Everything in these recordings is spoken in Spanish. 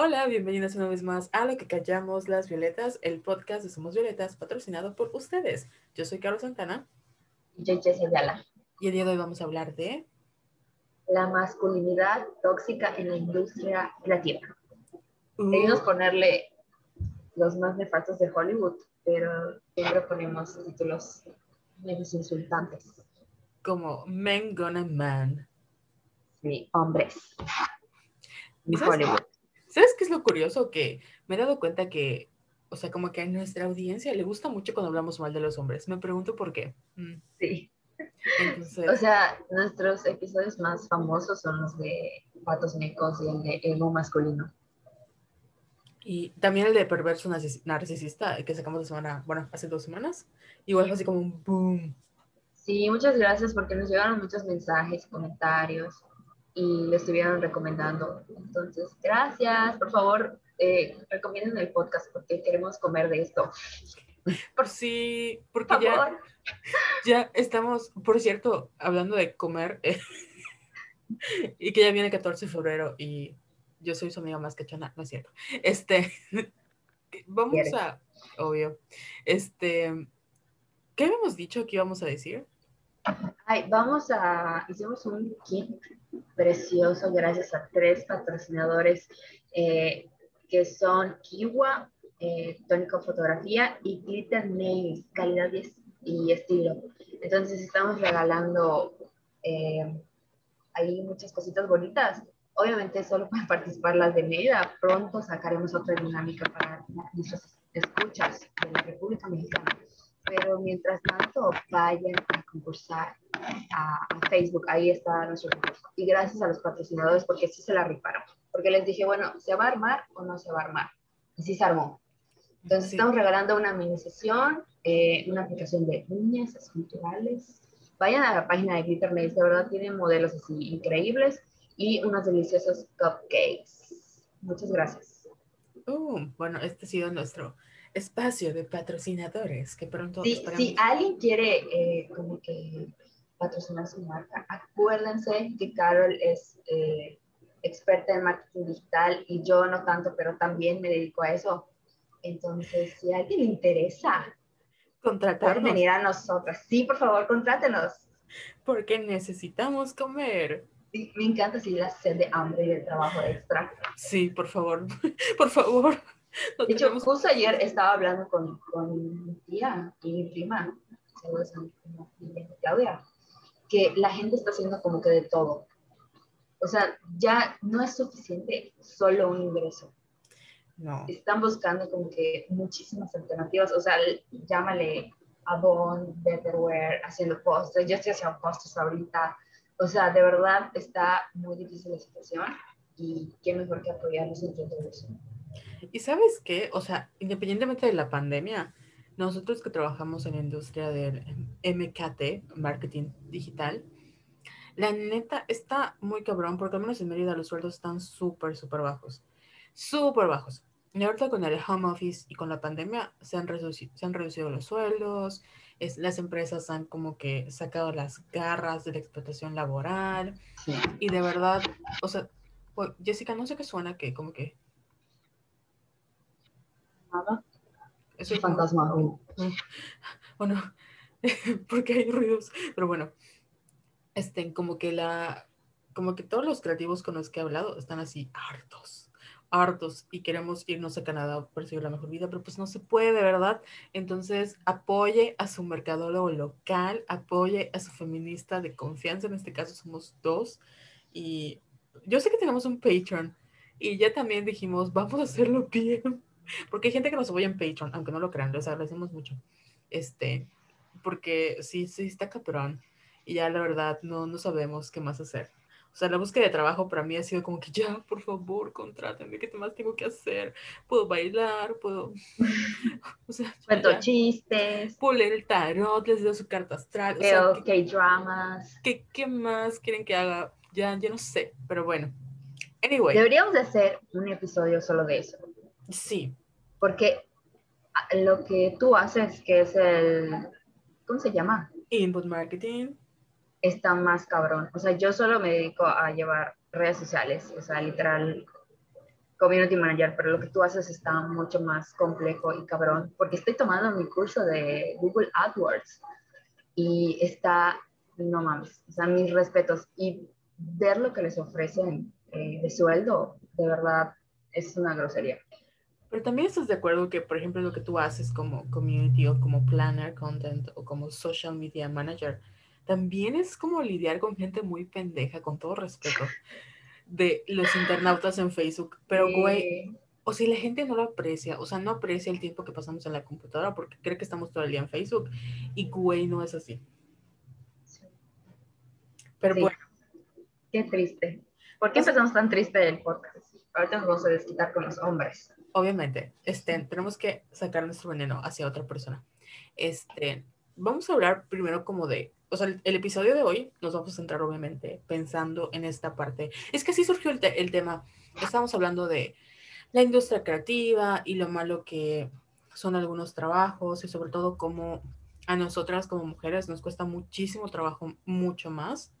Hola, bienvenidos una vez más a Lo que callamos las violetas, el podcast de Somos Violetas, patrocinado por ustedes. Yo soy Carlos Santana. Y yo, Jessy Ayala. Y el día de hoy vamos a hablar de... La masculinidad tóxica en la industria creativa. Queríamos ponerle los más nefastos de Hollywood, pero siempre ponemos títulos menos insultantes. Como Men Gonna Man. Sí, hombres. Hollywood. ¿Sabes qué es lo curioso? Que me he dado cuenta que, o sea, como que a nuestra audiencia le gusta mucho cuando hablamos mal de los hombres. Me pregunto por qué. Mm. Sí. O sea, nuestros episodios más famosos son los de patos mecos y el de ego masculino. Y también el de perverso narcisista que sacamos la semana, bueno, hace dos semanas. Igual fue así como un boom. Sí, muchas gracias porque nos llegaron muchos mensajes, comentarios y lo estuvieron recomendando. Entonces, gracias. Por favor, eh, recomienden el podcast porque queremos comer de esto. Por sí, porque ya, ya estamos, por cierto, hablando de comer, eh, y que ya viene el 14 de febrero y yo soy su amiga más cachona, no es cierto. Este, vamos a, obvio, este, ¿qué habíamos dicho que íbamos a decir? Ay, vamos a, hicimos un kit precioso gracias a tres patrocinadores eh, que son Kiwa, eh, Tónico Fotografía y Glitter Nails, calidad y, estilo. Entonces estamos regalando eh, ahí muchas cositas bonitas. Obviamente solo pueden participar las de Mérida. Pronto sacaremos otra dinámica para nuestras escuchas de la República Mexicana pero mientras tanto vayan a concursar a, Facebook, ahí está nuestro concurso. Y gracias a los patrocinadores porque sí se la riparon, porque les dije, bueno, ¿se va a armar o no se va a armar? Y sí se armó. Entonces estamos regalando una mini sesión, eh, una aplicación de uñas esculturales. Vayan a la página de Glitter Nails, de verdad tienen modelos así increíbles y unos deliciosos cupcakes. Muchas gracias. Uh, bueno, este ha sido nuestro espacio de patrocinadores que pronto sí, Si alguien quiere eh, como que patrocinar su marca, acuérdense que Carol es eh, experta en marketing digital y yo no tanto, pero también me dedico a eso. Entonces, si a alguien le interesa, contratarnos. venir a nosotras. Sí, por favor, contrátenos. Porque necesitamos comer. Sí, me encanta si la sed de hambre y el trabajo extra. Sí, por favor, por favor. De hecho, justo ayer estaba hablando con, con mi tía y mi prima, Claudia, que la gente está haciendo como que de todo. O sea, ya no es suficiente solo un ingreso. No. Están buscando como que muchísimas alternativas. O sea, llámale Avon, Betterware, haciendo postres. Yo estoy haciendo postres ahorita. O sea, de verdad está muy difícil la situación y qué mejor que apoyarnos entre todos. Y sabes qué, o sea, independientemente de la pandemia, nosotros que trabajamos en la industria del MKT, marketing digital, la neta está muy cabrón, porque al menos en Mérida los sueldos están súper, súper bajos. Súper bajos. Y ahorita con el home office y con la pandemia se han, reducido, se han reducido los sueldos, es, las empresas han como que sacado las garras de la explotación laboral. Y de verdad, o sea, Jessica, no sé qué suena que como que nada. Es un fantasma. Bueno, porque hay ruidos, pero bueno, estén como que la, como que todos los creativos con los que he hablado están así hartos, hartos y queremos irnos a Canadá a perseguir la mejor vida, pero pues no se puede, ¿verdad? Entonces apoye a su mercadólogo local, apoye a su feminista de confianza, en este caso somos dos, y yo sé que tenemos un Patreon y ya también dijimos, vamos a hacerlo bien porque hay gente que nos apoya en Patreon, aunque no lo crean, les agradecemos mucho. Este, porque sí, sí está cabrón. Y ya la verdad no, no sabemos qué más hacer. O sea, la búsqueda de trabajo para mí ha sido como que ya, por favor, contrátenme, ¿qué más tengo que hacer? Puedo bailar, puedo... O sea, Cuento chistes. Puedo leer el tarot, les doy su carta astral. O sea, ¿qué, dramas. ¿qué, ¿Qué más quieren que haga? Ya, ya no sé, pero bueno. Anyway. Deberíamos de hacer un episodio solo de eso. Sí. Porque lo que tú haces, que es el, ¿cómo se llama? Input marketing. Está más cabrón. O sea, yo solo me dedico a llevar redes sociales, o sea, literal, community manager, pero lo que tú haces está mucho más complejo y cabrón, porque estoy tomando mi curso de Google AdWords y está, no mames, o sea, mis respetos y ver lo que les ofrecen eh, de sueldo, de verdad, es una grosería. Pero también estás de acuerdo que, por ejemplo, lo que tú haces como community o como planner content o como social media manager, también es como lidiar con gente muy pendeja, con todo respeto de los internautas en Facebook, pero güey, o si la gente no lo aprecia, o sea, no aprecia el tiempo que pasamos en la computadora porque cree que estamos todo el día en Facebook y güey, no es así. Pero bueno. Qué triste. ¿Por qué empezamos tan triste el podcast? Ahorita nos vamos a desquitar con los hombres. Obviamente, este, tenemos que sacar nuestro veneno hacia otra persona. Este, vamos a hablar primero como de o sea, el, episodio de hoy nos vamos a centrar obviamente pensando en esta parte. Es que así surgió el, el tema. Estamos hablando de la industria creativa y lo malo que son algunos trabajos y sobre todo cómo a nosotras como mujeres nos cuesta muchísimo trabajo, mucho más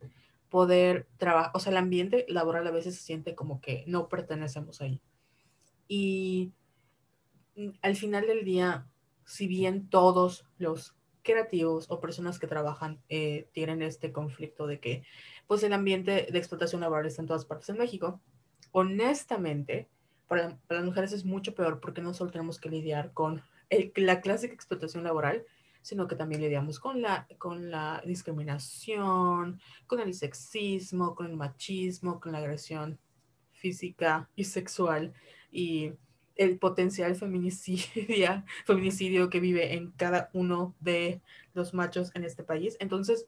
poder trabajar, o sea, el ambiente laboral a veces se siente como que no pertenecemos ahí. Y al final del día, si bien todos los creativos o personas que trabajan eh, tienen este conflicto de que pues el ambiente de explotación laboral está en todas partes en México. Honestamente, para, las mujeres es mucho peor porque no solo tenemos que lidiar con la clásica explotación laboral, sino que también lidiamos con la, con la discriminación, con el sexismo, con el machismo, con la agresión física y sexual y el potencial feminicidio, feminicidio que vive en cada uno de los machos en este país. Entonces,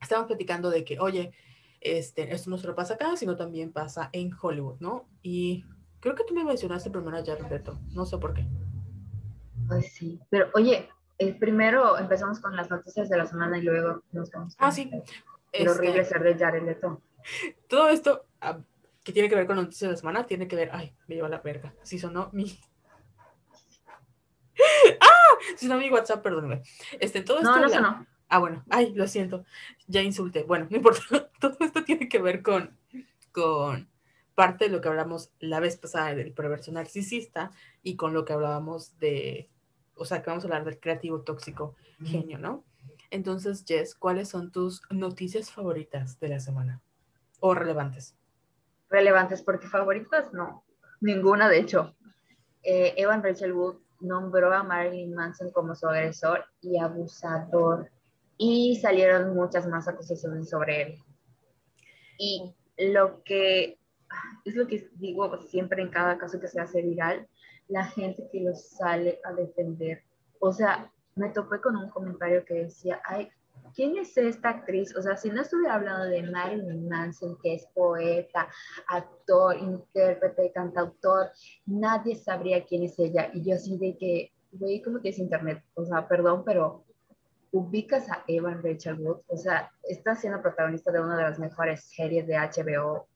estamos platicando de que, oye, este, esto no solo pasa acá, sino también pasa en Hollywood, ¿no? Y creo que tú me mencionaste primero ya, Roberto, no sé por qué. Pues sí, pero oye, el primero empezamos con las noticias de la semana y luego nos vamos. Ah, sí. Horrible este, ser de Jared Leto. Todo esto, ah, que tiene que ver con noticias de la semana, tiene que ver, ay, me lleva la verga, si sonó mi... ¡Ah! Si sonó mi WhatsApp, perdóname. Este, todo esto... No, no sonó. Ah, bueno, ay, lo siento, ya insulté. Bueno, no importa, todo esto tiene que ver con, con parte de lo que hablamos la vez pasada del perverso narcisista y con lo que hablábamos de, o sea, que vamos a hablar del creativo tóxico genio, ¿no? Entonces, Jess, ¿cuáles son tus noticias favoritas de la semana? O relevantes relevantes, porque favoritas no, ninguna de hecho. Eh, Evan Rachel Wood nombró a Marilyn Manson como su agresor y abusador y salieron muchas más acusaciones sobre él. Y lo que es lo que digo siempre en cada caso que se hace viral, la gente que lo sale a defender. O sea, me topé con un comentario que decía, ay, ¿quién es esta actriz? O sea, si no estuviera hablando de Marilyn Manson, que es poeta, actor, intérprete, cantautor, nadie sabría quién es ella. Y yo así de que, güey, ¿cómo que es internet? O sea, perdón, pero ubicas a Evan Rachel Wood, o sea, está siendo protagonista de una de las mejores series de HBO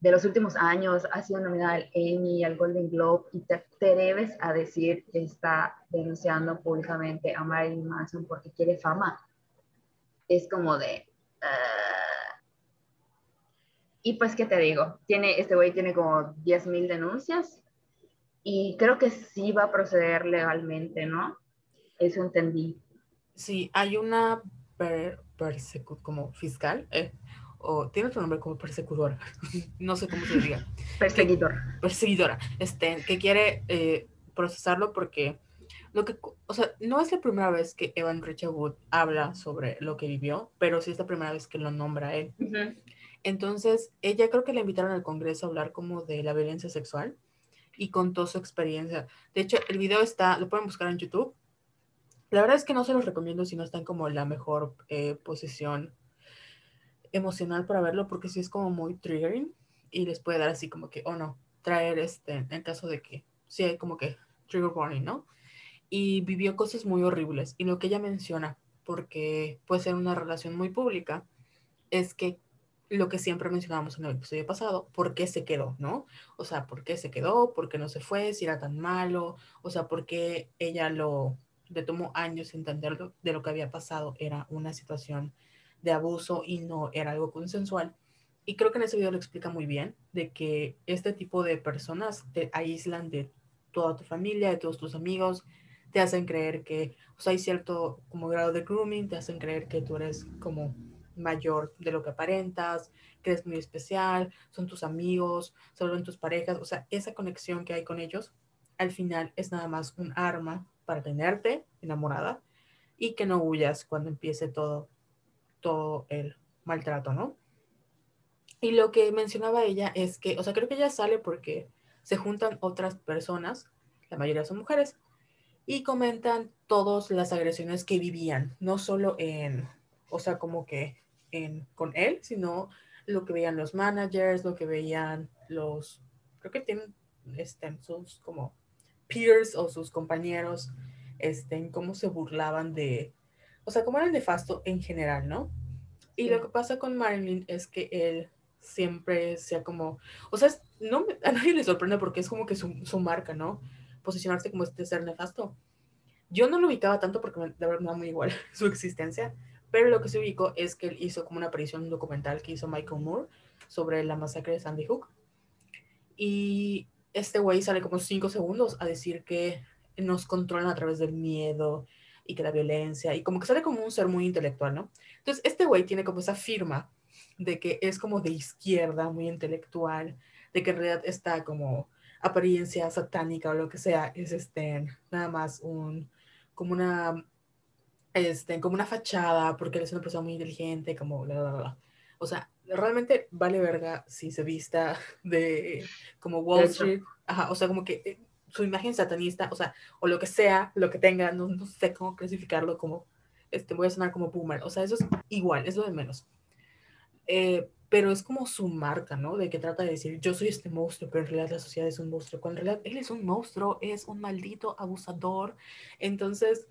de los últimos años, ha sido nominada al Emmy, al Golden Globe, y te atreves a decir que está denunciando públicamente a Marilyn Manson porque quiere fama es como de... Ah". y pues, ¿qué te digo? Tiene, este güey tiene como 10.000 denuncias y creo que sí va a proceder legalmente, ¿no? Eso entendí. Sí, hay una como fiscal, eh, o tiene otro nombre como persecutora, no sé cómo se diga. Perseguidor. perseguidora, este, que quiere eh, procesarlo porque lo que, o sea, no es la primera vez que Evan Richard Wood habla sobre lo que vivió, pero sí es la primera vez que lo nombra él. Entonces, ella creo que le invitaron al Congreso a hablar como de la violencia sexual y contó su experiencia. De hecho, el video está, lo pueden buscar en YouTube. La verdad es que no se los recomiendo si no están como en la mejor eh, posición emocional para verlo, porque sí es como muy triggering y les puede dar así como que, oh, no, traer este, en caso de que sí hay como que trigger warning, ¿no? Y vivió cosas muy horribles. Y lo que ella menciona, porque puede ser una relación muy pública, es que lo que siempre mencionábamos en el episodio pasado, ¿por qué se quedó, no? O sea, ¿por qué se quedó? ¿Por qué no se fue? Si era tan malo, o sea, ¿por qué ella lo, le tomó años entenderlo de lo que había pasado, era una situación de abuso y no era algo consensual. y creo que en ese video lo explica muy bien, de que este tipo de personas te aíslan de toda tu familia, de todos tus amigos, te hacen creer que, o sea, hay cierto como grado de grooming, te hacen creer que tú eres como mayor de lo que aparentas, que eres muy especial, son tus amigos, son tus parejas, o sea, esa conexión que hay con ellos, al final es nada más un arma para tenerte enamorada y que no huyas cuando empiece todo, todo el maltrato, ¿no? Y lo que mencionaba ella es que, o sea, creo que ella sale porque se juntan otras personas, la mayoría son mujeres, y comentan todas las agresiones que vivían, no solo en, o sea, como que en, con él, sino lo que veían los managers, lo que veían los, creo que tienen este, sus como peers o sus compañeros, este, cómo se burlaban de, o sea, cómo eran nefasto en general, ¿no? Y lo que pasa con Marilyn es que él siempre sea como, o sea, no, a nadie le sorprende porque es como que su, su marca, ¿no? Posicionarse como este ser nefasto. Yo no lo ubicaba tanto porque de me da muy igual su existencia, pero lo que se ubicó es que él hizo como una aparición documental que hizo Michael Moore sobre la masacre de Sandy Hook. Y este güey sale como cinco segundos a decir que nos controlan a través del miedo y que la violencia, y como que sale como un ser muy intelectual, ¿no? Entonces, este güey tiene como esa firma de que es como de izquierda, muy intelectual, de que en realidad está como apariencia satánica o lo que sea, es este, nada más un, como una, este, como una fachada, porque él es una persona muy inteligente, como bla, bla, bla. O sea, realmente vale verga si se vista de como Wall Street, ajá, o sea, como que eh, su imagen satanista, o sea, o lo que sea, lo que tenga, no, no sé cómo clasificarlo como, este, voy a sonar como boomer, o sea, eso es igual, es lo de menos. Eh, pero es como su marca, ¿no? De que trata de decir, yo soy este monstruo, pero en realidad la sociedad es un monstruo, cuando en realidad él es un monstruo, es un maldito abusador. Entonces,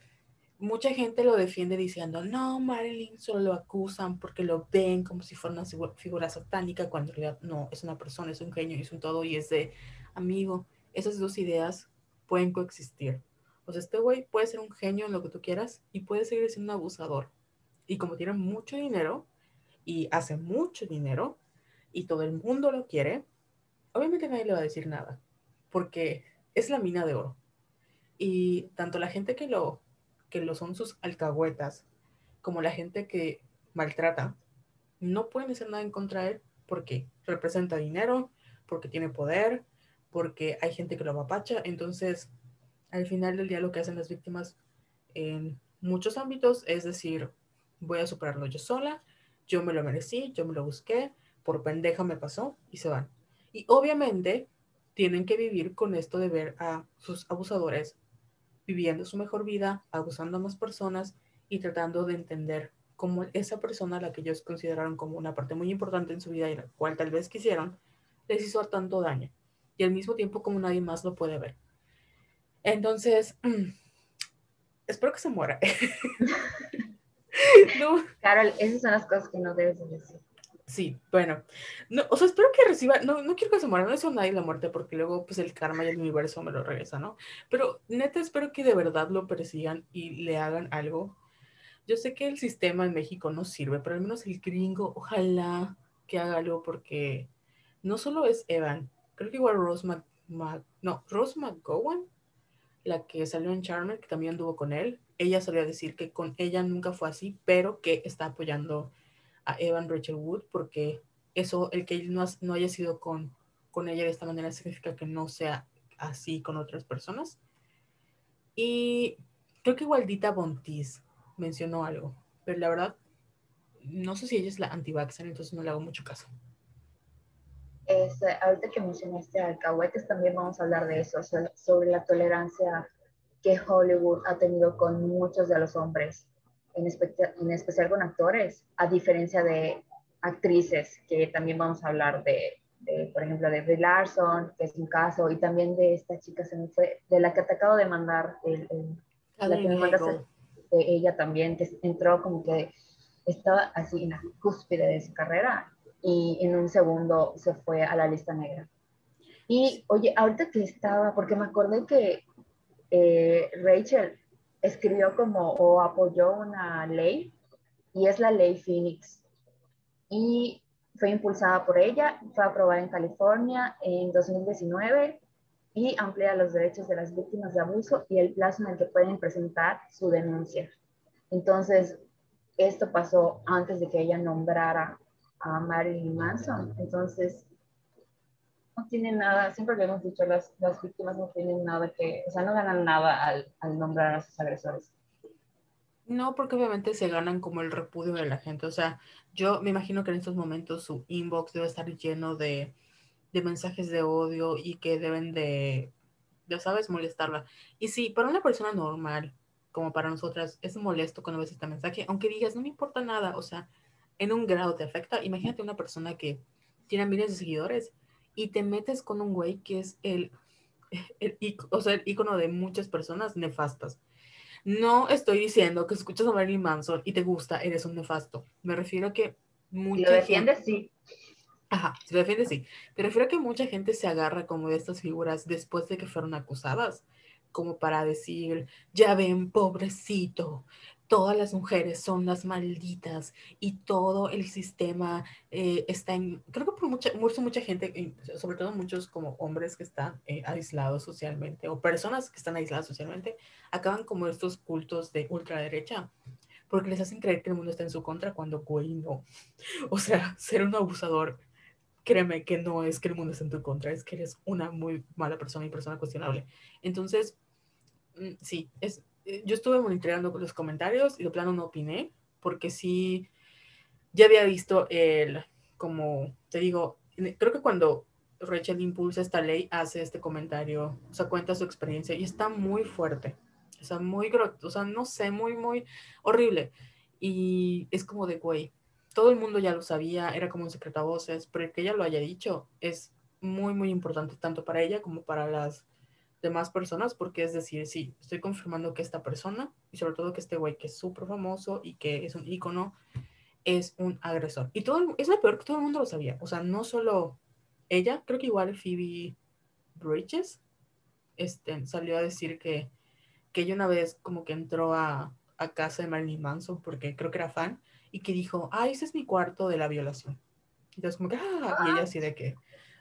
mucha gente lo defiende diciendo, no, Marilyn solo lo acusan porque lo ven como si fuera una figura satánica, cuando en realidad no, es una persona, es un genio, es un todo, y es de, amigo, esas dos ideas pueden coexistir. O sea, este güey puede ser un genio en lo que tú quieras y puede seguir siendo un abusador. Y como tiene mucho dinero, y hace mucho dinero y todo el mundo lo quiere, obviamente nadie le va a decir nada, porque es la mina de oro. Y tanto la gente que lo, que lo son sus alcahuetas, como la gente que maltrata, no pueden hacer nada en contra de él porque representa dinero, porque tiene poder, porque hay gente que lo apapacha. Entonces, al final del día lo que hacen las víctimas en muchos ámbitos es decir, voy a superarlo yo sola, yo me lo merecí, yo me lo busqué, por pendeja me pasó y se van. Y obviamente tienen que vivir con esto de ver a sus abusadores viviendo su mejor vida, abusando a más personas y tratando de entender cómo esa persona, la que ellos consideraron como una parte muy importante en su vida y la cual tal vez quisieron, les hizo tanto daño. Y al mismo tiempo como nadie más lo puede ver. Entonces, espero que se muera. no. Carol, esas son las cosas que no debes decir. Sí, bueno, no, o sea, espero que reciba, no, no quiero que se muera, no deseo nadie la muerte porque luego pues el karma y el universo me lo regresa, ¿no? Pero neta espero que de verdad lo persigan y le hagan algo. Yo sé que el sistema en México no sirve, pero al menos el gringo, ojalá que haga algo porque no solo es Evan, creo que igual Rose Mac, no, Rose McGowan, la que salió en Charmer, que también anduvo con él, ella solía decir que con ella nunca fue así, pero que está apoyando a Evan Rachel Wood porque eso, el que él no, no haya sido con, con ella de esta manera significa que no sea así con otras personas. Y creo que igual Dita Bontis mencionó algo, pero la verdad, no sé si ella es la anti entonces no le hago mucho caso. Este, ahorita que mencionaste alcahuetes, también vamos a hablar de eso, sobre la tolerancia que Hollywood ha tenido con muchos de los hombres, en, en especial con actores, a diferencia de actrices, que también vamos a hablar de, por ejemplo, de Brie Larson, que es un caso, y también de esta chica, se me fue, de la que te acabo de mandar, el, la que me mandaste, de ella también, que entró como que estaba así en la cúspide de su carrera y en un segundo se fue a la lista negra. Y oye, ahorita que estaba, porque me acordé que eh, Rachel escribió como o apoyó una ley y es la ley Phoenix. Y fue impulsada por ella, fue aprobada en California en 2019 y amplía los derechos de las víctimas de abuso y el plazo en el que pueden presentar su denuncia. Entonces, esto pasó antes de que ella nombrara a Marilyn Manson. Entonces, no tiene nada, siempre le hemos dicho, las, las víctimas no tienen nada que, o sea, no ganan nada al, al nombrar a sus agresores. No, porque obviamente se ganan como el repudio de la gente. O sea, yo me imagino que en estos momentos su inbox debe estar lleno de, de mensajes de odio y que deben de, ya sabes, molestarla. Y sí, para una persona normal, como para nosotras, es molesto cuando ves este mensaje, aunque digas, no me importa nada, o sea, en un grado te afecta. Imagínate una persona que tiene miles de seguidores y te metes con un güey que es el, el, o sea, el ícono de muchas personas nefastas. No estoy diciendo que escuchas a Marilyn Manson y te gusta, eres un nefasto. Me refiero a que mucha si lo defiendes, sí. Ajá, si lo defiendes, sí. Me refiero a que mucha gente se agarra como de estas figuras después de que fueron acusadas, como para decir, ya ven, pobrecito, todas las mujeres son las malditas y todo el sistema eh, está en, creo que por mucha, mucha gente, sobre todo muchos como hombres que están eh, aislados socialmente o personas que están aisladas socialmente, acaban como estos cultos de ultraderecha porque les hacen creer que el mundo está en su contra cuando güey no. O sea, ser un abusador, créeme que no es que el mundo esté en tu contra, es que eres una muy mala persona y persona cuestionable. Entonces, mm, sí, es, yo estuve monitoreando los comentarios y de plano no opiné, porque sí, ya había visto el, como te digo, creo que cuando Rachel impulsa esta ley, hace este comentario, o sea, cuenta su experiencia y está muy fuerte, o sea, muy, o sea, no sé, muy, muy horrible. Y es como de, güey, todo el mundo ya lo sabía, era como un secreto a voces, pero que ella lo haya dicho es muy, muy importante, tanto para ella como para las de más personas, porque es decir, sí, estoy confirmando que esta persona, y sobre todo que este güey que es súper famoso y que es un ícono, es un agresor. Y todo, es lo peor que todo el mundo lo sabía. O sea, no solo ella, creo que igual Phoebe Bridges este, salió a decir que, que ella una vez como que entró a, a casa de Marilyn Manson, porque creo que era fan, y que dijo, ah, ese es mi cuarto de la violación. Entonces como que, ah, y ella así de que,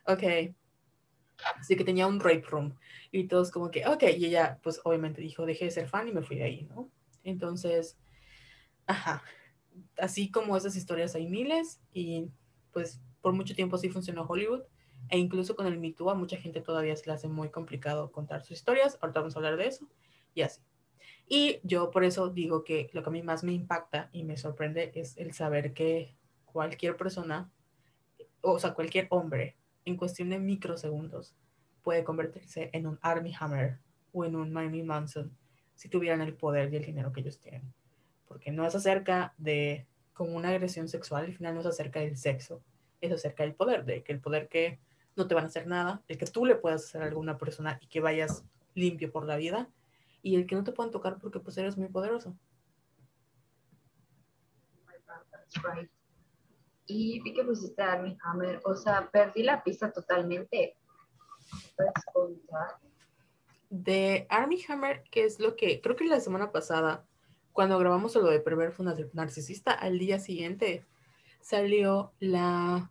ok, Así que tenía un rape room. Y todos como que, ok, y ella pues obviamente dijo, dejé de ser fan y me fui de ahí, ¿no? Entonces, ajá, así como esas historias hay miles y pues por mucho tiempo sí funcionó Hollywood e incluso con el Me Too a mucha gente todavía se le hace muy complicado contar sus historias, ahorita vamos a hablar de eso y así. Y yo por eso digo que lo que a mí más me impacta y me sorprende es el saber que cualquier persona, o sea, cualquier hombre en cuestión de microsegundos, puede convertirse en un Army Hammer o en un Marilyn Manson si tuvieran el poder y el dinero que ellos tienen. Porque no es acerca de como una agresión sexual, al final no es acerca del sexo, es acerca del poder, de que el poder que no te van a hacer nada, el que tú le puedas hacer a alguna persona y que vayas limpio por la vida, y el que no te puedan tocar porque pues eres muy poderoso y vi que pusiste Army Hammer, o sea, perdí la pista totalmente. ¿Puedes contar? De Army Hammer, que es lo que creo que la semana pasada, cuando grabamos lo de Perver Narcisista, al día siguiente salió la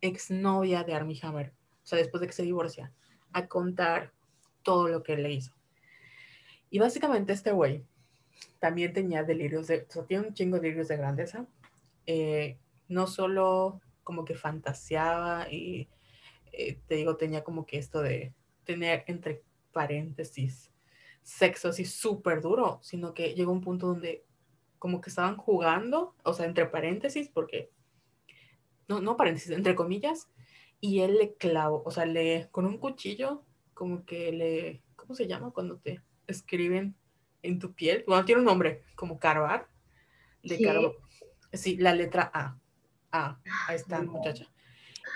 exnovia de Army Hammer, o sea, después de que se divorcia, a contar todo lo que le hizo. Y básicamente este güey también tenía delirios de, o sea, tiene un chingo de delirios de grandeza. Eh, no solo como que fantaseaba y eh, te digo, tenía como que esto de tener entre paréntesis sexo así súper duro, sino que llegó un punto donde como que estaban jugando, o sea, entre paréntesis, porque, no, no paréntesis, entre comillas, y él le clavó, o sea, le, con un cuchillo, como que le, ¿cómo se llama cuando te escriben en tu piel? Bueno, tiene un nombre, como carvar, de sí. sí, la letra A. Ah, ahí está, muchacha.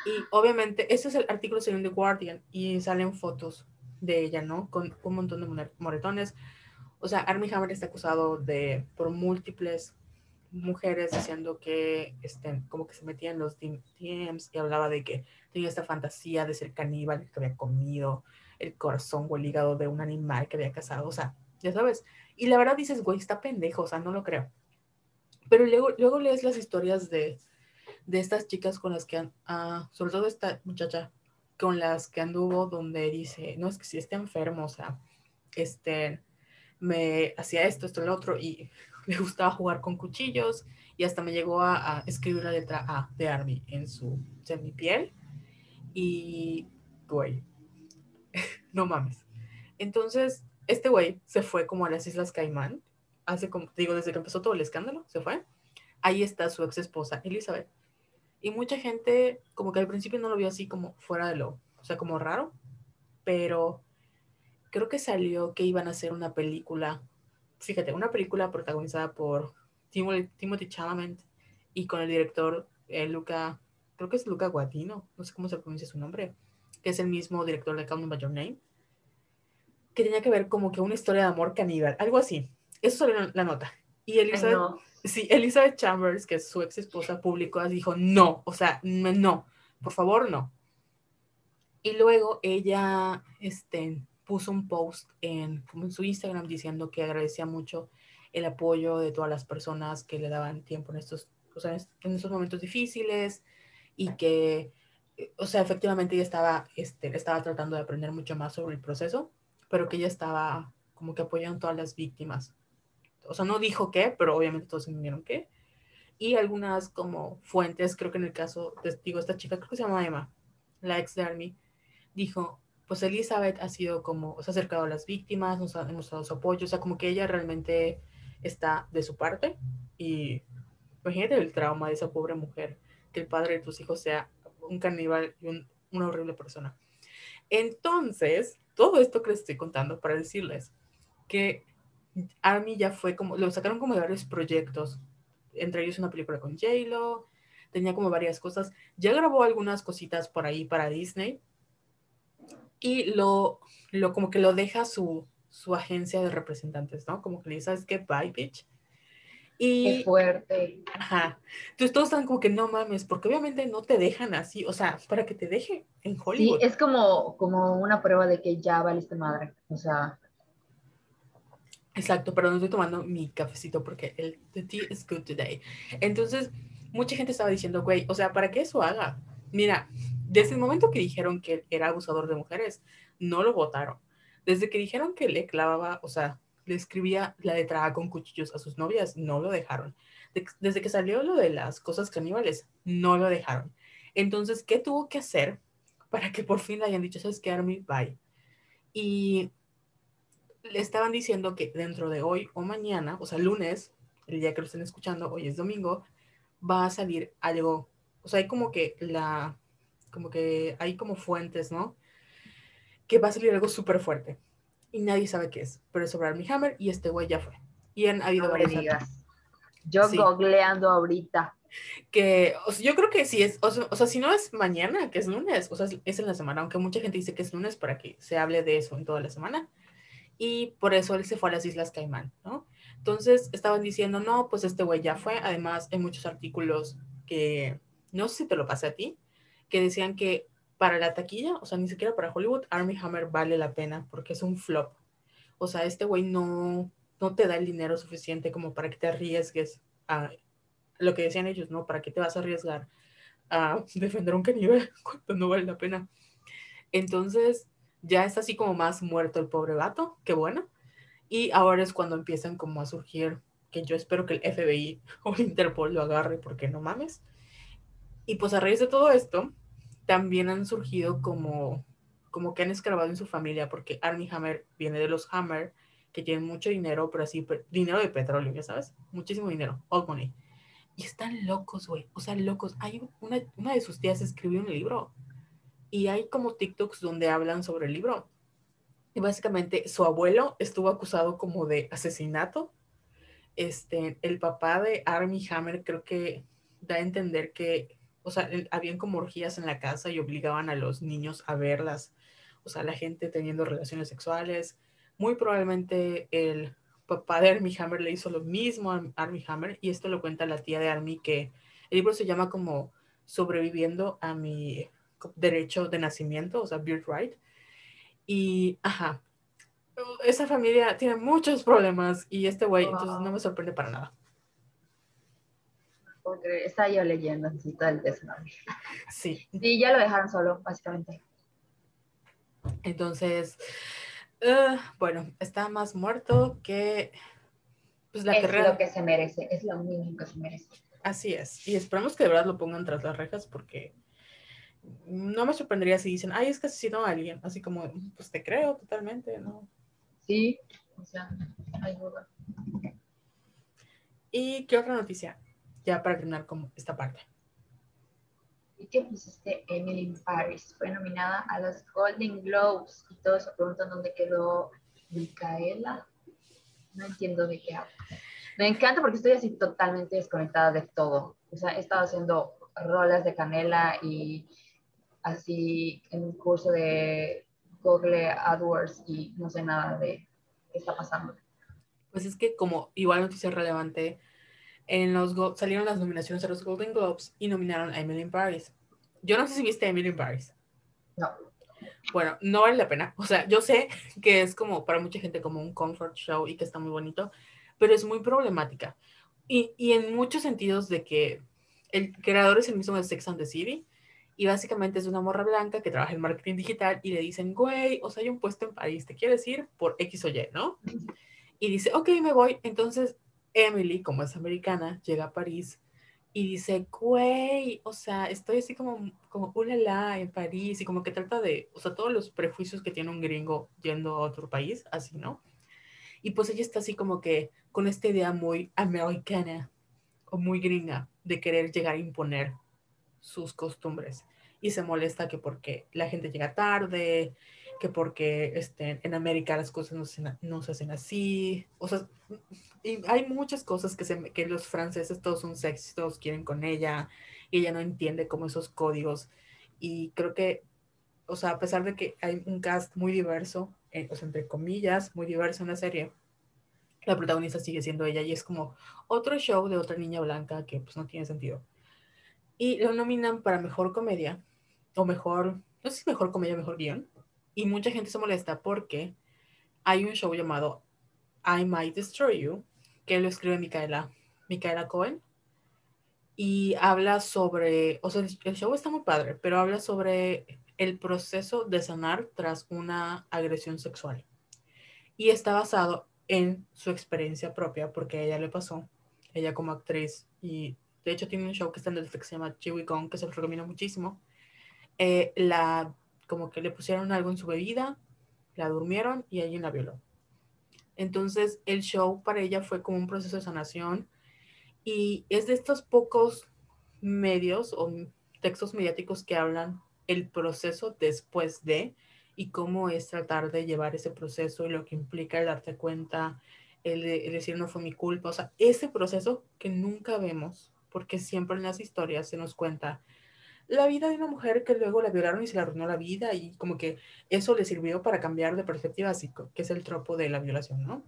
Y obviamente, ese es el artículo según The Guardian y salen fotos de ella, ¿no? Con un montón de moretones. O sea, Armie Hammer está acusado de, por múltiples mujeres diciendo que este, como que se metía en los DMs y hablaba de que tenía esta fantasía de ser caníbal, que había comido el corazón o el hígado de un animal que había cazado, o sea, ya sabes. Y la verdad dices, güey, está pendejo, o sea, no lo creo. Pero luego, luego lees las historias de, de estas chicas con las que, ah, sobre todo esta muchacha con las que anduvo, donde dice, no es que si está enfermo, o sea, este, me hacía esto, esto, lo otro, y le gustaba jugar con cuchillos, y hasta me llegó a, escribir la letra A de Army en su piel y, güey, no mames. Entonces, este güey se fue como a las Islas Caimán, hace como, digo, desde que empezó todo el escándalo, se fue. Ahí está su ex esposa, Elizabeth. Y mucha gente, como que al principio no lo vio así como fuera de lo, o sea, como raro, pero creo que salió que iban a hacer una película, fíjate, una película protagonizada por Timothy, Chalamet y con el director eh, Luca, creo que es Luca Guadino, no sé cómo se pronuncia su nombre, que es el mismo director de Call Me By Your Name, que tenía que ver como que una historia de amor caníbal, algo así. Eso salió la nota. Y Elizabeth, sí, Elizabeth Chambers, que es su ex esposa, publicó, dijo, no, o sea, no, por favor, no. Y luego ella este, puso un post en, su Instagram diciendo que agradecía mucho el apoyo de todas las personas que le daban tiempo en estos, o sea, en estos momentos difíciles y que, o sea, efectivamente ella estaba, este, estaba tratando de aprender mucho más sobre el proceso, pero que ella estaba como que apoyando a todas las víctimas. O sea, no dijo qué, pero obviamente todos entendieron qué. Y algunas como fuentes, creo que en el caso, digo, esta chica, creo que se llama Emma, la ex de Army, dijo, pues Elizabeth ha sido como, se ha acercado a las víctimas, nos ha demostrado su apoyo, o sea, como que ella realmente está de su parte y imagínate el trauma de esa pobre mujer, que el padre de tus hijos sea un caníbal y una horrible persona. Entonces, todo esto que les estoy contando para decirles que Army ya fue como, lo sacaron como de varios proyectos, entre ellos una película con J-Lo, tenía como varias cosas, ya grabó algunas cositas por ahí para Disney y lo, lo como que lo deja su, su agencia de representantes, ¿no? Como que le dice, ¿sabes qué? Bye, bitch. Y, qué fuerte. Ajá. Entonces todos están como que no mames, porque obviamente no te dejan así, o sea, para que te deje en Hollywood. Sí, es como, como una prueba de que ya valiste madre, o sea. Exacto, pero no estoy tomando mi cafecito porque el the tea is good today. Entonces, mucha gente estaba diciendo, güey, o sea, ¿para qué eso haga? Mira, desde el momento que dijeron que era abusador de mujeres, no lo votaron. Desde que dijeron que le clavaba, o sea, le escribía la letra A con cuchillos a sus novias, no lo dejaron. desde que salió lo de las cosas caníbales, no lo dejaron. Entonces, ¿qué tuvo que hacer para que por fin le hayan dicho, sabes qué, Army, bye? Y le estaban diciendo que dentro de hoy o mañana, o sea, lunes, el día que lo estén escuchando, hoy es domingo, va a salir algo, o sea, hay como que la, como que hay como fuentes, ¿no? que va a salir algo súper fuerte. Y nadie sabe qué es, pero es sobre Armie Hammer y este güey ya fue. Y han habido varias. Yo googleando ahorita. Que, o sea, yo creo que sí es, o sea, si no es mañana, que es lunes, o sea, es en la semana, aunque mucha gente dice que es lunes para que se hable de eso en toda la semana. Y por eso él se fue a las Islas Caimán, ¿no? Entonces estaban diciendo, no, pues este güey ya fue. Además, hay muchos artículos que, no sé si te lo pasé a ti, que decían que para la taquilla, o sea, ni siquiera para Hollywood, Army Hammer vale la pena porque es un flop. O sea, este güey no, no te da el dinero suficiente como para que te arriesgues a lo que decían ellos, ¿no? ¿Para qué te vas a arriesgar a defender un caníbal cuando no vale la pena? Entonces, ya está así como más muerto el pobre vato, qué bueno. Y ahora es cuando empiezan como a surgir, que yo espero que el FBI o Interpol lo agarre, porque no mames. Y pues a raíz de todo esto, también han surgido como, como que han escarbado en su familia, porque Army Hammer viene de los Hammer, que tienen mucho dinero, pero así, dinero de petróleo, ya sabes, muchísimo dinero, old money. Y están locos, güey, o sea, locos. Hay una, una de sus tías escribió un libro y hay como TikToks donde hablan sobre el libro. Y básicamente su abuelo estuvo acusado como de asesinato. Este, el papá de Army Hammer creo que da a entender que o sea, habían como orgías en la casa y obligaban a los niños a verlas, o sea, la gente teniendo relaciones sexuales. Muy probablemente el papá de Armie Hammer le hizo lo mismo a Armie Hammer y esto lo cuenta la tía de Armie que el libro se llama como Sobreviviendo a mi derecho de nacimiento, o sea, birthright. Y, ajá, esa familia tiene muchos problemas y este güey, entonces no me sorprende para nada. creer. Estaba yo leyendo así todo el desmadre. Sí. Sí, ya lo dejaron solo, básicamente. Entonces, uh, bueno, está más muerto que pues, la es carrera. lo que se merece, es lo mínimo que se merece. Así es. Y esperamos que de verdad lo pongan tras las rejas porque no me sorprendería si dicen, ay, es que asesinó a alguien. Así como, pues te creo totalmente, ¿no? Sí, o sea, hay duda. ¿Y qué otra noticia? Ya para terminar con esta parte. ¿Y qué pusiste Emily in Paris? Fue nominada a los Golden Globes y todos se preguntan dónde quedó Micaela. No entiendo de qué habla. Me encanta porque estoy así totalmente desconectada de todo. O sea, he estado haciendo rolas de canela y así en un curso de Google AdWords y no sé nada de qué está pasando. Pues es que como igual noticia relevante, en los salieron las nominaciones a los Golden Globes y nominaron a Emily in Paris. Yo no sé si viste Emily in Paris. No. Bueno, no vale la pena. O sea, yo sé que es como para mucha gente como un comfort show y que está muy bonito, pero es muy problemática. Y, y en muchos sentidos de que el creador es el mismo de Sex and the City y básicamente es una morra blanca que trabaja en marketing digital y le dicen, güey, o sea, hay un puesto en París, ¿te quieres ir? Por X o Y, ¿no? Y dice, ok, me voy. Entonces Emily, como es americana, llega a París y dice, güey, o sea, estoy así como, como, ulala, en París, y como que trata de, o sea, todos los prejuicios que tiene un gringo yendo a otro país, así, ¿no? Y pues ella está así como que con esta idea muy americana o muy gringa de querer llegar a imponer sus costumbres. Y se molesta que porque la gente llega tarde, que porque este, en América las cosas no se, no se hacen así. O sea, y hay muchas cosas que, se, que los franceses todos son sexy, todos quieren con ella, y ella no entiende como esos códigos. Y creo que, o sea, a pesar de que hay un cast muy diverso, eh, o sea, entre comillas, muy diverso en la serie, la protagonista sigue siendo ella y es como otro show de otra niña blanca que pues no tiene sentido. Y lo nominan para mejor comedia, o mejor, no sé si mejor comedia, mejor guion. Y mucha gente se molesta porque hay un show llamado I Might Destroy You, que lo escribe Micaela, Micaela Cohen. Y habla sobre, o sea, el show está muy padre, pero habla sobre el proceso de sanar tras una agresión sexual. Y está basado en su experiencia propia, porque a ella le pasó, ella como actriz, y de hecho tiene un show que está en Netflix que se llama Chewy Kong, que se lo recomiendo muchísimo. Eh, la, como que le pusieron algo en su bebida, la durmieron y alguien la violó. Entonces el show para ella fue como un proceso de sanación y es de estos pocos medios o textos mediáticos que hablan el proceso después de y cómo es tratar de llevar ese proceso y lo que implica el darte cuenta, el, de, el decir no fue mi culpa, o sea, ese proceso que nunca vemos, porque siempre en las historias se nos cuenta la vida de una mujer que luego la violaron y se le arruinó la vida y como que eso le sirvió para cambiar de perspectiva, así que es el tropo de la violación, ¿no?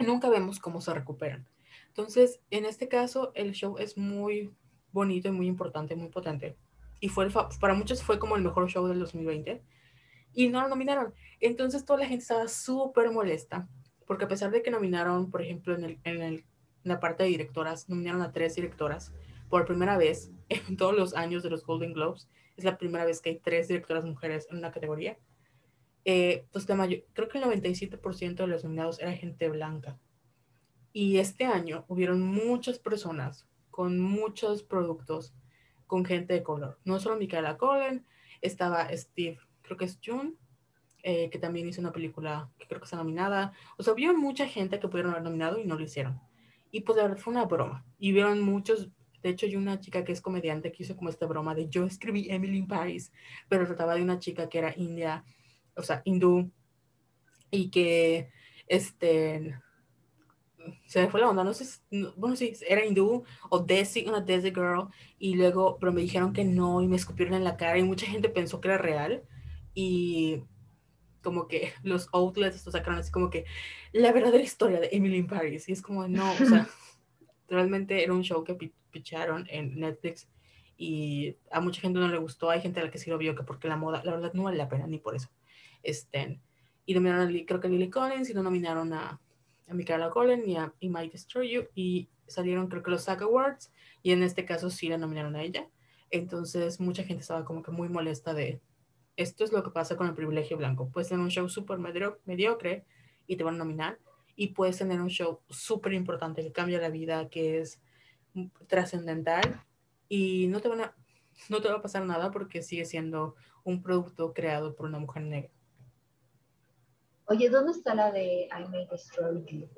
Nunca vemos cómo se recuperan. Entonces, en este caso, el show es muy bonito y muy importante, muy potente. Y fue para muchos fue como el mejor show del 2020 y no lo nominaron. Entonces toda la gente estaba súper molesta, porque a pesar de que nominaron, por ejemplo, en, el, en, la parte de directoras, nominaron a tres directoras por primera vez en todos los años de los Golden Globes. Es la primera vez que hay tres directoras mujeres en una categoría. Eh, pues la mayor, creo que el 97% de los nominados era gente blanca. Y este año hubieron muchas personas con muchos productos con gente de color. No solo Micaela Cohen, estaba Steve creo que es June, eh, que también hizo una película que creo que está nominada. O sea, vieron mucha gente que pudieron haber nominado y no lo hicieron. Y pues la verdad fue una broma. Y vieron muchos, de hecho hay una chica que es comediante que hizo como esta broma de yo escribí Emily in Paris, pero trataba de una chica que era india, o sea, hindú, y que, este, se fue la onda, no sé, no, bueno, sí, era hindú o Desi, una Desi girl, y luego, pero me dijeron que no y me escupieron en la cara y mucha gente pensó que era real y como que los outlets lo sacaron así como que la verdadera historia de Emily in Paris y es como no, o sea, realmente era un show que picharon en Netflix y a mucha gente no le gustó, hay gente a la que sí lo vio que porque la moda, la verdad no vale la pena ni por eso. Este, y nominaron a, creo que a Lily Collins y no nominaron a, a Michaela Cohen y a y Might Destroy You y salieron creo que los SAG Awards y en este caso sí la nominaron a ella. Entonces mucha gente estaba como que muy molesta de esto es lo que pasa con el privilegio blanco. Puedes tener un show súper mediocre y te van a nominar y puedes tener un show súper importante que cambia la vida, que es trascendental y no te van a no te va a pasar nada porque sigue siendo un producto creado por una mujer negra. Oye, ¿dónde está la de I May Destroy You?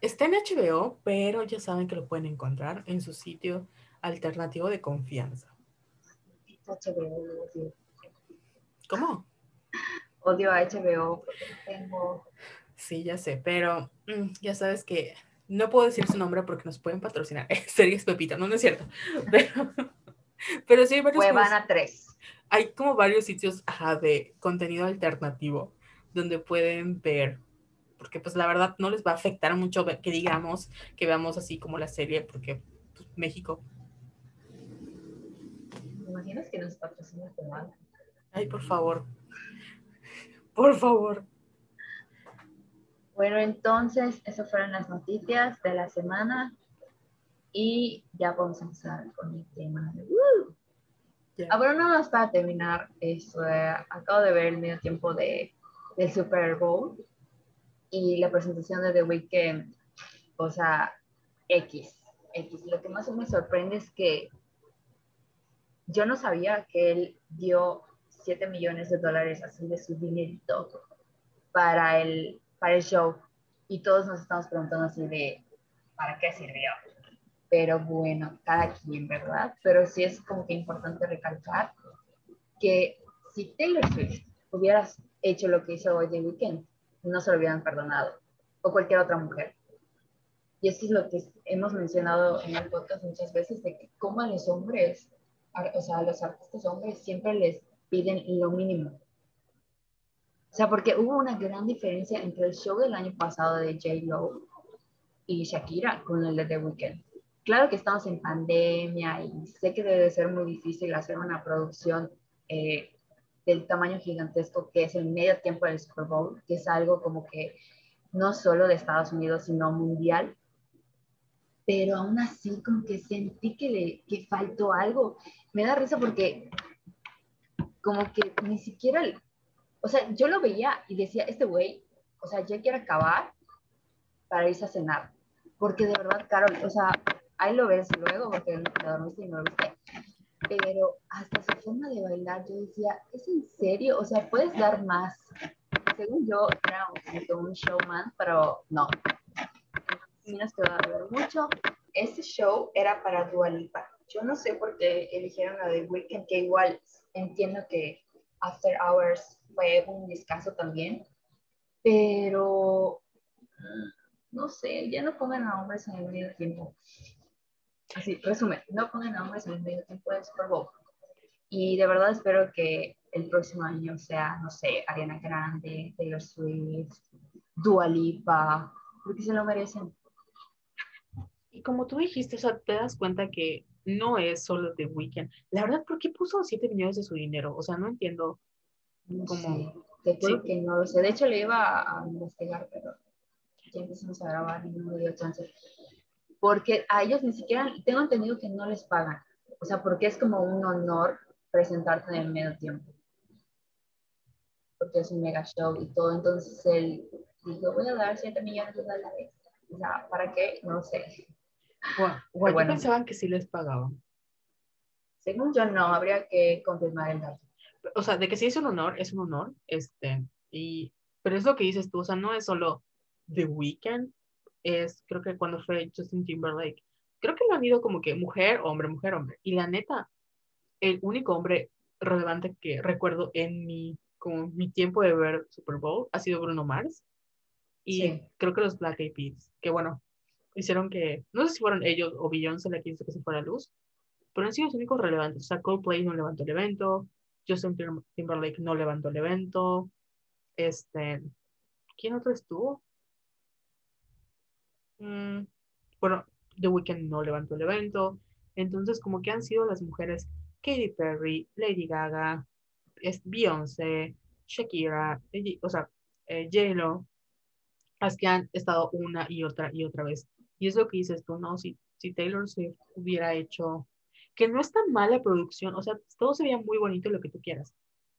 Está en HBO, pero ya saben que lo pueden encontrar en su sitio alternativo de confianza. HBO. ¿Cómo? Odio a HBO porque tengo... Sí, ya sé, pero mm, ya sabes que no puedo decir su nombre porque nos pueden patrocinar. Series Pepita, no, no es cierto. Pero, pero sí hay varios. a tres. Hay como varios sitios de contenido alternativo donde pueden ver, porque pues la verdad no les va a afectar mucho que digamos que veamos así como la serie, porque pues, México. ¿Te imaginas que nos patrocina mal? Ay, por favor. Por favor. Bueno, entonces, esas fueron las noticias de la semana y ya vamos a empezar con el tema de... Uh. Ahora nada más para terminar, esto, eh, acabo de ver el medio tiempo de, del Super Bowl y la presentación de The Weeknd, o sea, X, X. Lo que más me sorprende es que yo no sabía que él dio 7 millones de dólares así de su dinerito para el para el show y todos nos estamos preguntando así de, ¿para qué sirvió? Pero bueno, cada quien, ¿verdad? Pero sí es como que importante recalcar que si Taylor Swift hubieras hecho lo que hizo hoy de Weekend, no se lo hubieran perdonado, o cualquier otra mujer. Y eso es lo que hemos mencionado en el podcast muchas veces, de que como a los hombres, o sea, a los artistas hombres siempre les piden lo mínimo. O sea, porque hubo una gran diferencia entre el show del año pasado de J-Lo y Shakira con el de The Weeknd. Claro que estamos en pandemia y sé que debe ser muy difícil hacer una producción eh, del tamaño gigantesco que es el medio tiempo del Super Bowl, que es algo como que no solo de Estados Unidos, sino mundial. Pero aún así, como que sentí que, le, que faltó algo. Me da risa porque como que ni siquiera o sea, yo lo veía y decía, este güey, o sea, ya quiere acabar para irse a cenar. Porque de verdad, Carol, o sea, ahí lo ves luego porque te dormiste y no lo viste. Pero hasta su forma de bailar, yo decía, ¿es en serio? O sea, puedes dar más. Según yo, era un, showman, pero no. Tienes que dar mucho. Este show era para Dua Lipa. Yo no sé por qué eligieron la de Weekend, que igual entiendo que After Hours fue un descanso también, pero no sé, ya no pongan a hombres en el medio tiempo. Así, resumen, no pongan a hombres en el medio tiempo del Super Bowl. Y de verdad espero que el próximo año sea, no sé, Ariana Grande, Taylor Swift, Dua Lipa, porque se lo merecen. Y como tú dijiste, o sea, te das cuenta que no es solo The Weeknd. La verdad, ¿por qué puso 7 millones de su dinero? O sea, no entiendo te juro que no lo sé. De hecho, le iba a, investigar, pero ya empezamos a grabar y no me dio chance. Porque a ellos ni siquiera, tengo entendido que no les pagan. O sea, porque es como un honor presentarte en el medio tiempo. Porque es un mega show y todo. Entonces él dijo, voy a dar 7 millones de dólares. O sea, ¿para qué? No sé. Bueno, pensaban que sí les pagaban. Según yo no, habría que confirmar el dato. O sea, de que sí es un honor, es un honor, este, y, pero es lo que dices tú, o sea, no es solo The Weeknd, es, creo que cuando fue Justin Timberlake, creo que lo han ido como que mujer, hombre, mujer, hombre, y la neta, el único hombre relevante que recuerdo en mi, como mi tiempo de ver Super Bowl ha sido Bruno Mars, y creo que los Black Eyed Peas, que bueno, hicieron que, no sé si fueron ellos o Beyoncé la que hizo que se fuera a luz, pero han sido los únicos relevantes, o sea, Coldplay no levantó el evento, Justin Timberlake no levantó el evento. Este, ¿quién otro estuvo? Mm, bueno, The Weeknd no levantó el evento. Entonces, como que han sido las mujeres Katy Perry, Lady Gaga, Beyoncé, Shakira, o sea, eh, J-Lo, las que han estado una y otra y otra vez. Y es lo que dices tú, ¿no? Si si Taylor Swift hubiera hecho, que no es tan mala producción, o sea, todo se veía muy bonito lo que tú quieras.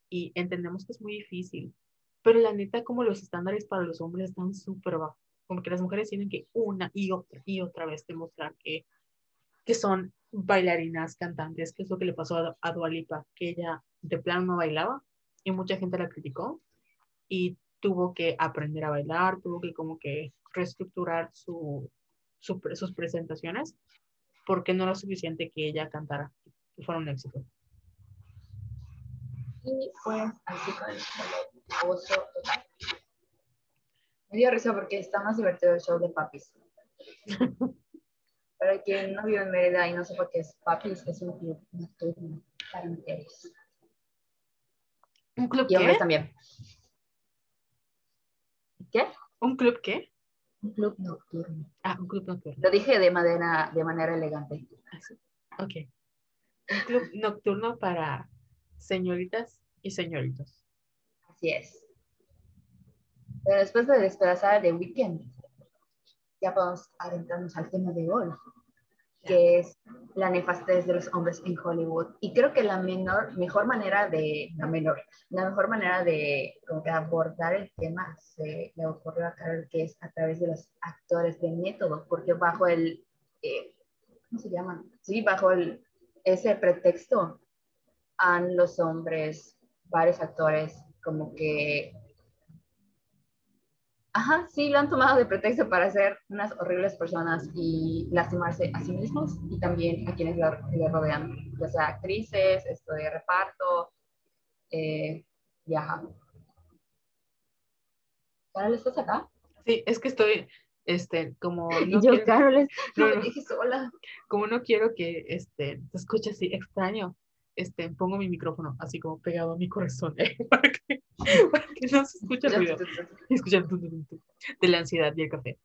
Y entendemos que es muy difícil, pero la neta, como los estándares para los hombres están súper bajos, como que las mujeres tienen que una y otra y otra vez demostrar que, que son bailarinas, cantantes, que es lo que le pasó a, a Dualipa, que ella de plano no bailaba y mucha gente la criticó y tuvo que aprender a bailar, tuvo que como que reestructurar su, sus presentaciones porque no era suficiente que ella cantara y fuera un éxito. Y pues así con el oso total. Me dio risa porque está más divertido el show de Papis. Para quien no vive en Mérida y no sepa qué es Papis, es un club nocturno para mujeres. ¿Un club Y hombres qué? también. ¿Qué? ¿Un club qué? Un club nocturno. Ah, un club nocturno. Lo dije de manera, de manera elegante. Ok. Un club nocturno para señoritas y señoritos. Así es. Pero después de despedazar de Weekend, ya podemos adentrarnos al tema de hoy, que es la nefastez de los hombres en Hollywood. Y creo que la menor, mejor manera de, la menor, la mejor manera de como que abordar el tema se le ocurrió a Carol, que es a través de los actores de método, porque bajo el, eh, ¿cómo se llama? Sí, bajo el, ese pretexto han los hombres, varios actores, como que Ajá, sí, lo han tomado de pretexto para ser unas horribles personas y lastimarse a sí mismos y también a quienes le, rodean, ya sea actrices, esto de reparto, eh, y ajá. Carol, ¿estás acá? Sí, es que estoy, este, como no, yo, quiero, Carol, es- No, no, me no. dije sola. como no quiero que este, te escuche así extraño, este, pongo mi micrófono así como pegado a mi corazón, ¿eh? para, que, para que no se escuche el ruido. tu, de la ansiedad y el café.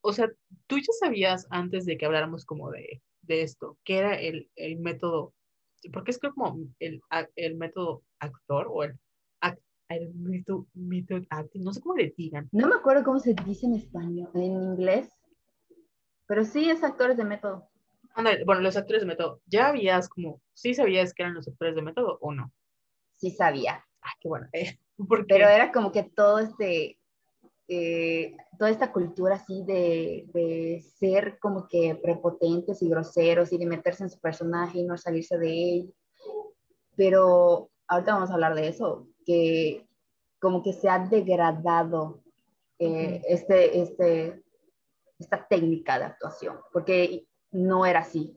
O sea, tú ya sabías antes de que habláramos como de, de esto, que era el, el método, porque es como el, el método actor o el, el method, method acting, no sé cómo le digan. No me acuerdo cómo se dice en español, en inglés, pero sí es actores de método. Ándale, bueno, los actores de método, ¿ya habías como, sí sabías que eran los actores de método o no? Sí sabía. Ah, qué bueno. eh, porque, pero era como que todo este, eh, toda esta cultura así de, de ser como que prepotentes y groseros y de meterse en su personaje y no salirse de él. Pero ahorita vamos a hablar de eso, que como que se ha degradado eh, este, este, esta técnica de actuación, porque no era así.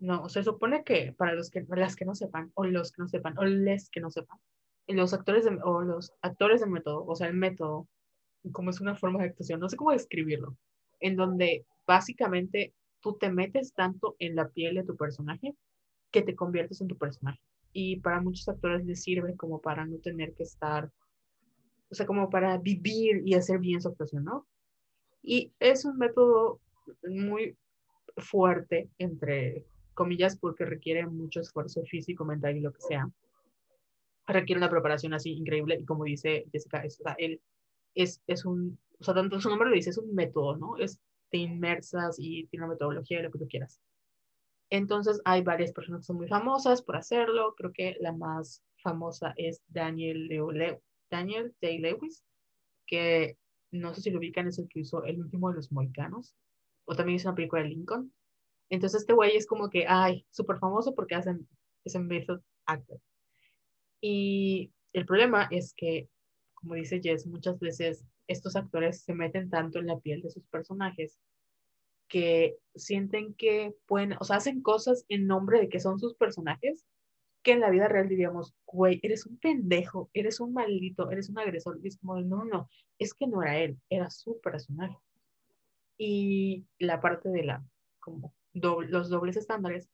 No, se supone que para los que, las que no sepan, o los que no sepan, o les que no sepan, los actores de, o los actores de método, o sea, el método, como es una forma de actuación, no sé cómo describirlo, en donde básicamente tú te metes tanto en la piel de tu personaje que te conviertes en tu personaje. Y para muchos actores les sirve como para no tener que estar, o sea, como para vivir y hacer bien su actuación, ¿no? Y es un método muy fuerte, entre comillas, porque requiere mucho esfuerzo físico, mental y lo que sea. Requiere una preparación así increíble y como dice Jessica, es, o sea, él es, es un, o sea, tanto su nombre lo dice, es un método, ¿no? Es, te inmersas y tiene una metodología lo que tú quieras. Entonces hay varias personas que son muy famosas por hacerlo. Creo que la más famosa es Daniel, Leo, Leo- Daniel Day-Lewis, que no sé si lo ubican, es el que hizo El último de los mohicanos, o también hizo una película de Lincoln. Entonces este güey es como que, ay, súper famoso porque hacen, es un method actor. Y el problema es que, como dice Jess, muchas veces estos actores se meten tanto en la piel de sus personajes que sienten que pueden, o sea, hacen cosas en nombre de que son sus personajes, que en la vida real diríamos, güey, eres un pendejo, eres un maldito, eres un agresor. Y es como, no, no, es que no era él, era su personaje. Y la parte de la, como, doble, los dobles estándares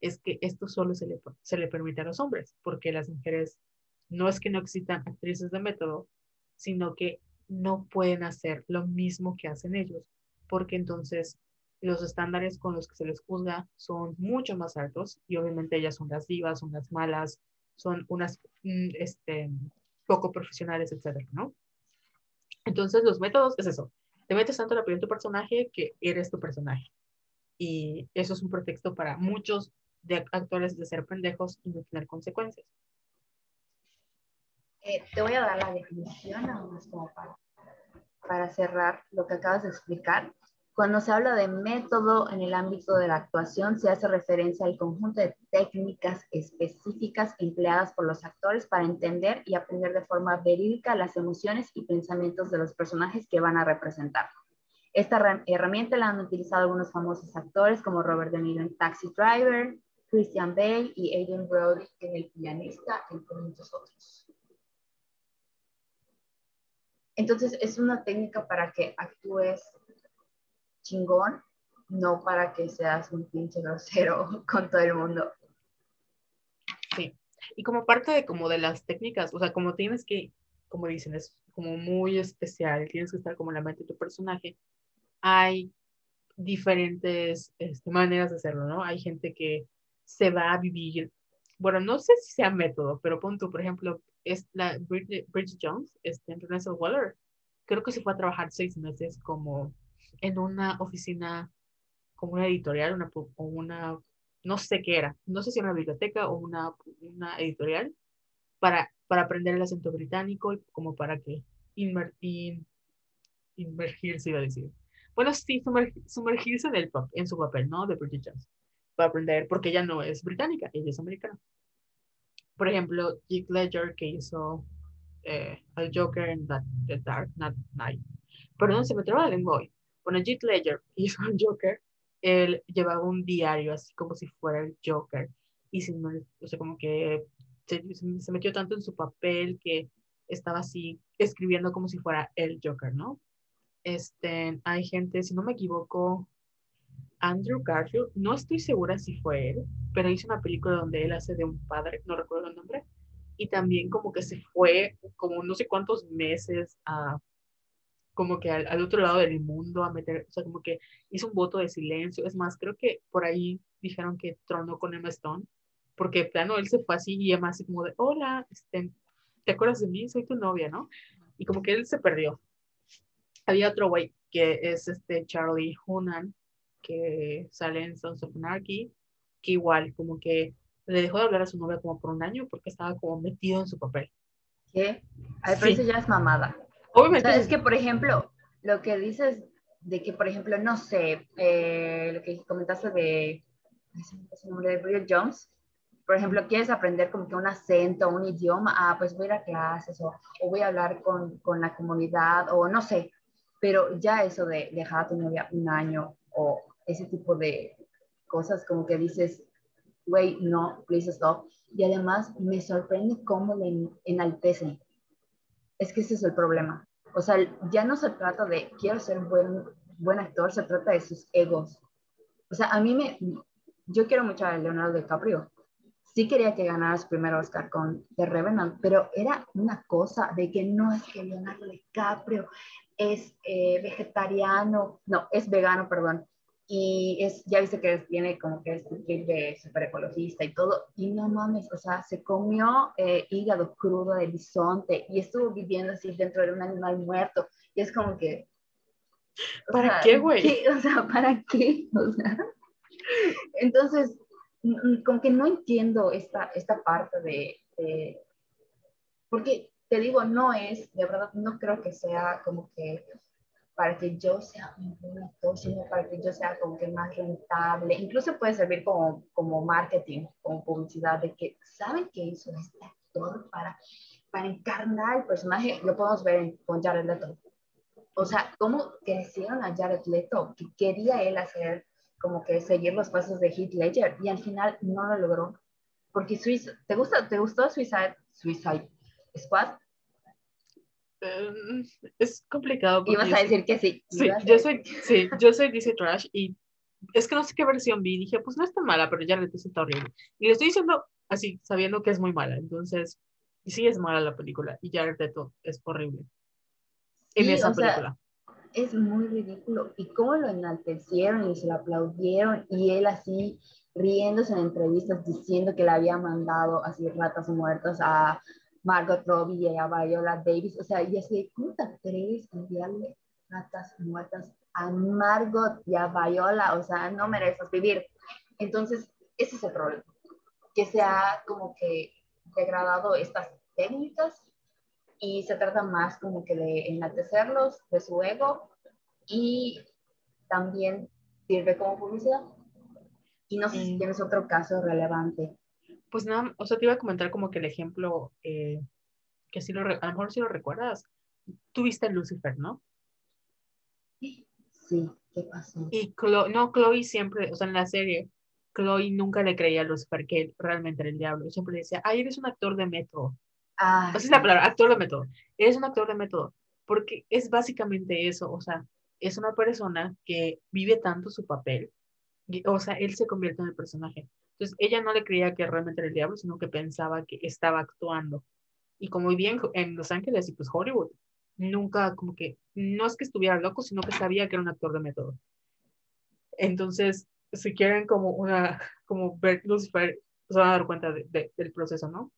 es que esto solo se le, se le permite a los hombres, porque las mujeres no es que no existan actrices de método, sino que no pueden hacer lo mismo que hacen ellos, porque entonces los estándares con los que se les juzga son mucho más altos y obviamente ellas son las divas, son las malas, son unas mm, este, poco profesionales, etcétera, ¿no? Entonces los métodos es eso, te metes tanto en la piel de tu personaje que eres tu personaje. Y eso es un pretexto para muchos de actores de ser pendejos y no tener consecuencias. Eh, te voy a dar la definición, como para, para cerrar lo que acabas de explicar. Cuando se habla de método en el ámbito de la actuación, se hace referencia al conjunto de técnicas específicas empleadas por los actores para entender y aprender de forma verídica las emociones y pensamientos de los personajes que van a representar. Esta herramienta la han utilizado algunos famosos actores como Robert De Niro en Taxi Driver, Christian Bale y Adrian Brody en El pianista, entre muchos otros. Entonces es una técnica para que actúes chingón, no para que seas un pinche grosero con todo el mundo. Sí, y como parte de como de las técnicas, o sea, como tienes que, como dicen, es como muy especial, tienes que estar como en la mente de tu personaje, hay diferentes este, maneras de hacerlo, ¿no? Hay gente que se va a vivir, bueno, no sé si sea método, pero punto, por ejemplo, es la Bridget, Jones, este, Renée Waller, creo que se fue a trabajar seis meses como en una oficina, como una editorial, una, o una, no sé qué era, no sé si era una biblioteca o una, una editorial, para, para aprender el acento británico y como para que invertir, inmergirse, iba a decir. Bueno, sí, sumergirse en, el, en su papel, ¿no? De Bridget Jones, para aprender, porque ella no es británica, ella es americana. Por ejemplo, Heath Ledger, que hizo eh, al Joker en The Dark Knight. Perdón, se me traba la lengua hoy. Bueno, Heath Ledger hizo al Joker, él llevaba un diario así como si fuera el Joker. Y sin, o sea, como que se, se, metió tanto en su papel que estaba así escribiendo como si fuera el Joker, ¿no? Este, hay gente, si no me equivoco, Andrew Garfield, no estoy segura si fue él, pero hizo una película donde él hace de un padre, no recuerdo el nombre, y también como que se fue como no sé cuántos meses a como que al, otro lado del mundo a meter, o sea, como que hizo un voto de silencio. Es más, creo que por ahí dijeron que tronó con Emma Stone, porque plano él se fue así y Emma así como de, hola, este, ¿te acuerdas de mí? Soy tu novia, ¿no? Y como que él se perdió. Había otro güey que es este Charlie Hunan, que sale en Sons of Anarchy, que igual como que le dejó de hablar a su novia como por un año porque estaba como metido en su papel. ¿Qué? A ver, ya es mamada. Obviamente. es que, por ejemplo, lo que dices de que, por ejemplo, no sé, eh, lo que comentaste de, ese nombre de Bridget Jones, por ejemplo, quieres aprender como que un acento, un idioma, ah, pues voy a ir a clases o, o voy a hablar con, con, la comunidad o no sé, pero ya eso de dejar a tu novia un año o ese tipo de cosas como que dices, güey, no, please stop. Y además me sorprende cómo le enaltecen. Es que ese es el problema. O sea, ya no se trata de quiero ser buen, buen actor, se trata de sus egos. O sea, a mí me, yo quiero mucho a Leonardo DiCaprio. Sí quería que ganara su primer Oscar con The Revenant, pero era una cosa de que no es que Leonardo DiCaprio es eh, vegetariano, no, es vegano, perdón, y es, ya viste que tiene como que este clip de super ecologista y todo, y no mames, o sea, se comió eh, hígado crudo de bisonte y estuvo viviendo así dentro de un animal muerto, y es como que... ¿Para qué, güey? O sea, ¿para qué? O sea, entonces, como que no entiendo esta, esta parte de, de... Porque te digo, no es, de verdad, no creo que sea como que para que yo sea un sino para que yo sea como que más rentable. Incluso puede servir como, como marketing, como publicidad, de que saben que hizo este actor para, para encarnar el personaje. Lo podemos ver con Jared Leto. O sea, cómo crecieron a Jared Leto, que quería él hacer como que seguir los pasos de Heath Ledger y al final no lo logró. Porque ¿te, gusta, ¿te gustó Suicide, Suicide Squad? Em, es complicado. Y vas a decir que sí. Sí, yo soy, sí, yo soy DC Trash y es que no sé qué versión vi. Dije, pues no es tan mala, pero ya le está horrible. Y le estoy diciendo así, sabiendo que es muy mala. Entonces, sí es mala la película y ya Leto es horrible. En esa película. es muy ridículo. Y cómo lo enaltecieron y se lo aplaudieron y él así riéndose en entrevistas diciendo que le había mandado así ratas muertas a Margot Robbie y a Viola Davis, o sea, y así, ¿cómo te atreves a enviarle ratas muertas, amargo y a Viola, o sea, no mereces vivir. Entonces, ese es el problema, que se ha como que degradado estas técnicas y se trata más como que de enaltecerlos, de su ego y también sirve como publicidad. Y no sé si tienes otro caso relevante. Pues nada, o sea, te iba a comentar como que el ejemplo, eh, que si lo, a lo mejor si lo recuerdas, tuviste Lucifer, ¿no? Sí, ¿qué pasó? Y no, Chloe siempre, o sea, en la serie, Chloe nunca le creía a Lucifer que realmente era el diablo. Siempre decía, ay, eres un actor de método. Ah, Esa es la palabra, actor de método. Eres un actor de método. Porque es básicamente eso, o sea, es una persona que vive tanto su papel, o sea, él se convierte en el personaje. Entonces, ella no le creía que realmente era el diablo, sino que pensaba que estaba actuando. Y como vivía en, Los Ángeles y pues Hollywood, nunca como que, no es que estuviera loco, sino que sabía que era un actor de método. Entonces, si quieren como una, como ver Lucifer, se van a dar cuenta del proceso, ¿no?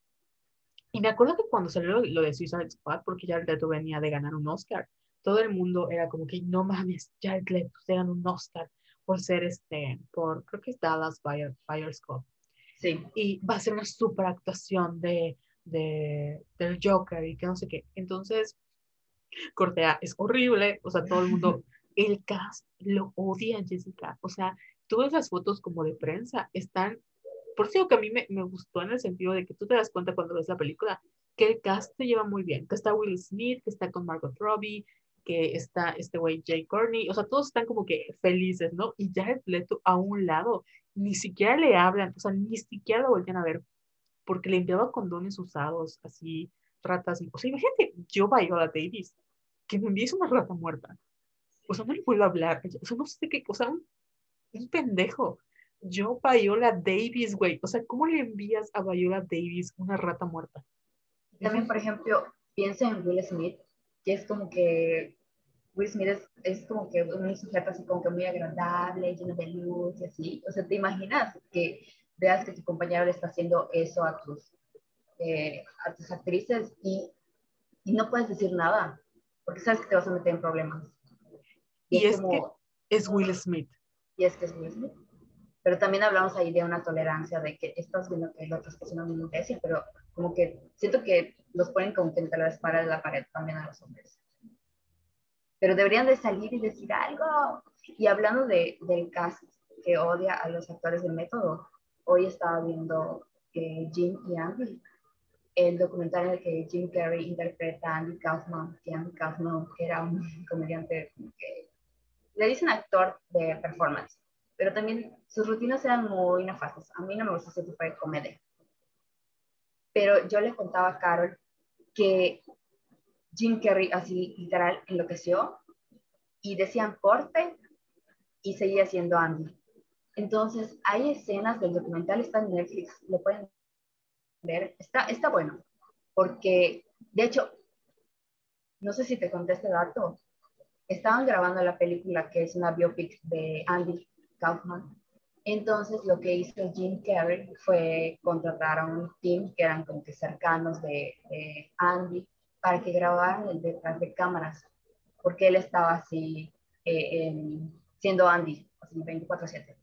Y me acuerdo que cuando salió lo, de Suicide Squad, porque el Leto venía de ganar un Oscar, todo el mundo era como que, no mames, Jared Leto se ganó un Oscar por ser este, por, creo que es Dallas Fire, Fire Squad. Sí. Y va a ser una super actuación de, de, del Joker y que no sé qué. Entonces, Cortea es horrible, o sea, todo el mundo, el cast lo odia, Jessica. O sea, todas las fotos como de prensa están, por eso que a mí me, me, gustó en el sentido de que tú te das cuenta cuando ves la película que el cast te lleva muy bien, que está Will Smith, que está con Margot Robbie, que está este güey Jay Courtney, o sea, todos están como que felices, ¿no? Y el Leto a un lado, ni siquiera le hablan, o sea, ni siquiera lo voltean a ver, porque le enviaba condones usados, así, ratas, o sea, imagínate, yo Viola Davis, que me envíes una rata muerta, o sea, no le puedo hablar, o sea, no sé qué cosa, un, un pendejo, yo Viola Davis, güey, o sea, ¿cómo le envías a Viola Davis una rata muerta? También, por ejemplo, piensa en Will Smith, que es como que Will Smith es, es, como que un sujeto así como que muy agradable, lleno de luz y así. O sea, ¿te imaginas que veas que tu compañero le está haciendo eso a tus, eh, a tus actrices y, y, no puedes decir nada? Porque sabes que te vas a meter en problemas. Y, es, que es Will Smith. Y es que es Will Smith. Pero también hablamos ahí de una tolerancia, de que estás viendo que el otro está haciendo un imbécil, pero como que siento que los ponen como que entre la espalda de la pared también a los hombres. Pero deberían de salir y decir algo. Y hablando de, del cast que odia a los actores del método, hoy estaba viendo eh, Jim y Andy, el documental en el que Jim Carrey interpreta a Andy Kaufman, que Andy Kaufman era un comediante que le dicen actor de performance, pero también sus rutinas eran muy nefastas. A mí no me gusta ese tipo de comedia. Pero yo le contaba a Carol que Jim Carrey así literal enloqueció y decían corte y seguía siendo Andy. Entonces, hay escenas del documental, está en Netflix, lo pueden ver, está, está bueno, porque de hecho, no sé si te conté este dato, estaban grabando la película que es una biopic de Andy Kaufman entonces lo que hizo Jim Carrey fue contratar a un team que eran como que cercanos de, Andy para que grabaran el detrás de cámaras, porque él estaba así eh, siendo Andy, así 24/7.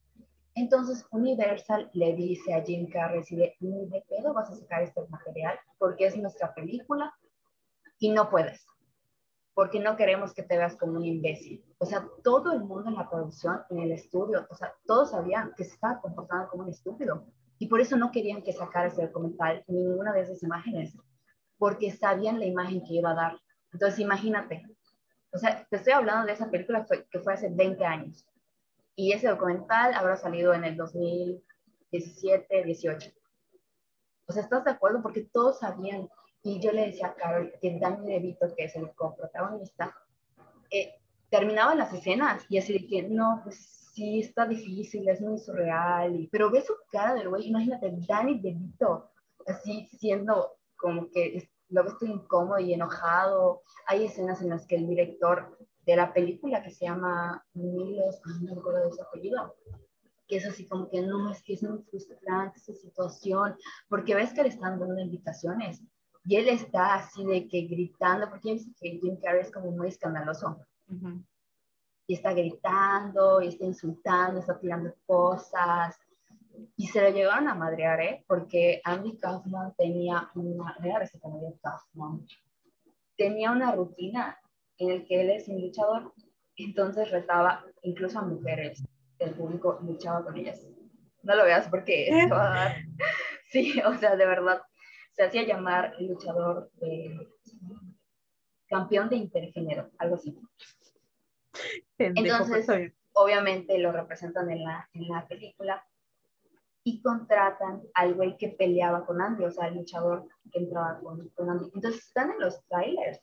Entonces Universal le dice a Jim Carrey, si de, de pedo vas a sacar este material, porque es nuestra película y no puedes porque no queremos que te veas como un imbécil. O sea, todo el mundo en la producción, en el estudio, o sea, todos sabían que se estaba comportando como un estúpido. Y por eso no querían que sacara ese documental ni ninguna de esas imágenes, porque sabían la imagen que iba a dar. Entonces, imagínate. O sea, te estoy hablando de esa película que fue hace 20 años. Y ese documental habrá salido en el 2017, 18. O sea, ¿estás de acuerdo? Porque todos sabían y yo le decía a Carol que Danny DeVito, que es el coprotagonista, eh, terminaba las escenas y así de que, no, pues sí, está difícil, es muy surreal, y, pero ve su cara del güey, imagínate, Danny DeVito, así siendo como que lo ves estoy incómodo y enojado. Hay escenas en las que el director de la película que se llama Milos, no me acuerdo de su apellido, que es así como que no, es que es muy frustrante esa situación, porque ves que le están dando invitaciones Y él está así de que gritando, porque que Jim Carrey es como muy escandaloso. Y está gritando, y está insultando, está tirando cosas. Y se lo llevaron a madrear, ¿eh? Porque Andy Kaufman tenía una... Kaufman. Tenía una rutina en el que él es un luchador, entonces retaba incluso a mujeres del público, luchaba con ellas. No lo veas porque esto va a dar... Sí, o sea, de verdad, se hacía llamar luchador de campeón de intergénero, algo así. Entonces, obviamente lo representan en la, en la película y contratan al güey que peleaba con Andy, o sea, el luchador que entraba con, con Andy. Entonces están en los trailers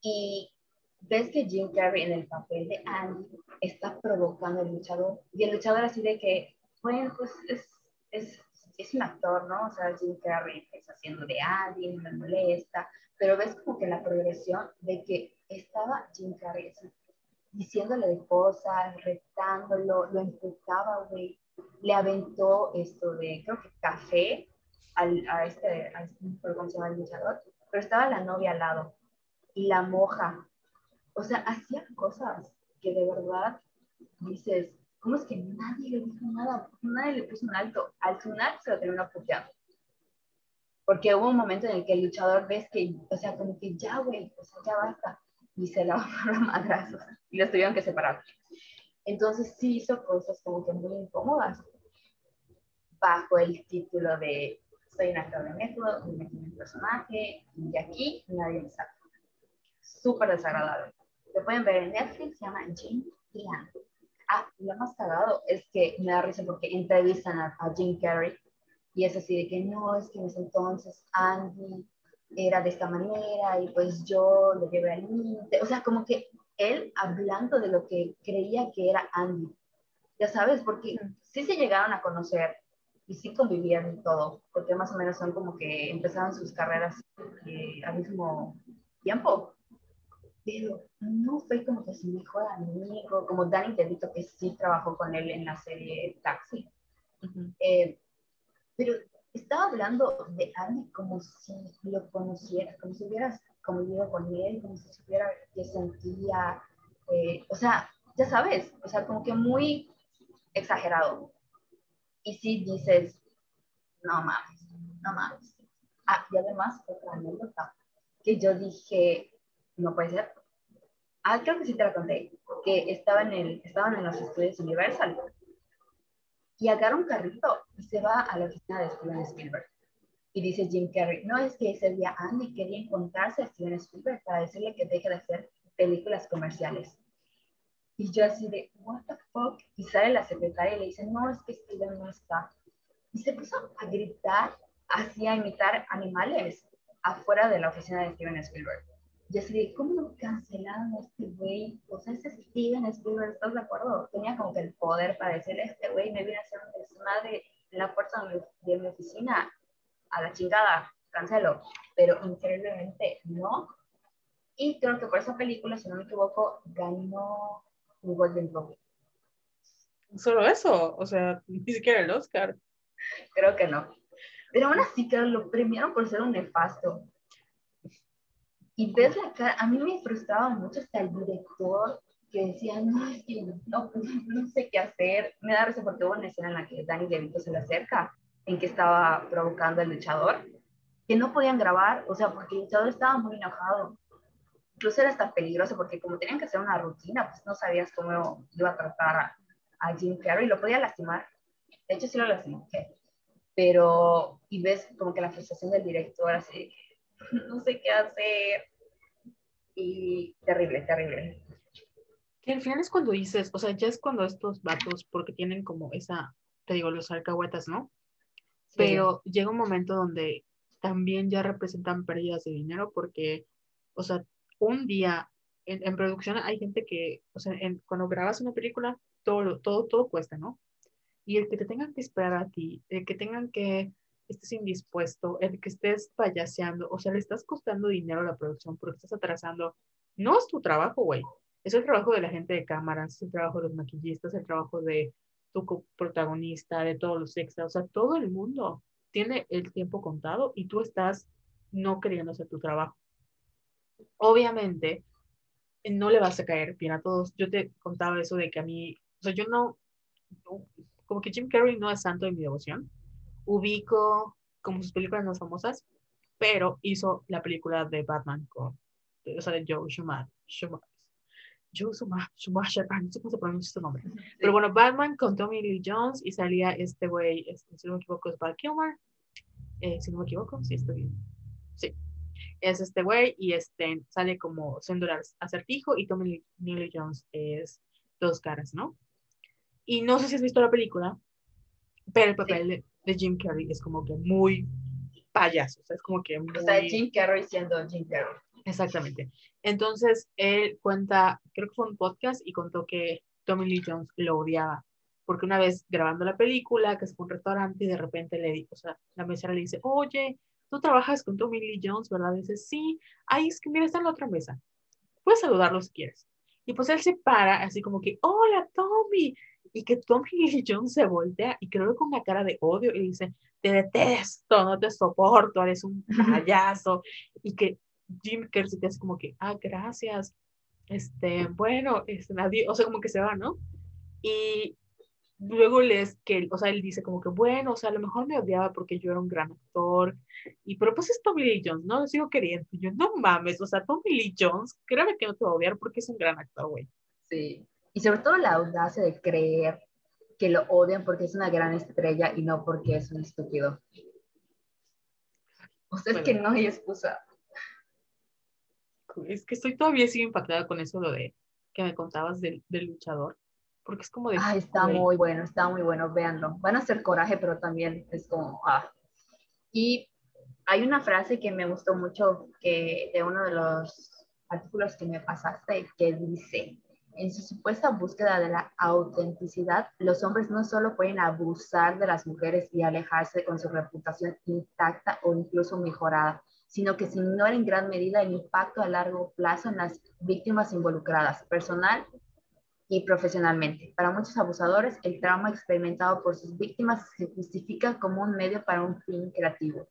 y ves que Jim Carrey en el papel de Andy está provocando al luchador y el luchador así de que, bueno, pues es, es es un actor, ¿no? O sea, Jim Carrey está haciendo de Andy, me molesta, pero ves como que la progresión de que estaba Jim Carrey diciéndole de cosas, retándolo, lo empujaba, güey, le aventó esto de, creo que café al, a este, a este, ¿cómo se llama el luchador? Pero estaba la novia al lado y la moja. O sea, hacía cosas que de verdad dices, ¿Cómo es que nadie le dijo nada? Nadie le puso un alto. Al final se lo terminó puteando. Porque hubo un momento en el que el luchador ves que, o sea, como que ya, güey, o sea, ya basta. Y se la a madrazos. Y los tuvieron que separar. Entonces sí hizo cosas como que muy incómodas. Bajo el título de soy un actor de método, me metí en un personaje, y aquí nadie me sabe. Súper desagradable. Lo pueden ver en Netflix, se llama Jim Ian. Ah, lo más cagado es que me da risa porque entrevistan a, Jim Carrey y es así de que no, es que en ese entonces Andy era de esta manera y pues yo lo llevé al límite. O sea, como que él hablando de lo que creía que era Andy. Ya sabes, porque sí se llegaron a conocer y sí convivían y todo, porque más o menos son como que empezaron sus carreras eh, al mismo tiempo pero no fue como que su mejor amigo, como Danny DeVito, que sí trabajó con él en la serie Taxi. Eh, pero estaba hablando de Andy como si lo conociera, como si hubieras convivido con él, como si supiera que sentía, eh, o sea, ya sabes, o sea, como que muy exagerado. Y sí dices, no mames, no mames. Ah, y además, otra anécdota, que yo dije, no puede ser. Ah, creo que sí te la conté, que estaban en, estaban en los estudios Universal y agarra un carrito y se va a la oficina de Steven Spielberg. Y dice Jim Carrey, no es que ese día Andy quería encontrarse a Steven Spielberg para decirle que deje de hacer películas comerciales. Y yo así de, what the fuck? Y sale la secretaria y le dice, no, es que Steven no está. Y se puso a gritar, así a imitar animales afuera de la oficina de Steven Spielberg. Y así ¿cómo lo cancelaron a este güey? O sea, ese Steven Spielberg, ¿estás de acuerdo? Tenía como que el poder para decirle, este güey me viene a hacer un desmadre en la puerta de mi oficina, a la chingada, cancelo. Pero increíblemente no. Y creo que por esa película, si no me equivoco, ganó un Golden Globe. Solo eso, o sea, ni siquiera el Oscar. Creo que no. Pero aún así, que lo premiaron por ser un nefasto. Y ves la cara, a mí me frustraba mucho hasta el director que decía, no, es que no, no sé qué hacer. Me da risa porque hubo una escena en la que Danny DeVito se le acerca, en que estaba provocando al luchador, que no podían grabar, o sea, porque el luchador estaba muy enojado. Incluso era hasta peligroso porque como tenían que hacer una rutina, pues no sabías cómo iba a tratar a, a Jim Carrey, lo podía lastimar. De hecho, sí lo lastimó. Pero, y ves como que la frustración del director, así, no sé qué hacer. Y terrible, terrible. Que al final es cuando dices, o sea, ya es cuando estos vatos, porque tienen como esa, te digo, los alcahuetas, ¿no? Pero llega un momento donde también ya representan pérdidas de dinero porque, o sea, un día en, producción hay gente que, o sea, cuando grabas una película, todo, todo, todo cuesta, ¿no? Y el que te tengan que esperar a ti, el que tengan que estés indispuesto, el que estés payaseando, o sea, le estás costando dinero a la producción porque estás atrasando. No es tu trabajo, güey. Es el trabajo de la gente de cámaras, es el trabajo de los maquillistas, el trabajo de tu protagonista, de todos los extras, o sea, todo el mundo tiene el tiempo contado y tú estás no queriendo hacer tu trabajo. Obviamente, no le vas a caer bien a todos. Yo te contaba eso de que a mí, o sea, yo no, como que Jim Carrey no es santo de mi devoción. Ubico como sus películas más famosas, pero hizo la película de Batman con, o sea, de Joe Schumacher. Joe Schumacher, no sé cómo se pronuncia su nombre. Pero bueno, Batman con Tommy Lee Jones y salía este güey, este, si no me equivoco, es Val Kilmer. Eh, si no me equivoco, sí, estoy bien. Sí, es este güey y este sale como siendo acertijo y Tommy Lee Jones es dos caras, ¿no? Y no sé si has visto la película, pero el papel de, Jim Carrey es como que muy payaso, o sea, es como que muy... O sea, Jim Carrey siendo Jim Carrey. Exactamente. Entonces, él cuenta, creo que fue un podcast y contó que Tommy Lee Jones lo odiaba, porque una vez grabando la película, que es un restaurante y de repente le dijo, o sea, la mesera le dice, oye, tú trabajas con Tommy Lee Jones, ¿verdad? dice, sí, ahí es que mira, está en la otra mesa. Puedes saludarlo si quieres. Y pues él se para, así como que, hola Tommy, y que Lee Jones se voltea y creo que con una cara de odio y dice, te detesto, no te soporto, eres un payaso, y que Jim Kerr se te hace como que, ah, gracias, este, bueno, este, nadie, o sea, como que se va, ¿no? Y luego les que, o sea, él dice como que, bueno, o sea, a lo mejor me odiaba porque yo era un gran actor, y pero pues es Tommy Lee Jones, ¿no? Lo sigo queriendo. Y yo, no mames, o sea, Tommy Lee Jones, créeme que no te va a odiar porque es un gran actor, güey. Sí, y sobre todo la audacia de creer que lo odian porque es una gran estrella y no porque es un estúpido. O sea, es que no hay excusa. Es que estoy todavía así impactada con eso, lo de que me contabas del, del luchador. Porque es como de. Ah, está muy bueno, está muy bueno, véanlo. Van a hacer coraje, pero también es como. Ah. Y hay una frase que me gustó mucho que de uno de los artículos que me pasaste que dice: en su supuesta búsqueda de la autenticidad, los hombres no solo pueden abusar de las mujeres y alejarse con su reputación intacta o incluso mejorada, sino que se ignora en gran medida el impacto a largo plazo en las víctimas involucradas, personal y profesionalmente. Para muchos abusadores, el trauma experimentado por sus víctimas se justifica como un medio para un fin creativo,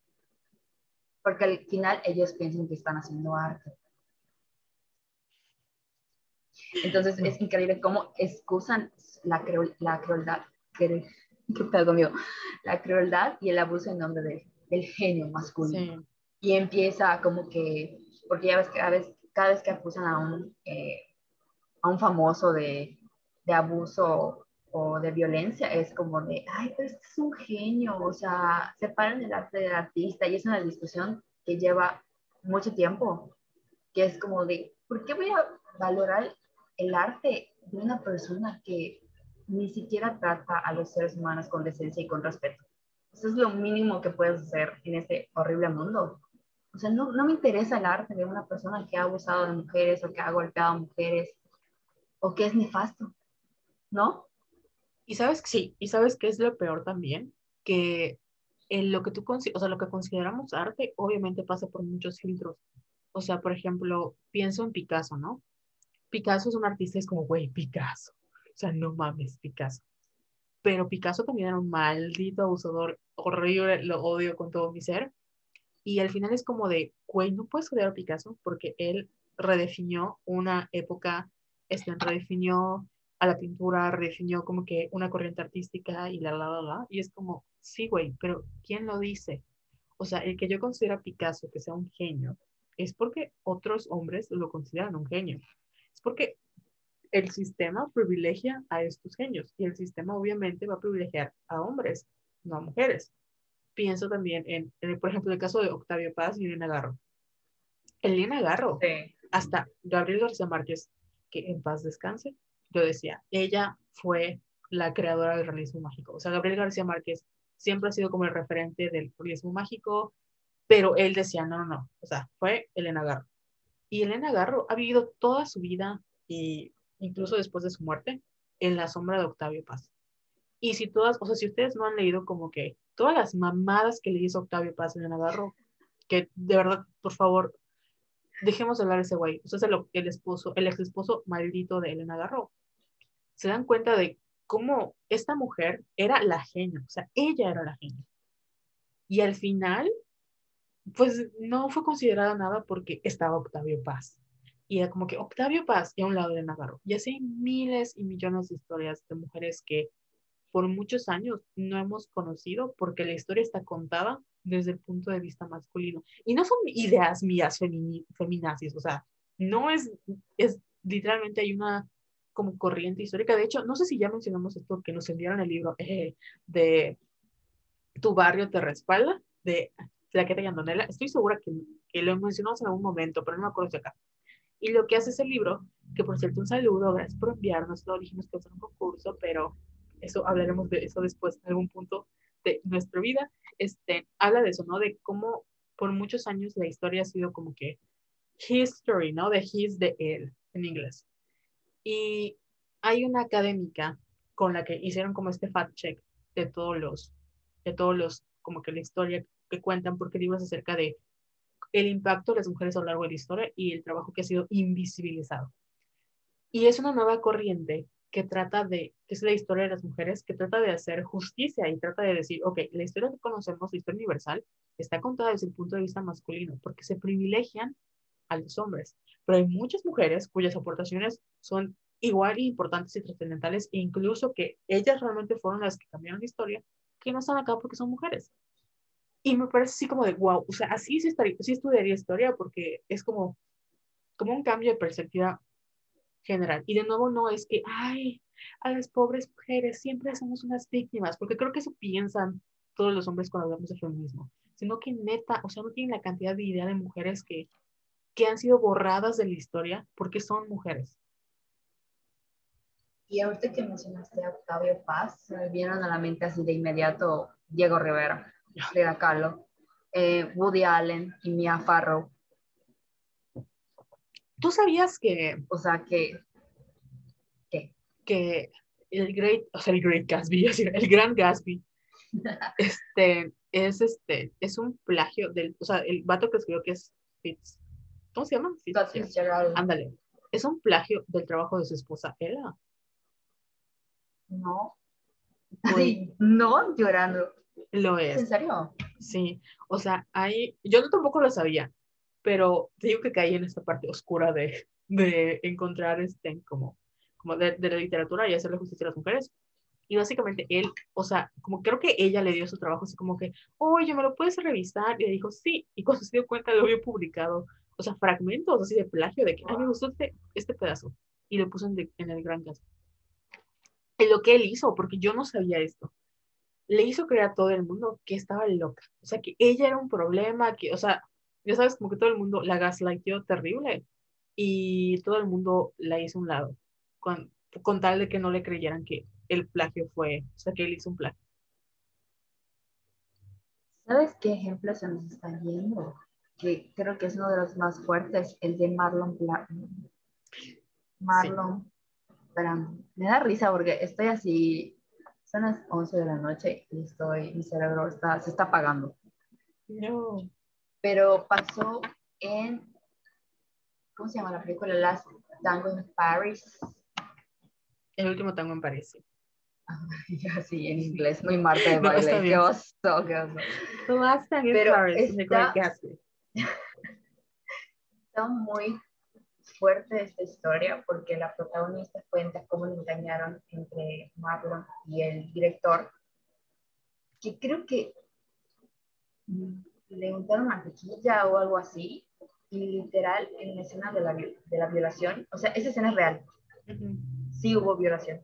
porque al final ellos piensan que están haciendo arte. Entonces es increíble cómo excusan la, la crueldad, que, la crueldad y el abuso en nombre de, del genio masculino. Y empieza como que, porque ya ves que cada vez, cada vez que acusan a un, eh, a un famoso de, de abuso o de violencia, es como de, ay, pero este es un genio, o sea, separan el arte del artista y es una discusión que lleva mucho tiempo, que es como de, ¿por qué voy a valorar el arte de una persona que ni siquiera trata a los seres humanos con decencia y con respeto. Eso es lo mínimo que puedes hacer en este horrible mundo. O sea, no, no me interesa el arte de una persona que ha abusado de mujeres o que ha golpeado a mujeres o que es nefasto, ¿no? Y sabes que sí, y sabes que es lo peor también, que lo que tú, o sea, lo que consideramos arte obviamente pasa por muchos filtros. O sea, por ejemplo, pienso en Picasso, ¿no? Picasso es un artista, es como, güey, Picasso. O sea, no mames, Picasso. Pero Picasso también era un maldito abusador horrible, lo odio con todo mi ser. Y al final es como de, güey, no puedes odiar a Picasso porque él redefinió una época, este, redefinió a la pintura, redefinió como que una corriente artística y la, la, la, la. Y es como, sí, güey, pero ¿quién lo dice? O sea, el que yo considero a Picasso que sea un genio es porque otros hombres lo consideran un genio porque el sistema privilegia a estos genios y el sistema obviamente va a privilegiar a hombres, no a mujeres. Pienso también en, por ejemplo, el caso de Octavio Paz y Elena Garro. Elena Garro, hasta Gabriel García Márquez, que en paz descanse, yo decía, ella fue la creadora del realismo mágico. O sea, Gabriel García Márquez siempre ha sido como el referente del realismo mágico, pero él decía, no, no, no, o sea, fue Elena Garro. Y Elena Garro ha vivido toda su vida, y incluso después de su muerte, en la sombra de Octavio Paz. Y si todas, o sea, si ustedes no han leído como que todas las mamadas que le hizo Octavio Paz a Elena Garro, que de verdad, por favor, dejemos de hablar ese güey. Usted es el, el esposo, el ex esposo maldito de Elena Garro. Se dan cuenta de cómo esta mujer era la genio, o sea, ella era la genio. Y al final pues no fue considerada nada porque estaba Octavio Paz. Y era como que Octavio Paz y a un lado de Navarro. Y así hay miles y millones de historias de mujeres que por muchos años no hemos conocido porque la historia está contada desde el punto de vista masculino. Y no son ideas mías feminazis, o sea, no es, es literalmente hay una como corriente histórica. De hecho, no sé si ya mencionamos esto que nos enviaron el libro eh, de Tu barrio te respalda, de Flaqueta y Andonela. Estoy segura que, que, lo mencionamos en algún momento, pero no me acuerdo si acá. Y lo que hace ese libro, que por cierto, un saludo, gracias por enviarnos, lo dijimos que es un concurso, pero eso hablaremos de eso después en algún punto de nuestra vida, este, habla de eso, ¿no? De cómo por muchos años la historia ha sido como que history, ¿no? De his, de él, en inglés. Y hay una académica con la que hicieron como este fact check de todos los, de todos los, como que la historia que cuentan, porque libros acerca de el impacto de las mujeres a lo largo de la historia y el trabajo que ha sido invisibilizado. Y es una nueva corriente que trata de, que es la historia de las mujeres, que trata de hacer justicia y trata de decir, ok, la historia que conocemos, la historia universal, está contada desde el punto de vista masculino, porque se privilegian a los hombres. Pero hay muchas mujeres cuyas aportaciones son igual importantes y trascendentales, e incluso que ellas realmente fueron las que cambiaron la historia, que no están acá porque son mujeres. Y me parece así como de, wow, o sea, así sí, estaría, sí estudiaría historia porque es como, como un cambio de perspectiva general. Y de nuevo no es que, ay, a las pobres mujeres siempre somos unas víctimas, porque creo que eso piensan todos los hombres cuando hablamos de feminismo, sino que neta, o sea, no tienen la cantidad de idea de mujeres que, que han sido borradas de la historia porque son mujeres. Y ahorita que mencionaste a Octavio Paz, se me vienen a la mente así de inmediato Diego Rivera, Frida Kahlo, eh, Woody Allen y Mia Farrow. ¿Tú sabías que... O sea, que... ¿Qué? Que el Great, o sea, el Great Gatsby, el Gran Gatsby, este, es este, es un plagio del, o sea, el vato que escribió que es Fitz, ¿cómo se llama? Fitzgerald. Ándale, es un plagio del trabajo de su esposa Ella. No. Sí, no, llorando. Lo es. ¿En serio? Sí, o sea, hay, yo tampoco lo sabía, pero te digo que caí en esta parte oscura de, de encontrar este, como, como de, de, la literatura y hacerle justicia a las mujeres. Y básicamente él, o sea, como creo que ella le dio su trabajo así como que, oye, ¿me lo puedes revisar? Y le dijo, sí. Y cuando se dio cuenta lo había publicado, o sea, fragmentos así de plagio de que, ay, me gustó este, este pedazo. Y lo puso en, en el gran caso. Y lo que él hizo, porque yo no sabía esto, le hizo creer a todo el mundo que estaba loca. O sea, que ella era un problema, que, o sea, ya sabes, como que todo el mundo la gaslightó terrible y todo el mundo la hizo a un lado, con, con tal de que no le creyeran que el plagio fue, o sea, que él hizo un plagio. ¿Sabes qué ejemplo se nos está yendo? Que creo que es uno de los más fuertes, el de Marlon Brando. Marlon Brando. Me da risa porque estoy así, son las 11 de la noche y estoy, mi cerebro está, se está apagando. No pero pasó en, ¿cómo se llama la película? Last Tango in Paris. El último tango en París. sí, en inglés, muy Marta de baile. qué oso, qué oso. The Last Tango in Paris, está, está muy fuerte esta historia porque la protagonista cuenta cómo le engañaron entre Marlon y el director, que creo que le untaron mantequilla o algo así, y literal en la escena de la, de la violación, o sea, esa escena es real, sí hubo violación,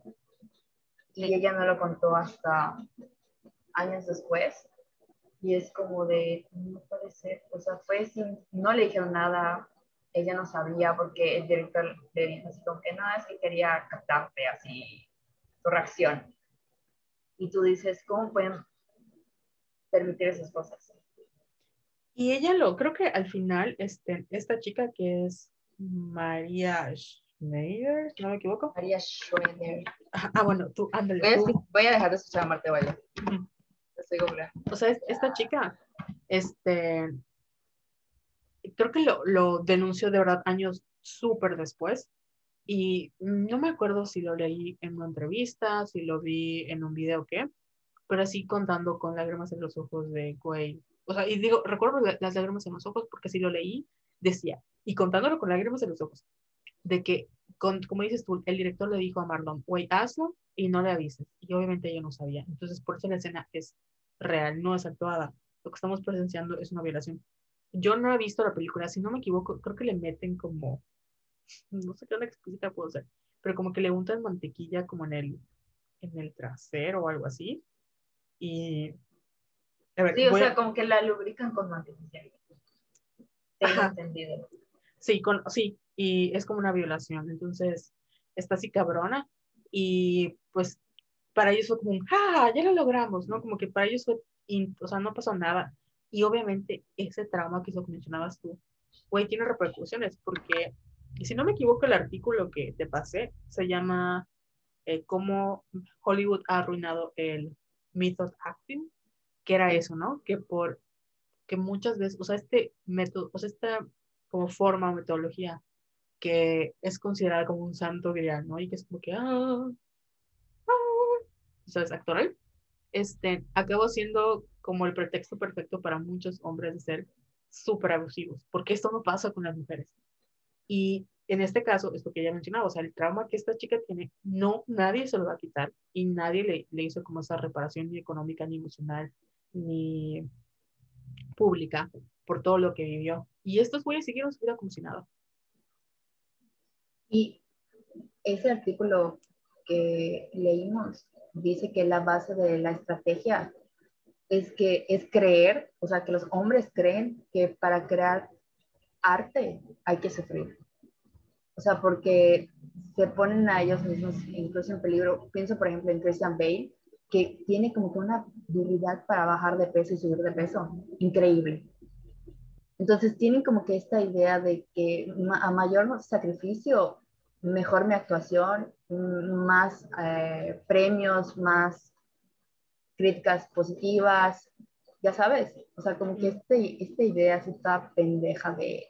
y ella no lo contó hasta años después, y es como de, no puede ser, o sea, fue sin, no le dijeron nada, ella no sabía porque el director le dijo así como que no, es que quería captarte así, tu reacción. Y tú dices, ¿cómo pueden permitir esas cosas? Y ella lo, creo que al final, este, esta chica que es María Schneider, no me equivoco. María Schroeder. Ah, bueno, tú, ándale. Voy, a, dejar de escuchar a Marta Valle. Estoy O sea, esta chica, este, creo que lo, lo denunció de verdad años súper después. Y no me acuerdo si lo leí en una entrevista, si lo vi en un video o qué, pero así contando con lágrimas en los ojos de, güey, o sea, y digo, recuerdo las lágrimas en los ojos porque si lo leí, decía, y contándolo con lágrimas en los ojos, de que, con, como dices tú, el director le dijo a Marlon, güey, hazlo y no le avises. Y obviamente ella no sabía. Entonces, por eso la escena es real, no es actuada. Lo que estamos presenciando es una violación. Yo no he visto la película, si no me equivoco, creo que le meten como, no sé qué una exquisita puedo ser, pero como que le untan mantequilla como en el, en el trasero o algo así. Y sí, o sea, como que la lubrican con mantequilla. Tengo entendido. Sí, con, sí, y es como una violación. Entonces, está así cabrona. Y pues para ellos fue como un, ¡ah! Ya lo logramos, ¿no? Como que para ellos fue, o sea, no pasó nada. Y obviamente ese trauma que, mencionabas tú, güey, tiene repercusiones, porque si no me equivoco, el artículo que te pasé se llama eh, Cómo Hollywood ha arruinado el method acting que era eso, ¿no? Que por que muchas veces, o sea, este método, o sea, esta como forma o metodología que es considerada como un santo grial, ¿no? Y que es como que, ah, ah, ¿sabes? Actoral, este, acabó siendo como el pretexto perfecto para muchos hombres de ser súper abusivos, porque esto no pasa con las mujeres. Y en este caso, esto que ya mencionaba, o sea, el trauma que esta chica tiene, no, nadie se lo va a quitar y nadie le, le hizo como esa reparación ni económica ni emocional ni pública por todo lo que vivió. Y estos güeyes siguieron su vida como si nada. Y ese artículo que leímos dice que la base de la estrategia es que es creer, o sea, que los hombres creen que para crear arte hay que sufrir. O sea, porque se ponen a ellos mismos incluso en peligro. Pienso, por ejemplo, en Christian Bale, que tiene como que una habilidad para bajar de peso y subir de peso increíble. Entonces tienen como que esta idea de que a mayor sacrificio, mejor mi actuación, más eh, premios, más críticas positivas, ya sabes, o sea, como que este, esta idea es esta pendeja de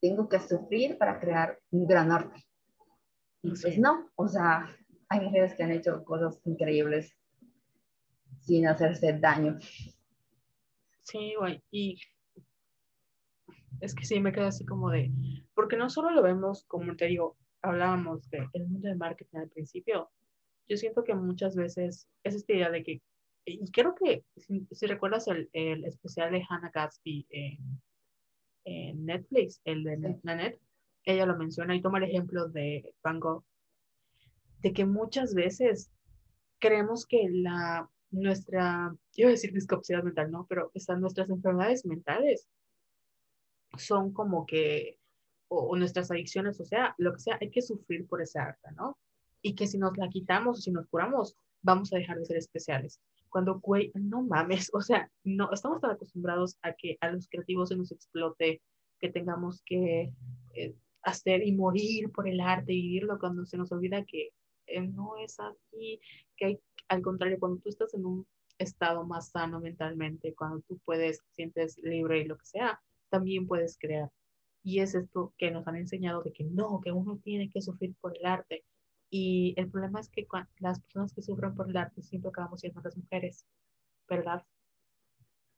tengo que sufrir para crear un gran arte. Y pues no, o sea, hay mujeres que han hecho cosas increíbles sin hacerse daño. Sí, güey, y es que sí, me quedo así como de, porque no solo lo vemos, como te digo, hablábamos del mundo de marketing al principio, yo siento que muchas veces es esta idea de que, y creo que si, recuerdas el, el, especial de Hannah Gatsby en, en Netflix, el de Net, ella lo menciona y toma el ejemplo de Van Gogh de que muchas veces creemos que la, nuestra, quiero decir discapacidad mental, no, pero están nuestras enfermedades mentales son como que, o, nuestras adicciones, o sea, lo que sea, hay que sufrir por esa arte, ¿no? Y que si nos la quitamos o si nos curamos, vamos a dejar de ser especiales. Cuando, güey, no mames, o sea, no, estamos tan acostumbrados a que a los creativos se nos explote, que tengamos que eh, hacer y morir por el arte y vivirlo cuando se nos olvida que eh, no es así, que al contrario, cuando tú estás en un estado más sano mentalmente, cuando tú puedes, sientes libre y lo que sea, también puedes crear. Y es esto que nos han enseñado de que no, que uno tiene que sufrir por el arte. Y el problema es que las personas que sufren por el arte siempre acabamos siendo las mujeres, ¿verdad?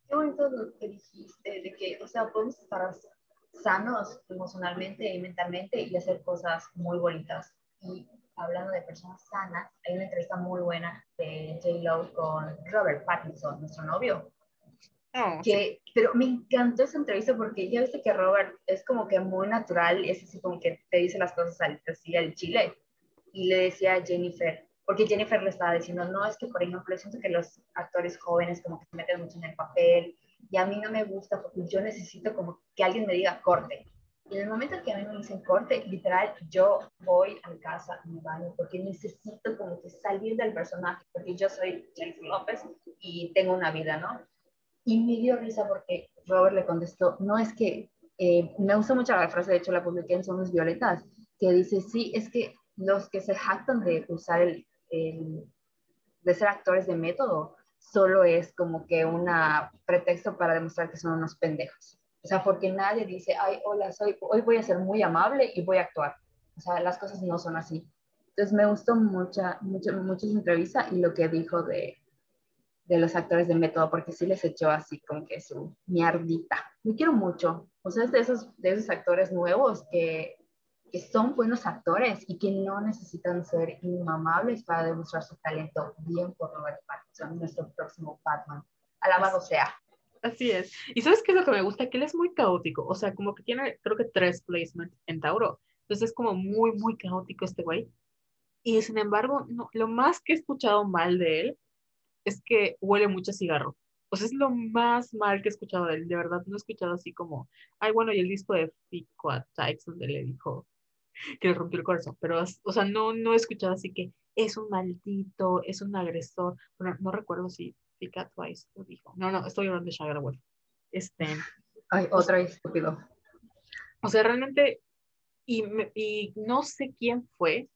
Qué bonito lo que dijiste, de que, o sea, podemos estar sanos emocionalmente y mentalmente y hacer cosas muy bonitas. Y hablando de personas sanas, hay una entrevista muy buena de J. Lo con Robert Pattinson, nuestro novio. Oh, que, Pero me encantó esa entrevista porque ya viste que Robert es como que muy natural, es así como que te dice las cosas al, así al chile. Y le decía a Jennifer, porque Jennifer le estaba diciendo, no, es que por ejemplo, siento que los actores jóvenes como que se meten mucho en el papel y a mí no me gusta porque yo necesito como que alguien me diga corte. Y en el momento que a mí me dicen corte, literal, yo voy a mi casa, me baño, porque necesito como que salir del personaje, porque yo soy Jennifer López y tengo una vida, ¿no? Y me dio risa porque Robert le contestó, no es que, eh, me gusta mucho la frase, de hecho la publiqué en Somos Violetas, que dice, sí, es que los que se jactan de usar el, el de ser actores de método, solo es como que un pretexto para demostrar que son unos pendejos. O sea, porque nadie dice, ay, hola, soy, hoy voy a ser muy amable y voy a actuar. O sea, las cosas no son así. Entonces me gustó mucha, mucha, mucha entrevista y lo que dijo de, de los actores de método, porque sí les echó así como que su mierdita. Me quiero mucho. O sea, es de esos, de esos actores nuevos que, que son buenos actores y que no necesitan ser inmamables para demostrar su talento. Bien por Robert Pattinson, nuestro próximo Batman. Alabado sea. Así es. Y ¿sabes qué es lo que me gusta? Que él es muy caótico. O sea, como que tiene, creo que tres placements en Tauro. Entonces es como muy, muy caótico este güey. Y sin embargo, no, lo más que he escuchado mal de él es que huele mucho a cigarro. O sea, es lo más mal que he escuchado de él. De verdad, no he escuchado así como, ay, bueno, y el disco de Fico a donde le dijo que le rompió el corazón. Pero, o sea, no, no he escuchado así que es un maldito, es un agresor. Bueno, no recuerdo si Fica Twice lo dijo. No, no, estoy hablando de Shaggy Wolf. Este. Ay, otro estúpido. O sea, realmente, y, y no sé quién fue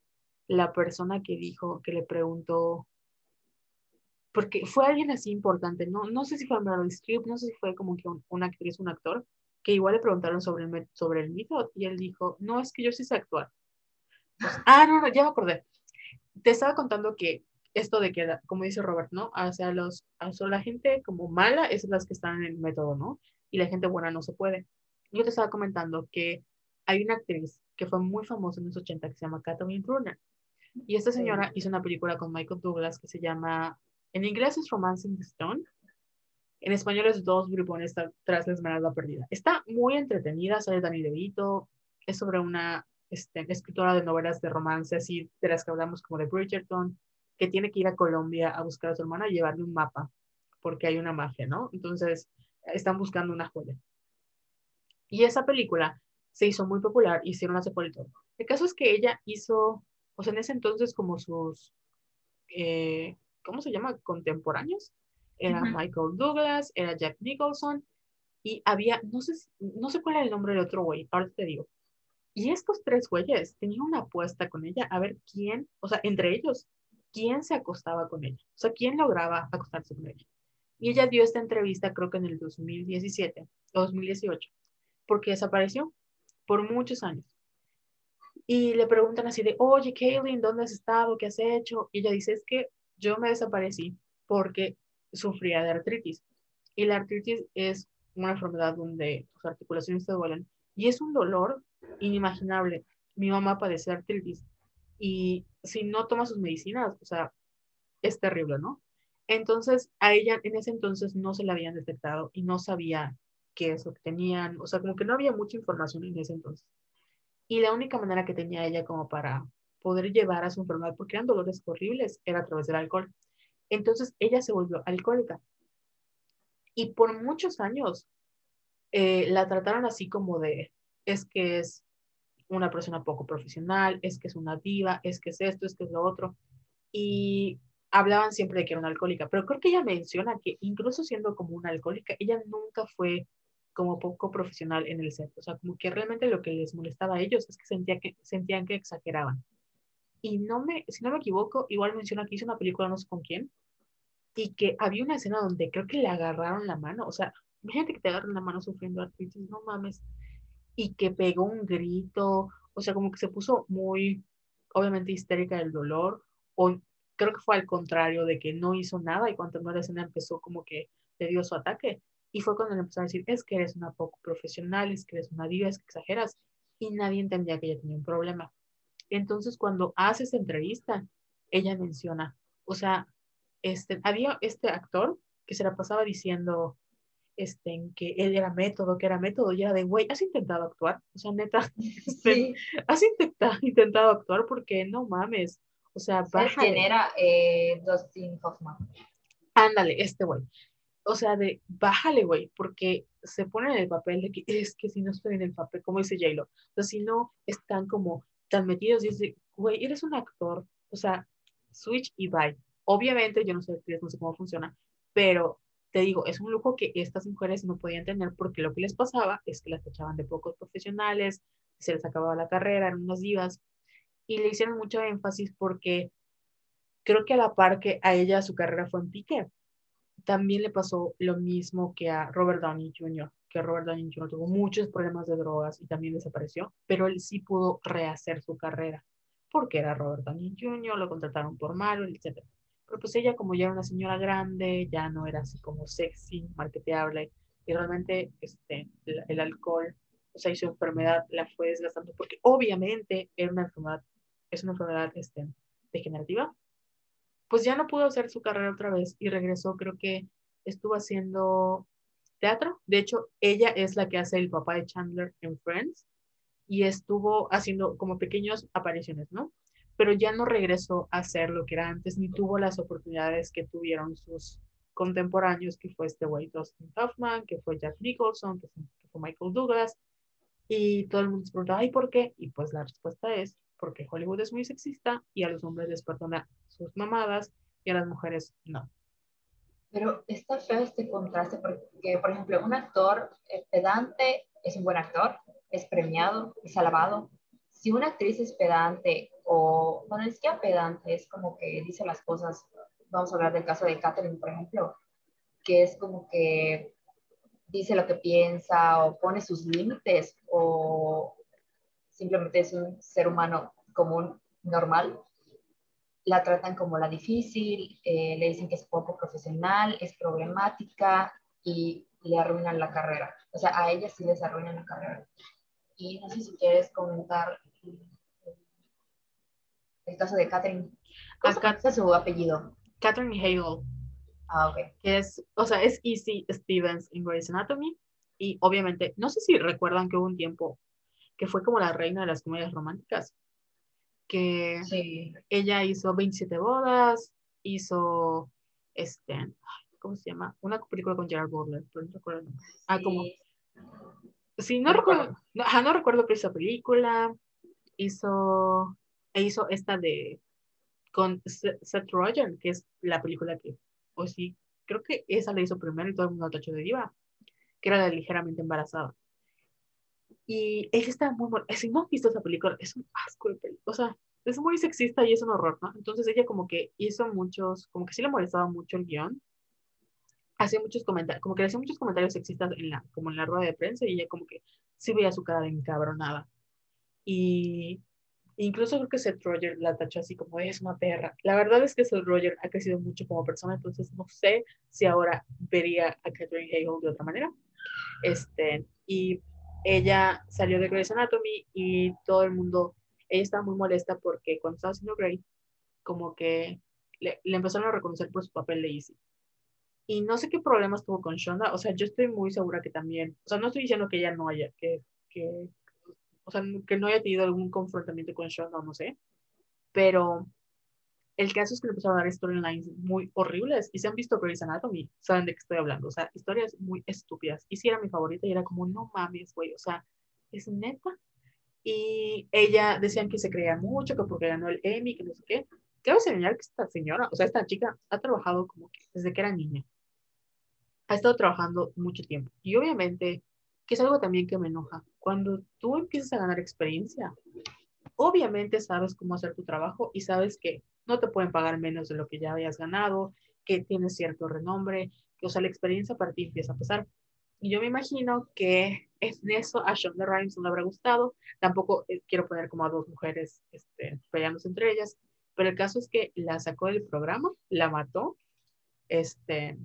la persona que dijo, que le preguntó porque fue alguien así importante, no, no sé si fue Meryl Streep, no sé si fue como que una actriz, un actor, que igual le preguntaron sobre el, sobre el mito y él dijo, no, es que yo sí sé actuar. Pues, ah, no, no, ya me acordé. Te estaba contando que esto de que, como dice Robert, ¿no? O sea, los, o la gente como mala es las que están en el método, ¿no? Y la gente buena no se puede. Yo te estaba comentando que hay una actriz que fue muy famosa en los 80 que se llama Kathleen Turner. Y esta señora hizo una película con Michael Douglas que se llama en inglés es Romancing the Stone. En español es Dos bribones tras la esmeralda perdida. Está muy entretenida, sale Dani DeVito. Es sobre una este, escritora de novelas de romance, así de las que hablamos como de Bridgerton, que tiene que ir a Colombia a buscar a su hermana y llevarle un mapa, porque hay una magia, ¿no? Entonces, están buscando una joya. Y esa película se hizo muy popular, hicieron una secuela todo. El caso es que ella hizo, o sea, en ese entonces como sus eh, ¿cómo se llama? Contemporáneos. Era Michael Douglas, era Jack Nicholson, y había, no sé, no sé cuál era el nombre del otro güey, ahora te digo. Y estos tres güeyes tenían una apuesta con ella a ver quién, o sea, entre ellos, quién se acostaba con ella, o sea, quién lograba acostarse con ella. Y ella dio esta entrevista creo que en el 2017 o 2018, porque desapareció por muchos años. Y le preguntan así de, oye, Kaylin, ¿dónde has estado? ¿Qué has hecho? Y ella dice, es que yo me desaparecí porque sufría de artritis. Y la artritis es una enfermedad donde tus articulaciones te duelen y es un dolor inimaginable. Mi mamá padece artritis y si no toma sus medicinas, o sea, es terrible, ¿no? Entonces, a ella en ese entonces no se la habían detectado y no sabía qué es lo que tenían, o sea, como que no había mucha información en ese entonces. Y la única manera que tenía ella como para poder llevar a su enfermedad, porque eran dolores horribles, era a través del alcohol. Entonces ella se volvió alcohólica. Y por muchos años eh, la trataron así como de, es que es una persona poco profesional, es que es una diva, es que es esto, es que es lo otro. Y hablaban siempre de que era una alcohólica, pero creo que ella menciona que incluso siendo como una alcohólica, ella nunca fue como poco profesional en el set. O sea, como que realmente lo que les molestaba a ellos es que, sentía que sentían que exageraban y no me, si no me equivoco, igual menciona que hizo una película no sé con quién, y que había una escena donde creo que le agarraron la mano, o sea, imagínate que te agarran la mano sufriendo artritis, no mames, y que pegó un grito, o sea, como que se puso muy, obviamente, histérica del dolor, o creo que fue al contrario, de que no hizo nada y cuando no la escena empezó como que le dio su ataque, y fue cuando le empezó a decir, es que eres una poco profesional, es que eres una diva, es que exageras, y nadie entendía que ella tenía un problema. Entonces, cuando hace esa entrevista, ella menciona, o sea, este, había este actor que se la pasaba diciendo este, que él era método, que era método, y era de, güey, ¿has intentado actuar? O sea, neta, este, ¿has intentado, intentado actuar? Porque no mames, o sea, ¿Sabes quién era eh, Dustin Hoffman? Ándale, este güey. O sea, de, bájale, güey, porque se pone en el papel de que es que si no estoy en el papel, como dice J-Lo, o sea, si no están como tan metidos y dice, güey, eres un actor, o sea, switch y bye. Obviamente, yo no sé, no sé cómo funciona, pero te digo, es un lujo que estas mujeres no podían tener porque lo que les pasaba es que las echaban de pocos profesionales, se les acababa la carrera, eran unas divas, y le hicieron mucho énfasis porque creo que a la par que a ella su carrera fue en pique, también le pasó lo mismo que a Robert Downey Jr que Robert Downey Jr. tuvo muchos problemas de drogas y también desapareció, pero él sí pudo rehacer su carrera, porque era Robert Downey Jr., lo contrataron por Marvel, etc. Pero pues ella como ya era una señora grande, ya no era así como sexy, marketeable, y realmente este, el, alcohol, o sea, y su enfermedad la fue desgastando, porque obviamente era una enfermedad, es una enfermedad este, degenerativa, pues ya no pudo hacer su carrera otra vez y regresó, creo que estuvo haciendo teatro. De hecho, ella es la que hace el papá de Chandler en Friends y estuvo haciendo como pequeñas apariciones, ¿no? Pero ya no regresó a hacer lo que era antes, ni tuvo las oportunidades que tuvieron sus contemporáneos, que fue este güey Dustin Hoffman, que fue Jack Nicholson, que fue, Michael Douglas, y todo el mundo se pregunta, ¿y por qué? Y pues la respuesta es, porque Hollywood es muy sexista y a los hombres les perdona sus mamadas y a las mujeres no. Pero está feo este contraste porque, por ejemplo, un actor eh, pedante es un buen actor, es premiado, es alabado. Si una actriz es pedante o, bueno, es que pedante, es como que dice las cosas, vamos a hablar del caso de Catherine, por ejemplo, que es como que dice lo que piensa o pone sus límites o simplemente es un ser humano común, normal, la tratan como la difícil, eh, le dicen que es poco profesional, es problemática y le arruinan la carrera. O sea, a ella sí les arruinan la carrera. Y no sé si quieres comentar el caso de Catherine. ¿Cómo es su apellido? Catherine Hale. Ah, ok. Que es, o sea, es Easy Stevens en Grey's Anatomy. Y obviamente, no sé si recuerdan que hubo un tiempo que fue como la reina de las comedias románticas que ella hizo 27 bodas, hizo, este, ¿cómo se llama? Una película con Gerard Butler, pero no recuerdo. Ah, como... Sí, no, recuerdo, no, no recuerdo pero esa película, hizo, e hizo esta de, con Seth Rogen, que es la película que, o sí, creo que esa la hizo primero y todo el mundo tachó de diva, que era la ligeramente embarazada. Y ella está muy Si no has visto esa película, es un asco de película. O sea, es muy sexista y es un horror, ¿no? Entonces ella como que hizo muchos, como que sí le molestaba mucho el guion. Hacía muchos comentarios, como que le hacía muchos comentarios sexistas en la, como en la rueda de prensa y ella como que sí veía su cara de encabronada. Y incluso creo que Seth Roger la tachó así como es una perra. La verdad es que Seth Roger ha crecido mucho como persona, entonces no sé si ahora vería a Catherine Hale de otra manera. Este, y ella salió de Grey's Anatomy y todo el mundo, ella estaba muy molesta porque cuando estaba haciendo Grey, como que le, empezaron a reconocer por su papel de Easy. Y no sé qué problemas tuvo con Shonda, o sea, yo estoy muy segura que también, o sea, no estoy diciendo que ella no haya, que, que o sea, que no haya tenido algún confrontamiento con Shonda, no sé, pero el caso es que le empezaron a dar storylines muy horribles y se han visto Grey's Anatomy, saben de qué estoy hablando, o sea, historias muy estúpidas. Y si era mi favorita y era como, no mames, güey, o sea, es neta. Y ella decían que se creía mucho, que porque ganó el Emmy, que no sé qué. Quiero señalar que esta señora, o sea, esta chica ha trabajado como que desde que era niña. Ha estado trabajando mucho tiempo. Y obviamente, que es algo también que me enoja, cuando tú empiezas a ganar experiencia, obviamente sabes cómo hacer tu trabajo y sabes que no te pueden pagar menos de lo que ya habías ganado, que tienes cierto renombre, que, o sea, la experiencia para ti empieza a pesar. Y yo me imagino que en eso a Shonda Rhimes no le habrá gustado. Tampoco eh, quiero poner como a dos mujeres este, peleándose entre ellas, pero el caso es que la sacó del programa, la mató, este,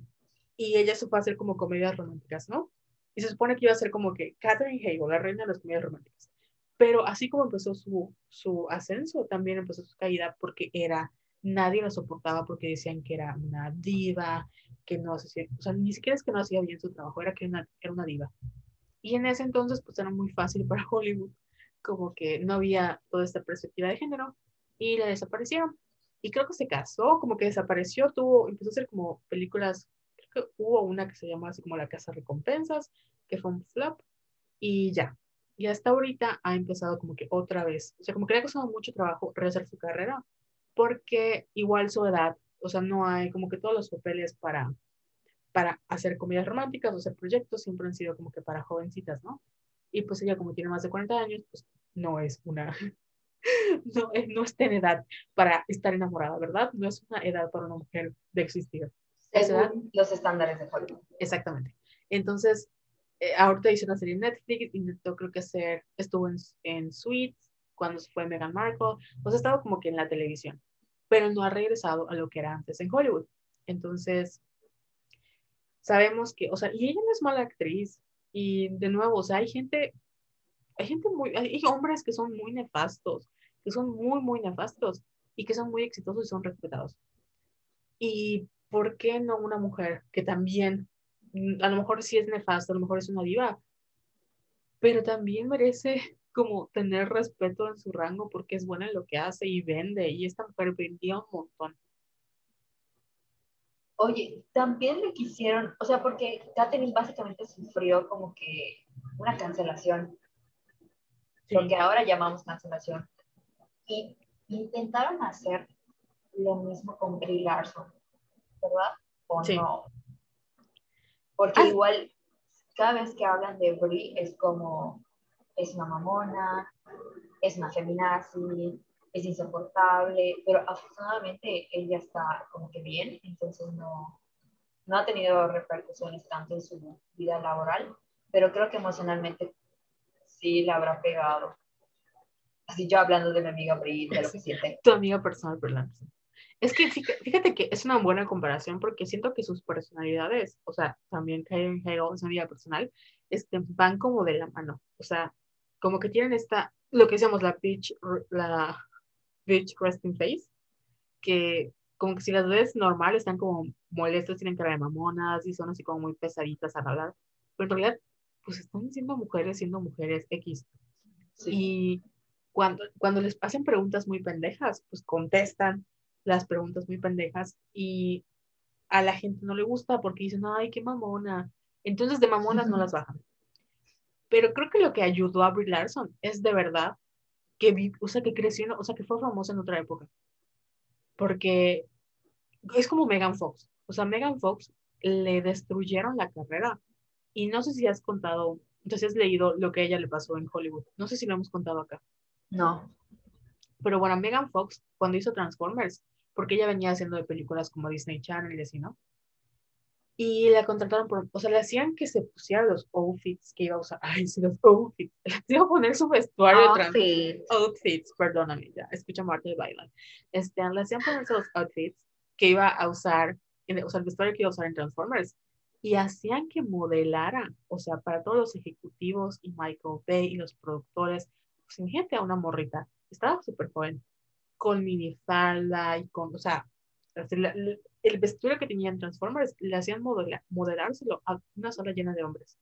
y ella se fue a hacer como comedias románticas, ¿no? Y se supone que iba a ser como que Catherine Hale, la reina de las comedias románticas. Pero así como empezó su, su ascenso, también empezó su caída porque era, nadie la soportaba porque decían que era una diva, que no hacía, o sea, ni siquiera es que no hacía bien su trabajo, era que una, era una diva. Y en ese entonces, pues era muy fácil para Hollywood, como que no había toda esta perspectiva de género y la desaparecieron. Y creo que se casó, como que desapareció, tuvo, empezó a hacer como películas, creo que hubo una que se llamó así como La Casa Recompensas, que fue un flop, y ya, y hasta ahorita ha empezado como que otra vez, o sea, como que le ha costado mucho trabajo rehacer su carrera, porque igual su edad, o sea, no hay como que todos los papeles para, para hacer comedias románticas o hacer proyectos siempre han sido como que para jovencitas, ¿no? Y pues ella como tiene más de 40 años, pues no es una, no, no está en edad para estar enamorada, ¿verdad? No es una edad para una mujer de existir. Según los estándares de Hollywood. Exactamente. Entonces, ahorita hizo una serie en Netflix, intentó creo que hacer, estuvo en, en Suits, cuando fue Meghan Markle, pues ha estado como que en la televisión. pero no ha regresado a lo que era antes en Hollywood. Entonces, sabemos que, o sea, y ella no es mala actriz. Y de nuevo, o sea, hay gente, hay gente muy, hay hombres que son muy nefastos, que son muy, muy nefastos y que son muy exitosos y son respetados. Y ¿por qué no una mujer que también, a lo mejor sí es nefasta, a lo mejor es una diva, pero también merece como tener respeto en su rango porque es buena en lo que hace y vende y esta mujer vendía un montón. Oye, también le quisieron, o sea, porque Katherine básicamente sufrió como que una cancelación, lo que ahora llamamos cancelación, y intentaron hacer lo mismo con Brie Larson, ¿verdad? ¿O no? Porque ah. igual, cada vez que hablan de Brie es como, es una mamona, es una feminazi, es insoportable, pero afortunadamente ella está como que bien, entonces no, no ha tenido repercusiones tanto en su vida laboral, pero creo que emocionalmente sí la habrá pegado. Así yo hablando de mi amiga Brie, de lo que siente. Tu amiga personal, perdón. Es que fíjate, que es una buena comparación porque siento que sus personalidades, o sea, también Karen Hale es una vida personal, este, van como de la mano. O sea, como que tienen esta, lo que decíamos, la pitch, la bitch resting face, que como que si las ves normal están como molestas, tienen cara de mamonas y son así como muy pesaditas a hablar, pero en realidad pues están siendo mujeres siendo mujeres X. Y cuando, cuando les hacen preguntas muy pendejas, pues contestan las preguntas muy pendejas y a la gente no le gusta porque dicen, ay, qué mamona. Entonces de mamonas no las bajan. Pero creo que lo que ayudó a Brie Larson es de verdad que, o sea, que creció, o sea, que fue famosa en otra época. Porque es como Megan Fox. O sea, Megan Fox le destruyeron la carrera. Y no sé si has contado, entonces has leído lo que a ella le pasó en Hollywood. No sé si lo hemos contado acá. No. Pero bueno, Megan Fox, cuando hizo Transformers, porque ella venía haciendo de películas como Disney Channel y así, ¿no? y la contrataron por, o sea, le hacían que se pusiera los outfits que iba a usar. Ay, sí, los outfits. Le iba a poner su vestuario. Outfits. Outfits, perdóname, ya, escucha Marta y bailan. Este, le hacían ponerse los outfits que iba a usar, o sea, el vestuario que iba a usar en Transformers. Y hacían que modelara, o sea, para todos los ejecutivos y Michael Bay y los productores, pues imagínate a una morrita, estaba súper joven, con minifalda y con, o sea, el vestuario que tenían Transformers le hacían modelárselo a una sola llena de hombres.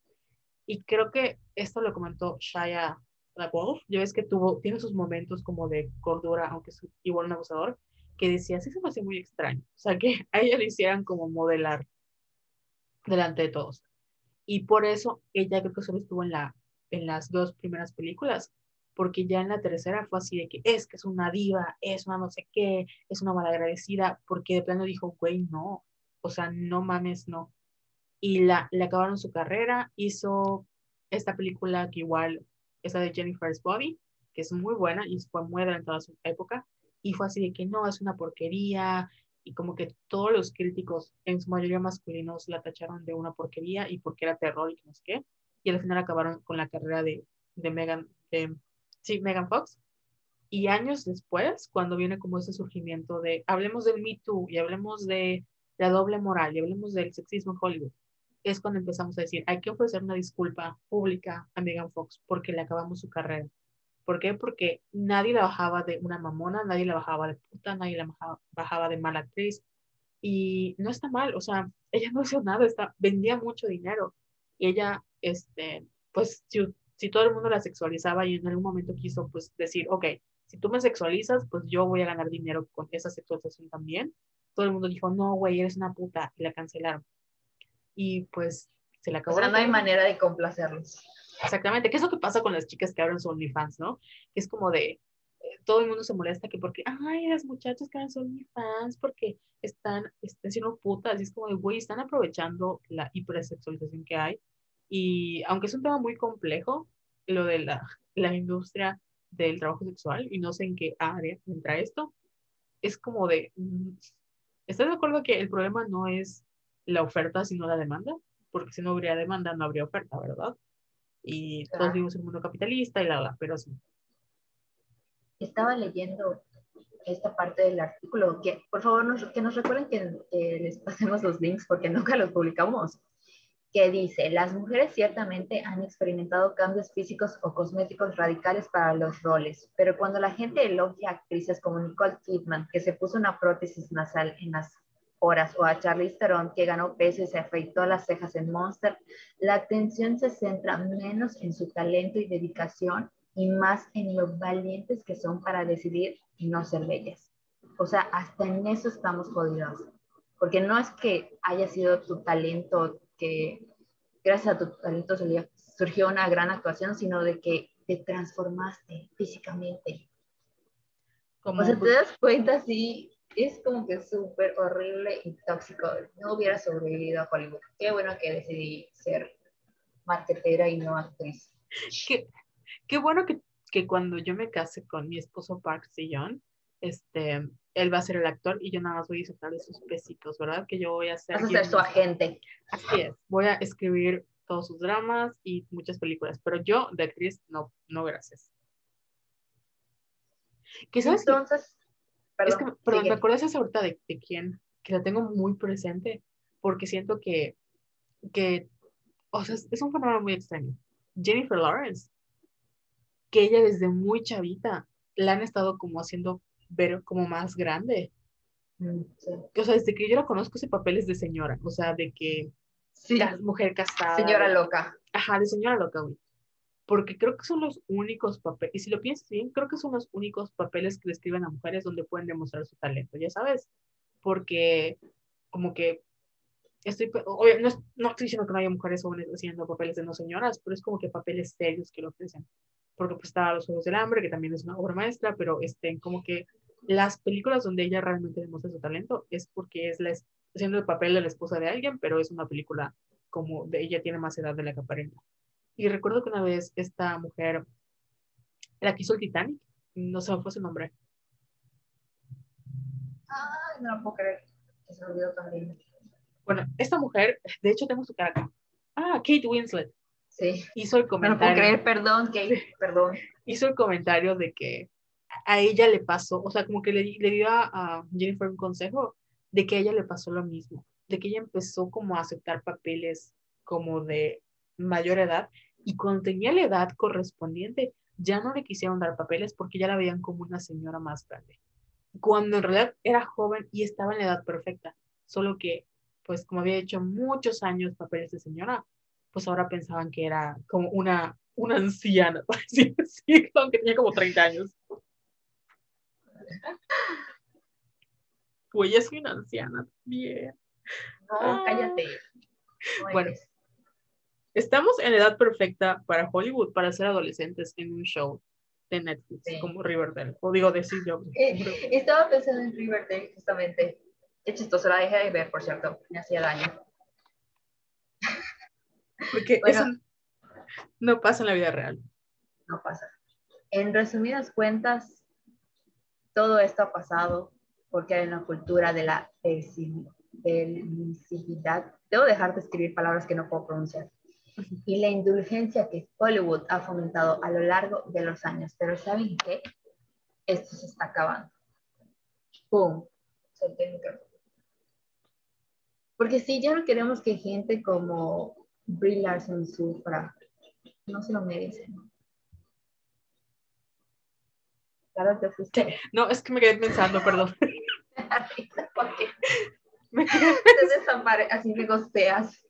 Y creo que esto lo comentó Shia LaBeouf. Ya ves que tuvo, tiene sus momentos como de cordura, aunque es igual un abusador, que decía, sí se me hace muy extraño. O sea, que a ella le hicieran como modelar delante de todos. Y por eso ella creo que solo estuvo en, la, en las dos primeras películas, porque ya en la tercera fue así de que es que es una diva, es una no sé qué, es una malagradecida, porque de plano dijo, güey, no, o sea, no mames, no. Y la, le acabaron su carrera, hizo esta película que igual, esa de Jennifer's Body, que es muy buena y fue muy adelantada a su época, y fue así de que no, es una porquería, y como que todos los críticos, en su mayoría masculinos, la tacharon de una porquería y porque era terror y no sé qué, y al final acabaron con la carrera de, de Megan, de sí, Megan Fox. Y años después, cuando viene como ese surgimiento de, hablemos del Me Too y hablemos de la doble moral y hablemos del sexismo en Hollywood, es cuando empezamos a decir, hay que ofrecer una disculpa pública a Megan Fox porque le acabamos su carrera. ¿Por qué? Porque nadie la bajaba de una mamona, nadie la bajaba de puta, nadie la bajaba, de mala actriz. Y no está mal, o sea, ella no hizo nada, está, vendía mucho dinero. Y ella, este, pues, si si todo el mundo la sexualizaba y en algún momento quiso pues decir, ok, si tú me sexualizas, pues yo voy a ganar dinero con esa sexualización también. Todo el mundo dijo, no, güey, eres una puta, y la cancelaron. Y pues se la acabó. O sea, no hay manera de complacerlos. Exactamente, ¿qué es lo que pasa con las chicas que abren su OnlyFans, no? Que es como de, eh, todo el mundo se molesta que porque, ay, las muchachas que abren su OnlyFans porque están, están siendo putas, y es como de, güey, están aprovechando la hipersexualización que hay y aunque es un tema muy complejo, lo de la, la industria del trabajo sexual, y no sé en qué área entra esto, es como de, mm, ¿estás de acuerdo que el problema no es la oferta, sino la demanda? Porque si no habría demanda, no habría oferta, ¿verdad? Y todos vivimos en un mundo capitalista y la, la, pero sí. Estaba leyendo esta parte del artículo, que por favor nos, que nos recuerden que, que les pasemos los links porque nunca los publicamos que dice, las mujeres ciertamente han experimentado cambios físicos o cosméticos radicales para los roles, pero cuando la gente elogia actrices como Nicole Kidman, que se puso una prótesis nasal en las horas, o a Charlize Theron, que ganó peso y se afeitó las cejas en Monster, la atención se centra menos en su talento y dedicación y más en lo valientes que son para decidir no ser bellas. O sea, hasta en eso estamos jodidos. Porque no es que haya sido tu talento que gracias a tu talento surgió una gran actuación, sino de que te transformaste físicamente. Como o sea, te das cuenta, sí, es como que súper horrible y tóxico. No hubiera sobrevivido a Hollywood. Qué bueno que decidí ser marketera y no actriz. Qué, qué bueno que, que, cuando yo me case con mi esposo Park Sillon, este, él va a ser el actor y yo nada más voy a disfrutar de sus besitos, ¿verdad? Que yo voy a ser... Vas a ser su agente. Así es, voy a escribir todos sus dramas y muchas películas, pero yo de actriz, no, no, gracias. ¿Qué sabes? Entonces, perdón, es que, perdón me acuerdas ahorita de, de quién, que la tengo muy presente, porque siento que, que, o sea, es un fenómeno muy extraño. Jennifer Lawrence, que ella desde muy chavita la han estado como haciendo ver como más grande. Mm, o sea, desde que yo la conozco ese papel es de señora, o sea, de que sí. la mujer casada. Señora loca. Ajá, de señora loca, güey. Porque creo que son los únicos papeles, y si lo piensas bien, creo que son los únicos papeles que le escriben a mujeres donde pueden demostrar su talento, ya sabes. Porque, como que, estoy, no, no estoy diciendo que no haya mujeres jóvenes haciendo papeles de no señoras, pero es como que papeles serios que lo ofrecen. Porque pues estaba Los Juegos del Hambre, que también es una obra maestra, pero este, como que las películas donde ella realmente demuestra su talento es porque es la, haciendo el papel de la esposa de alguien, pero es una película como de ella tiene más edad de la que aparenta. Y recuerdo que una vez esta mujer, la que hizo el Titanic, no sé cuál fue su nombre. Ay, no lo puedo creer, se me olvidó también. Bueno, esta mujer, de hecho tengo su cara acá. Ah, Kate Winslet. Sí. Hizo el comentario. No puedo creer, perdón, Kate, perdón. Hizo el comentario de que a ella le pasó, o sea, como que le, dio a, Jennifer un consejo de que a ella le pasó lo mismo, de que ella empezó como a aceptar papeles como de mayor edad y cuando tenía la edad correspondiente ya no le quisieron dar papeles porque ya la veían como una señora más grande. Cuando en realidad era joven y estaba en la edad perfecta, solo que pues como había hecho muchos años papeles de señora, pues ahora pensaban que era como una, una anciana, aunque tenía como 30 años. Pues es una anciana también. No, ah. cállate. bueno, estamos en edad perfecta para Hollywood, para ser adolescentes en un show de Netflix, como Riverdale. O digo, decir yo. Eh, estaba pensando en Riverdale, justamente. Es chistoso, la dejé de ver, por cierto. Me hacía daño. Porque eso no pasa en la vida real. No pasa. En resumidas cuentas, todo esto ha pasado porque hay una cultura de la permisividad. Debo dejar de escribir palabras que no puedo pronunciar. Y la indulgencia que Hollywood ha fomentado a lo largo de los años. Pero ¿saben qué? Esto se está acabando. ¡Pum! Porque si ya no queremos que gente como Brie Larson sufra, no se lo merecen. Claro, te fuiste. No, es que me quedé pensando, perdón. me quedé así me gosteas.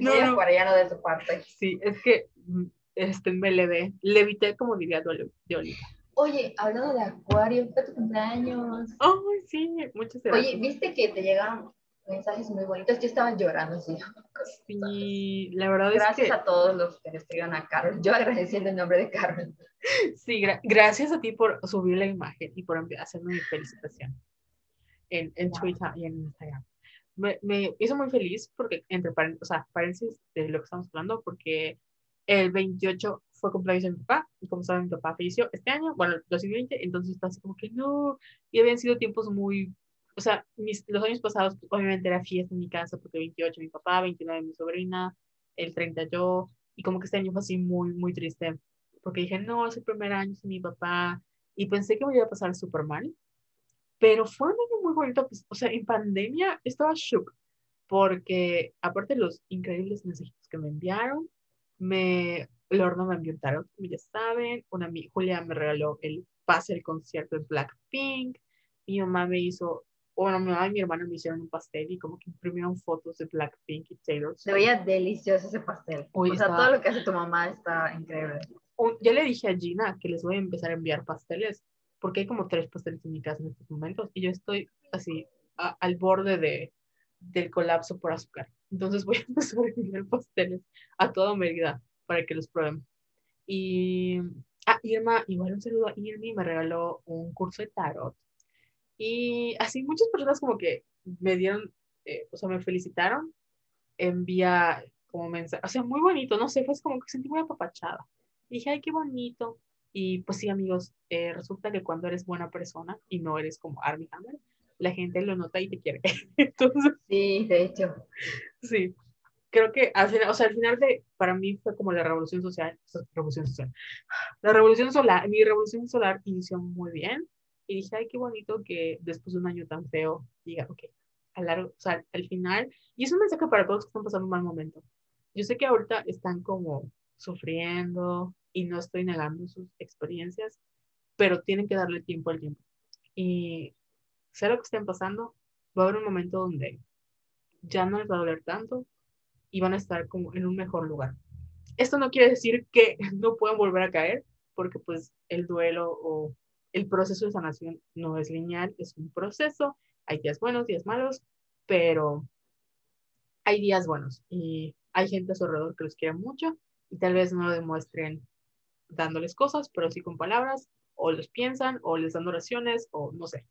No, allá no de tu parte. Sí, es que mm, este, me levé, levité como diría de Olivia. Oye, hablando de acuario, fue tu cumpleaños. Ay, sí, muchas gracias. Oye, ¿viste que te llegaron mensajes muy bonitos? Yo estaba llorando, sí. Sí, la verdad gracias es que... Gracias a todos los que le escriban a Carol. Yo agradeciendo el nombre de Carol. Sí, gracias a ti por subir la imagen y por hacerme mi felicitación en, en Twitter y en Instagram. Me, me, hizo muy feliz porque, entre paréntesis, o sea, paréntesis de lo que estamos hablando, porque el 28 fue cumpleaños de mi papá, y como saben, mi papá falleció este año, bueno, el 2020, entonces está así como que no, y habían sido tiempos muy, o sea, mis, los años pasados, obviamente era fiesta en mi casa, porque 28 mi papá, 29 mi sobrina, el 30 yo, y como que este año fue así muy, muy triste, porque dije, no, es el primer año sin mi papá, y pensé que me iba a pasar súper mal, Pero fue un año muy bonito, pues, o sea, en pandemia estaba shook, porque aparte de los increíbles mensajitos que me enviaron, me, Lorna me envió un tarot, como ya saben, una Julia me regaló el pase del concierto de Blackpink, mi mamá me hizo, bueno, mi mamá y mi hermana me hicieron un pastel y como que imprimieron fotos de Blackpink y Taylor. Se veía delicioso ese pastel. o sea, todo lo que hace tu mamá está increíble. ya le dije a Gina que les voy a empezar a enviar pasteles, porque hay como tres pasteles en mi casa en estos momentos y yo estoy así al borde de, del colapso por azúcar. Entonces voy a empezar a enviar pasteles a toda medida para que los prueben. Y ah, Irma, igual un saludo a Irma, me regaló un curso de tarot. Y así muchas personas como que me dieron, eh, o sea, me felicitaron, envía como mensaje, o sea, muy bonito, no sé, fue como que sentí muy apapachada. Y dije, ay, qué bonito. Y pues sí, amigos, eh, resulta que cuando eres buena persona y no eres como Armie Hammer, la gente lo nota y te quiere. Entonces, sí, de hecho. Sí, creo que al final, o sea, al final de, para mí fue como la revolución social, revolución social. La revolución solar, mi revolución solar inició muy bien y dije, ay, qué bonito que después de un año tan feo, diga, ok, a largo, o sea, al final, y es un mensaje para todos que están pasando un mal momento. Yo sé que ahorita están como sufriendo y no estoy negando sus experiencias, pero tienen que darle tiempo al tiempo. Y sea lo que estén pasando, va a haber un momento donde ya no les va a doler tanto y van a estar como en un mejor lugar. Esto no quiere decir que no puedan volver a caer, porque pues el duelo o el proceso de sanación no es lineal, es un proceso, hay días buenos, días malos, pero hay días buenos y hay gente a su alrededor que los quiere mucho y tal vez no lo demuestren dándoles cosas, pero sí con palabras, o los piensan, o les dan oraciones, o no sé.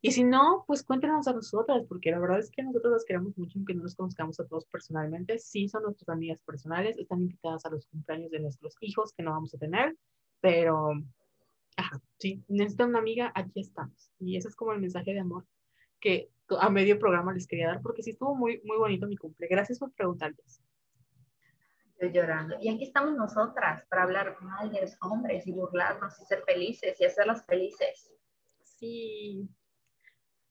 Y si no, pues cuéntenos a nosotras, porque la verdad es que nosotros las queremos mucho, aunque no nos conozcamos a todos personalmente. Sí, son nuestras amigas personales, están invitadas a los cumpleaños de nuestros hijos que no vamos a tener, pero, ajá, sí, necesitan una amiga, aquí estamos. Y ese es como el mensaje de amor que a medio programa les quería dar, porque sí estuvo muy, muy bonito mi cumple. Gracias por preguntarles. Estoy llorando. Y aquí estamos nosotras para hablar mal de los hombres y burlarnos y ser felices y hacerlas felices. Sí,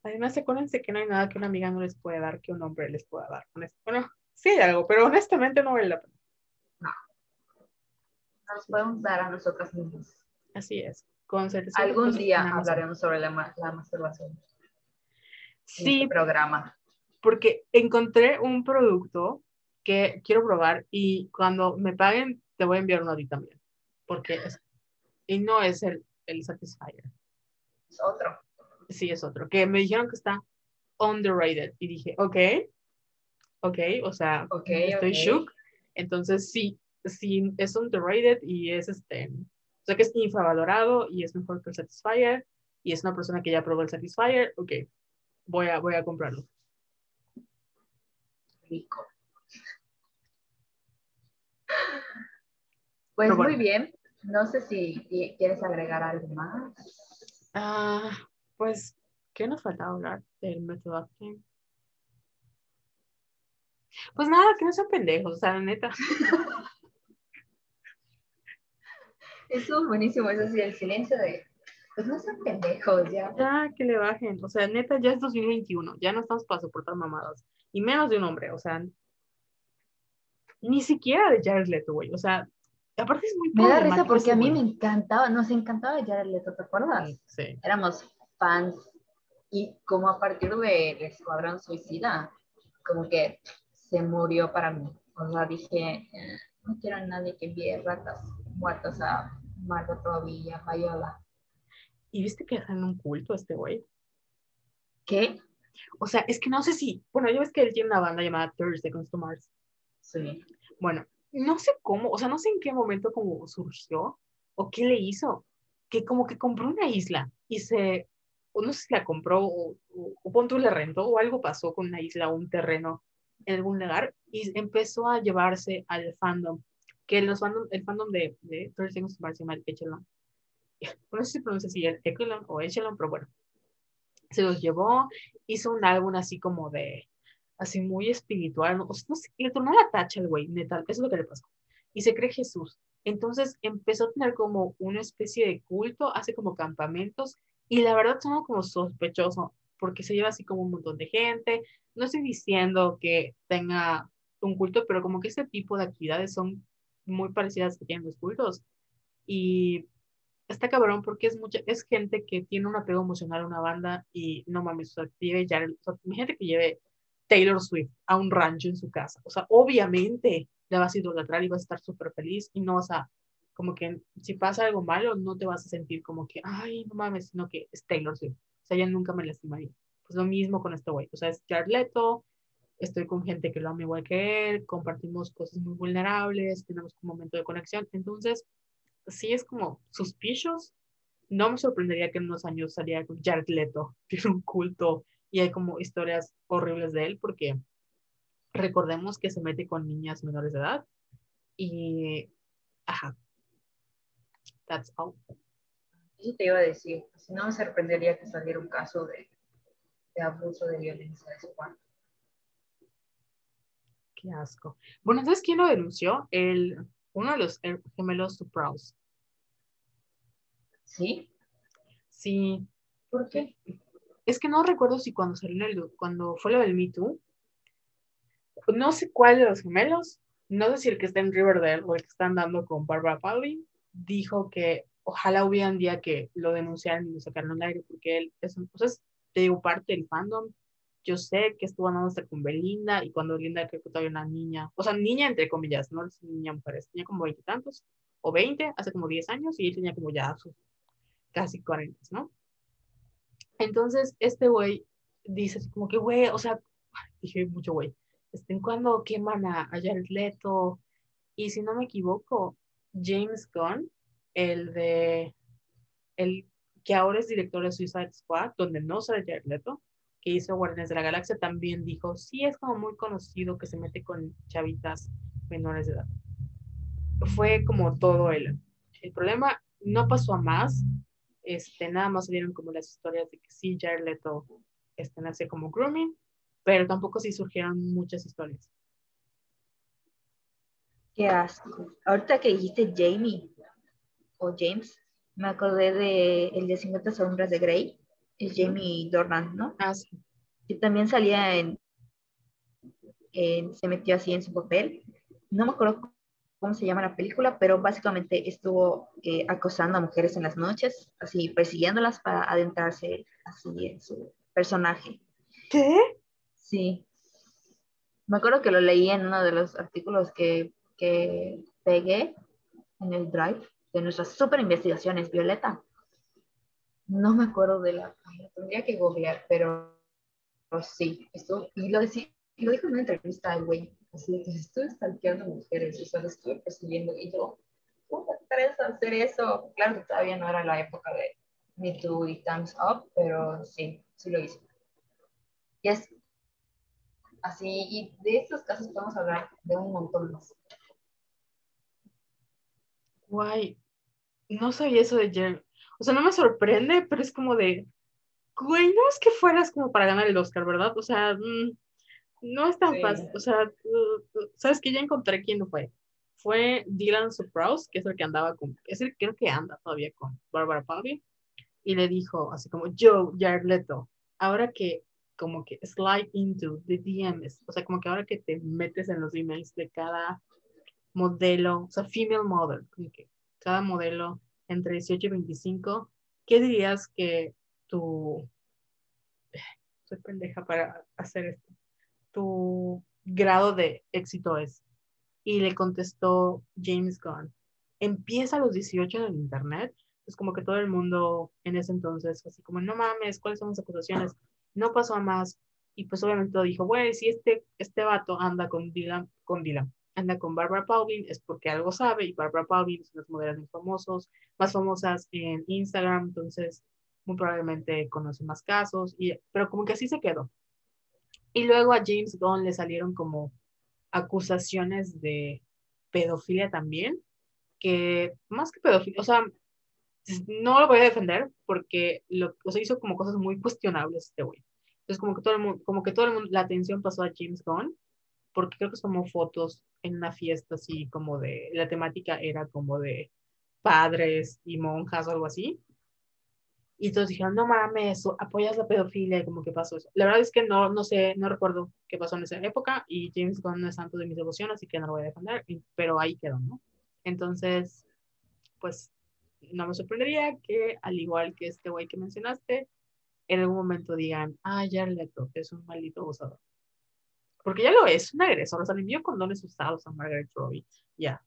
Además, acuérdense que no hay nada que una amiga no les pueda dar que un hombre les pueda dar. Bueno, sí hay algo, pero honestamente no vale la pena. No. Nos podemos dar a nosotras mismas. Así es. Algún día hablaremos sobre la, la masturbación. Sí. Este programa. Porque encontré un producto que quiero probar y cuando me paguen te voy a enviar uno a ti también. Porque es, y no es el, el Satisfyer. Es otro sí es otro, que me dijeron que está underrated y dije, ok, ok, o sea, estoy shook. Entonces sí, sí es underrated y es este, o sea que es infravalorado y es mejor que el Satisfyer y es una persona que ya probó el Satisfyer, ok, voy a, voy a comprarlo. Rico. Pues muy bien. No sé si quieres agregar algo más. Ah, pues, ¿qué nos falta hablar del método acting? Pues nada, que no sean pendejos, o sea, la neta. Eso es buenísimo, eso sí, el silencio de, pues no sean pendejos, ya. Ya, que le bajen, o sea, neta, ya es 2021, ya no estamos para soportar mamadas, y menos de un hombre, o sea, ni siquiera de Jared Leto, güey, o sea, aparte es muy Me da risa porque a mí me encantaba, nos encantaba Jared Leto, ¿te acuerdas? Sí. Éramos fans y como a partir de Escuadrón Suicida, como que se murió para mí. O sea, dije, eh, no quiero a nadie que envíe ratas muertas a Margot Robbie y a Payola. ¿Y viste que en un culto este güey? ¿Qué? O sea, es que no sé si, bueno, ya ves que él tiene una banda llamada 30 Seconds to Mars. Sí. Bueno, no sé cómo, o sea, no sé en qué momento como surgió o qué le hizo, que como que compró una isla y se o no sé si la compró o, o, o le rentó o algo pasó con una isla o un terreno en algún lugar y empezó a llevarse al fandom, que los fandom, el fandom de, de 30 Seconds to se llama Echelon. No sé si pronuncia así, Echelon o Echelon, pero bueno. Se los llevó, hizo un álbum así como de, así muy espiritual, no, no sé, le tornó la tacha al güey, neta, eso es lo que le pasó. Y se cree Jesús. Entonces empezó a tener como una especie de culto, hace como campamentos Y la verdad suena como sospechoso, porque se lleva así como un montón de gente. No estoy diciendo que tenga un culto, pero como que ese tipo de actividades son muy parecidas que tienen los cultos. Y está cabrón porque es mucha, es gente que tiene un apego emocional a una banda y no mames, o sea, lleve ya, gente que lleve Taylor Swift a un rancho en su casa. O sea, obviamente la vas a idolatrar y vas a estar súper feliz y no vas a, como que si pasa algo malo, no te vas a sentir como que, ay, no mames, sino que es Taylor Swift. O sea, ella nunca me lastimaría. Pues lo mismo con este güey. O sea, es Jared Leto, estoy con gente que lo ama igual que él, compartimos cosas muy vulnerables, tenemos un momento de conexión. Entonces, sí es como suspicious. No me sorprendería que en unos años saliera con Jared Leto, tiene un culto y hay como historias horribles de él porque recordemos que se mete con niñas menores de edad y ajá that's all eso te iba a decir si no me sorprendería que saliera un caso de, de abuso de violencia de su parte qué asco bueno entonces quién lo denunció el uno de los gemelos Supraus sí sí ¿por qué? es que no recuerdo si cuando salió el, cuando fue lo del Me Too, no sé cuál de los gemelos, no sé si el que está en Riverdale o el que están dando con Barbara Palvin, dijo que ojalá hubiera un día que lo denunciaran y lo sacaran al aire, porque él es, pues te digo, parte del fandom. Yo sé que estuvo andando hasta con Belinda y cuando Belinda creo que todavía una niña, o sea, niña entre comillas, no es niña mujeres, tenía como veintitantos o veinte, hace como diez años y él tenía como ya sus casi cuarenta, ¿no? Entonces, este güey dice como que, güey, o sea, dije mucho güey, este, cuando queman a, a Jared Leto, y si no me equivoco, James Gunn, el de, el que ahora es director de Suicide Squad, donde no sale Jared Leto, que hizo Guardianes de la Galaxia, también dijo, sí, es como muy conocido que se mete con chavitas menores de edad. Fue como todo él. El problema no pasó a más, este, nada más vieron como las historias de que sí, Jared Leto este, nace como grooming, pero tampoco sí surgieron muchas historias. Qué asco. Ahorita que dijiste Jamie o James, me acordé de el de 50 sombras de Grey, es Jamie Dornan, ¿no? Ah, sí. Que también salía en, en, se metió así en su papel. No me acuerdo cómo se llama la película, pero básicamente estuvo eh, acosando a mujeres en las noches, así persiguiéndolas para adentrarse así en su personaje. ¿Qué? Sí. Me acuerdo que lo leí en uno de los artículos que, que pegué en el drive de nuestras super investigaciones, Violeta. No me acuerdo de la tendría que googlear, pero, sí, esto, y lo, decí, lo dijo en una entrevista al güey, Así que estuve stalkeando mujeres, o sea, lo estuve persiguiendo y yo, ¿cómo atreves a hacer eso? Claro que todavía no era la época de Me Too y Time's Up, pero sí, sí lo hice. Y es así, y de estos casos podemos hablar de un montón más. Guay, no sabía eso de Jerry. O sea, no me sorprende, pero es como de, güey, no es que fueras como para ganar el Oscar, ¿verdad? O sea, mmm, no es tan fácil. O sea, sabes que ya encontré quién fue. Fue Dylan Suprose, que es el que andaba con, es el creo que anda todavía con Barbara Palvin, y le dijo así como, yo, Jared Leto, ahora que como que slide into the DMs, o sea, como que ahora que te metes en los emails de cada modelo, o sea, female model, como que cada modelo entre 18 y 25, ¿qué dirías que tu... Soy pendeja para hacer esto tu grado de éxito es? Y le contestó James Gunn, empieza a los 18 en el Internet. Es como que todo el mundo en ese entonces, así como, no mames, ¿cuáles son las acusaciones? No pasó a más. Y pues obviamente dijo, bueno, si este, este vato anda con Dylan, con Dylan, anda con Barbara Palvin, es porque algo sabe, y Barbara Palvin es una de las modelos más famosos, más famosas en Instagram, entonces muy probablemente conoce más casos, y, pero como que así se quedó. Y luego a James Gunn le salieron como acusaciones de pedofilia también, que más que pedofilia, o sea, no lo voy a defender porque lo, o sea, hizo como cosas muy cuestionables este güey. Entonces como que todo el mundo, como que todo el mundo, la atención pasó a James Gunn, porque creo que tomó fotos en una fiesta así como de, la temática era como de padres y monjas o algo así. Y todos dijeron, no mames, apoyas la pedofilia, como que pasó eso. La verdad es que no, no sé, no recuerdo qué pasó en esa época, y James Gunn no es santo de mi devoción, así que no lo voy a defender, pero ahí quedó, ¿no? Entonces, pues, no me sorprendería que, al igual que este güey que mencionaste, en algún momento digan, ah, ya Leto es un maldito abusador. Porque ya lo es, un agresor, o sea, le envió condones usados a Margaret Robbie. Ya,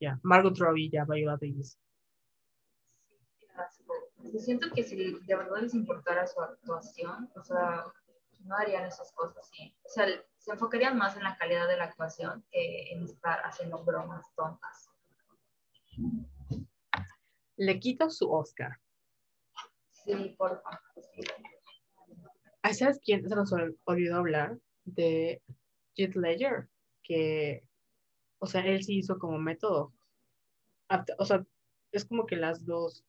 ya, Margot Robbie, ya, Viola Davis. Yo siento que si de verdad les importara su actuación, o sea, no harían esas cosas, sí. O sea, se enfocarían más en la calidad de la actuación que en estar haciendo bromas tontas. Le quito su Oscar. Sí, por favor. ¿Sabes quién se nos olvidó hablar? De Jet Ledger, que, o sea, él sí hizo como método. O sea, es como que las dos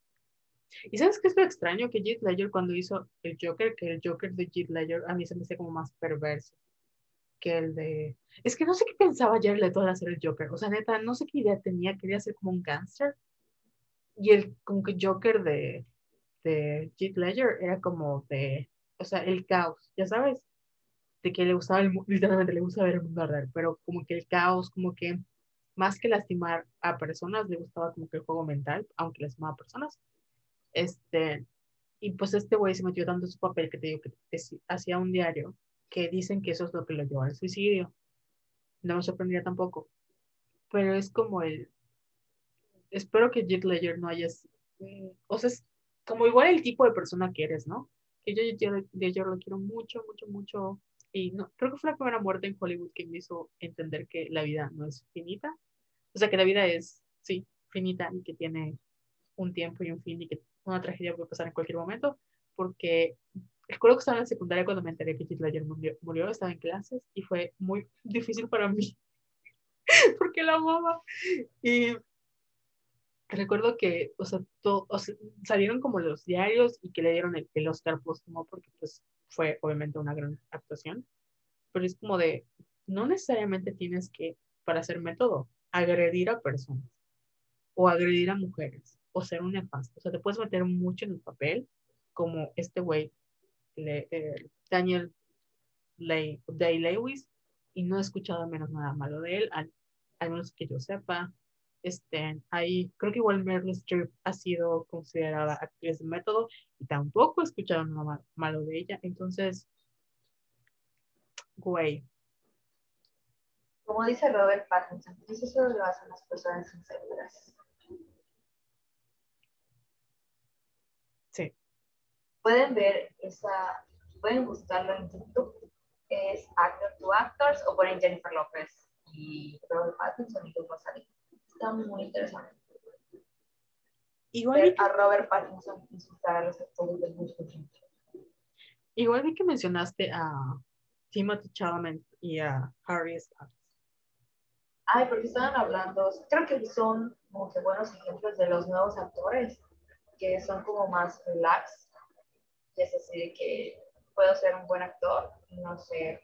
y sabes qué es lo extraño que Heath Ledger cuando hizo el Joker, que el Joker de Heath Ledger a mí se me hace como más perverso que el de... Es que no sé qué pensaba Jared Leto al hacer el Joker. O sea, neta, no sé qué idea tenía. Quería ser como un gangster. Y el como que Joker de, de Heath Ledger era como de... O sea, el caos, ya sabes. De que le gustaba el literalmente le gusta ver el mundo arder. Pero como que el caos, como que más que lastimar a personas, le gustaba como que el juego mental, aunque lastimaba a personas. Este, y pues este güey se metió tanto en su papel que te digo que hacía un diario que dicen que eso es lo que lo llevó al suicidio. No me sorprendía tampoco. Pero es como el... Espero que Jet Ledger no hayas... O sea, es como igual el tipo de persona que eres, ¿no? Que yo, yo, yo, lo quiero mucho, mucho, mucho. Y no, creo que fue la primera muerte en Hollywood que me hizo entender que la vida no es finita. O sea, que la vida es, sí, finita y que tiene un tiempo y un fin y que una tragedia puede pasar en cualquier momento, porque recuerdo que estaba en la secundaria cuando me enteré que Heath Ledger murió, estaba en clases y fue muy difícil para mí, porque la amaba. Y recuerdo que, o sea, salieron como los diarios y que le dieron el, el Oscar póstumo porque pues fue obviamente una gran actuación, pero es como de, no necesariamente tienes que, para hacer método, agredir a personas o agredir a mujeres o ser un nefasto. O sea, te puedes meter mucho en el papel, como este güey, eh, Daniel Day Lewis, y no he escuchado menos nada malo de él, al, menos que yo sepa. Este, ahí creo que igual Meryl Streep ha sido considerada actriz de método y tampoco he escuchado nada malo de ella. Entonces, güey. Como dice Robert Pattinson, eso solo lo hacen las personas inseguras. pueden ver esa, pueden buscarlo en YouTube, es Actor to Actors o ponen Jennifer López y Robert Pattinson y va a salir. Está muy interesante. Igual a Robert Pattinson insultar a los actores del gusto. Igual vi que mencionaste a Timothy Chalamet y a Harry Styles. Ay, porque estaban hablando, creo que son como que buenos ejemplos de los nuevos actores, que son como más relax, es así de que puedo ser un buen actor y no ser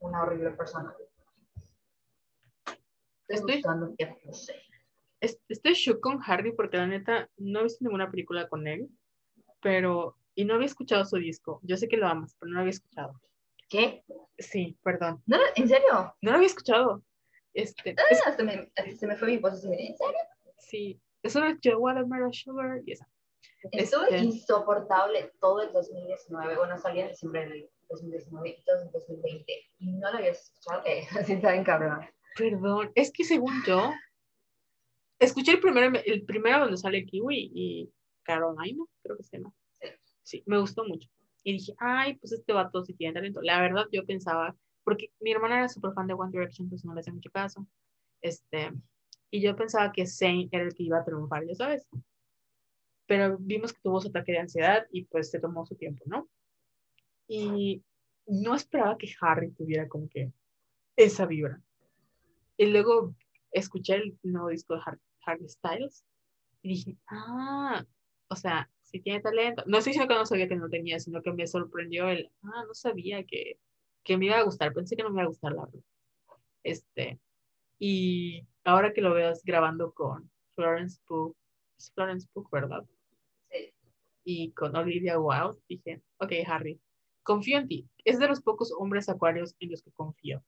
una horrible persona. Estoy, estoy shook con Harry porque la neta no he visto ninguna película con él, pero y no había escuchado su disco. Yo sé que lo amas, pero no lo había escuchado. ¿Qué? Sí, perdón. ¿No, ¿En serio? No lo había escuchado. Este, ah, se, me, se me fue mi voz. ¿En serio? Sí, eso es Joe Watermelon Sugar y esa. Estuve este... insoportable todo el 2019. Bueno, salí en diciembre del 2019 y todo el 2020. Y no lo había escuchado. Eh, así está bien cabrón. Perdón, es que según yo, escuché el primero, el primero donde sale Kiwi y Carolina, creo que se llama. Sí. me gustó mucho. Y dije, ay, pues este vato sí tiene talento. La verdad, yo pensaba, porque mi hermana era súper fan de One Direction, pues no le hacía mucho caso. Este, y yo pensaba que Zane era el que iba a triunfar, ya sabes pero vimos que tuvo su ataque de ansiedad y pues se tomó su tiempo, ¿no? Y no esperaba que Harry tuviera como que esa vibra. Y luego escuché el nuevo disco de Harry, Styles y dije, ah, o sea, si tiene talento. No estoy diciendo que no sabía que no tenía, sino que me sorprendió el, ah, no sabía que, que me iba a gustar, pensé que no me iba a gustar la verdad. Este, y ahora que lo veas grabando con Florence Pugh, es Florence Pugh, ¿verdad? y con Olivia Wilde, dije, ok, Harry, confío en ti. Es de los pocos hombres acuarios en los que confío.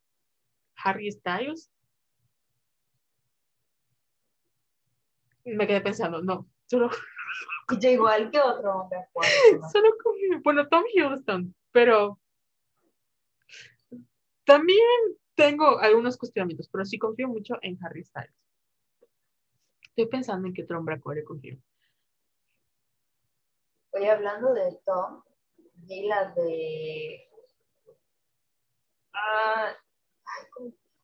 Harry Styles. Me quedé pensando, no, solo... igual que otro hombre acuario. Solo confío, bueno, Tom Hiddleston, pero también tengo algunos cuestionamientos, pero sí confío mucho en Harry Styles. Estoy pensando en qué otro hombre acuario confío. Oye, hablando de Tom, vi la de. Ah,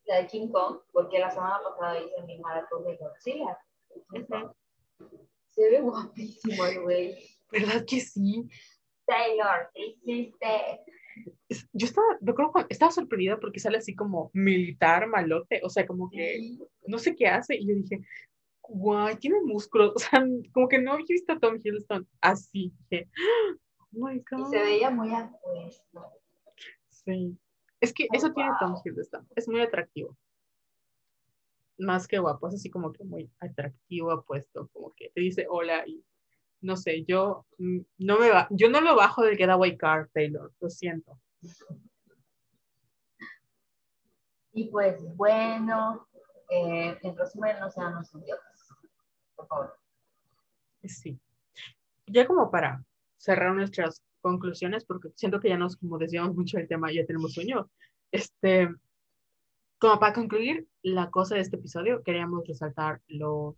la de King Kong, porque la semana pasada hice mi maratón de Godzilla. Se ve guapísimo el güey. ¿Verdad que sí? Taylor, ¿qué hiciste? Yo estaba, creo estaba sorprendida porque sale así como militar malote, o sea, como que no sé qué hace, y yo dije, guay, tiene músculos, o sea, como que no había visto a Tom Hiddleston así, dije, oh my God. Y se veía muy apuesto. Sí, es que eso tiene Tom Hiddleston, es muy atractivo. Más que guapo, es así como que muy atractivo, apuesto, como que te dice hola y no sé, yo mm, no me va, yo no lo bajo del getaway car, Taylor, lo siento. Y pues bueno, eh, en resumen, no sean los idiotas por favor. Sí. Ya como para cerrar nuestras conclusiones, porque siento que ya nos como decíamos mucho del tema, ya tenemos sueño. Este, como para concluir la cosa de este episodio, queríamos resaltar los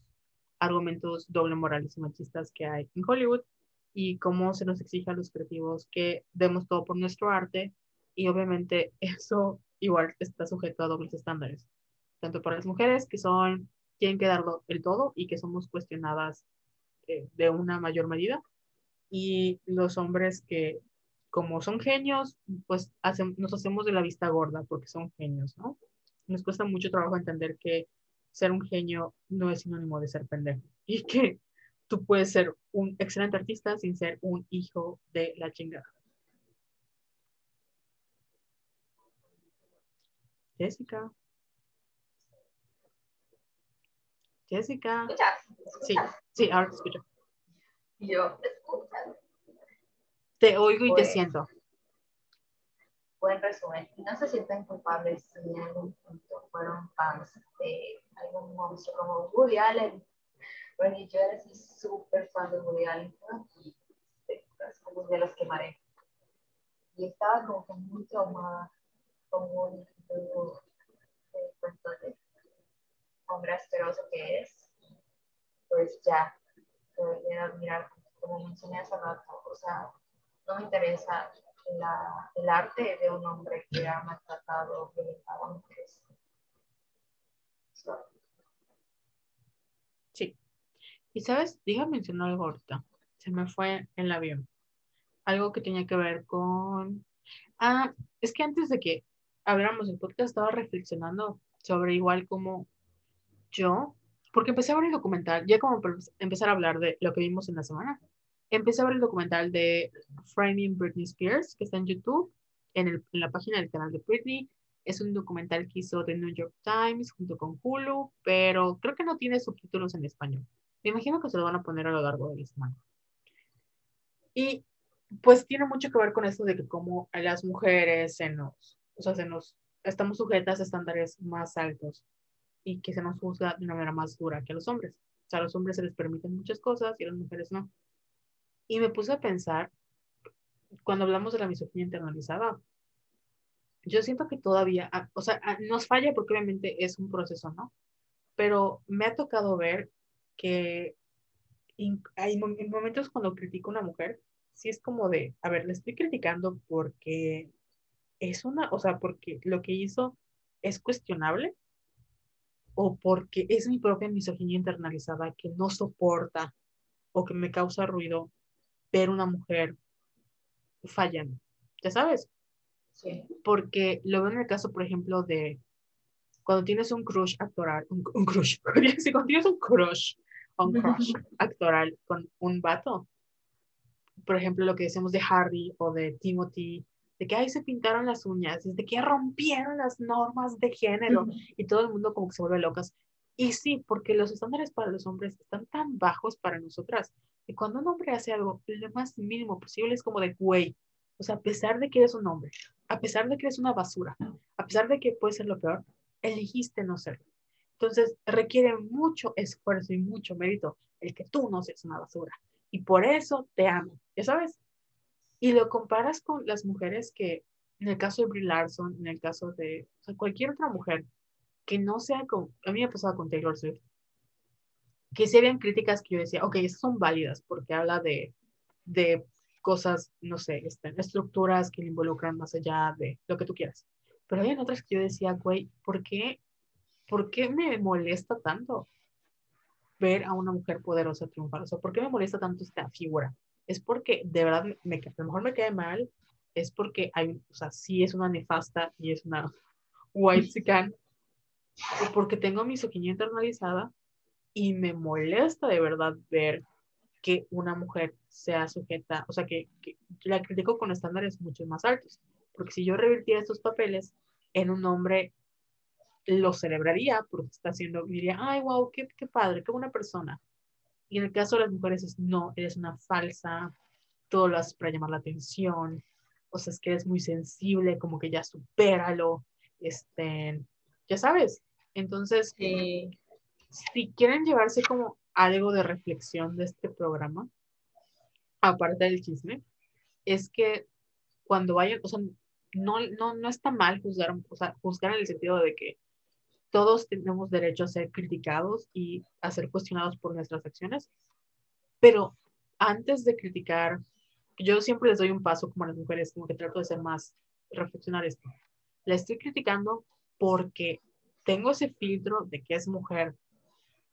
argumentos doble morales y machistas que hay en Hollywood y cómo se nos exige a los creativos que demos todo por nuestro arte y obviamente eso igual está sujeto a dobles estándares, tanto para las mujeres que son quieren quedarlo el todo y que somos cuestionadas eh, de una mayor medida. Y los hombres que, como son genios, pues nos hacemos de la vista gorda porque son genios, ¿no? Nos cuesta mucho trabajo entender que ser un genio no es sinónimo de ser pendejo y que tú puedes ser un excelente artista sin ser un hijo de la chingada. Jessica. Jessica. Sí, sí, ahora te escucho. Yo te escucho. Te oigo y te siento. Buen resumen. No se sienten culpables si en algún punto fueron fans de algún monstruo como Woody Allen. Bueno, yo era así súper fan de Woody Allen y como de las quemaré. Y estaba como que muy traumada con Woody, cuento de hombre asqueroso que es, pues ya, debería admirar, como mencioné hace rato, o sea, no me interesa el arte de un hombre que ha maltratado, a mujeres. Sí. Y sabes, déjame mencionar algo ahorita. Se me fue en el avión. Algo que tenía que ver con. Ah, es que antes de que abriéramos el podcast estaba reflexionando sobre igual como yo, porque empecé a ver el documental, ya como empezar a hablar de lo que vimos en la semana, empecé a ver el documental de Framing Britney Spears, que está en YouTube, en, el, en la página del canal de Britney. Es un documental que hizo The New York Times junto con Hulu, pero creo que no tiene subtítulos en español. Me imagino que se lo van a poner a lo largo de la semana. Y pues tiene mucho que ver con esto de que como a las mujeres se nos, o sea, se nos, estamos sujetas a estándares más altos y que se nos juzga de una manera más dura que a los hombres. O sea, a los hombres se les permiten muchas cosas y a las mujeres no. Y me puse a pensar, cuando hablamos de la misoginia internalizada, yo siento que todavía, ah, o sea, ah, nos falla porque obviamente es un proceso, ¿no? Pero me ha tocado ver que hay momentos cuando critico a una mujer, sí es como de, a ver, le estoy criticando porque es una, o sea, porque lo que hizo es cuestionable, o porque es mi propia misoginia internalizada que no soporta o que me causa ruido ver una mujer fallando, ¿ya sabes? Sí. Porque lo veo en el caso, por ejemplo, de cuando tienes un crush actoral, un, crush, si cuando tienes un crush, un crush actoral con un vato, por ejemplo, lo que decimos de Harry o de Timothy de que ahí se pintaron las uñas, de que rompieron las normas de género y todo el mundo como que se vuelve locas. Y sí, porque los estándares para los hombres están tan bajos para nosotras Y cuando un hombre hace algo lo más mínimo posible, es como de, güey, o sea, a pesar de que eres un hombre, a pesar de que eres una basura, a pesar de que puede ser lo peor, elegiste no serlo. Entonces, requiere mucho esfuerzo y mucho mérito el que tú no seas una basura. Y por eso te amo, ¿ya sabes? Y lo comparas con las mujeres que, en el caso de Brie Larson, en el caso de o sea, cualquier otra mujer que no sea con, a mí me ha pasado con Taylor Swift, que se habían críticas que yo decía, ok, son válidas porque habla de, de cosas, no sé, este, estructuras que le involucran más allá de lo que tú quieras. Pero había otras que yo decía, güey, ¿por qué, ¿por qué me molesta tanto ver a una mujer poderosa triunfar? O sea, ¿por qué me molesta tanto esta figura? Es porque de verdad me, a lo mejor me cae mal, es porque hay, o sea, sí es una nefasta y es una white sican, o porque tengo mi soquilla internalizada y me molesta de verdad ver que una mujer sea sujeta, o sea, que, que la critico con estándares mucho más altos. Porque si yo revirtiera estos papeles en un hombre, lo celebraría porque está haciendo, diría, ay, wow, qué, qué padre, qué buena persona. Y en el caso de las mujeres es, no, eres una falsa, todo lo haces para llamar la atención, o sea, es que eres muy sensible, como que ya supéralo, este, ya sabes. Entonces, si quieren llevarse como algo de reflexión de este programa, aparte del chisme, es que cuando vayan, o sea, no, no, no está mal juzgar, o sea, juzgar en el sentido de que todos tenemos derecho a ser criticados y a ser cuestionados por nuestras acciones, pero antes de criticar, yo siempre les doy un paso como a las mujeres, como que trato de ser más, reflexionar esto. La estoy criticando porque tengo ese filtro de que es mujer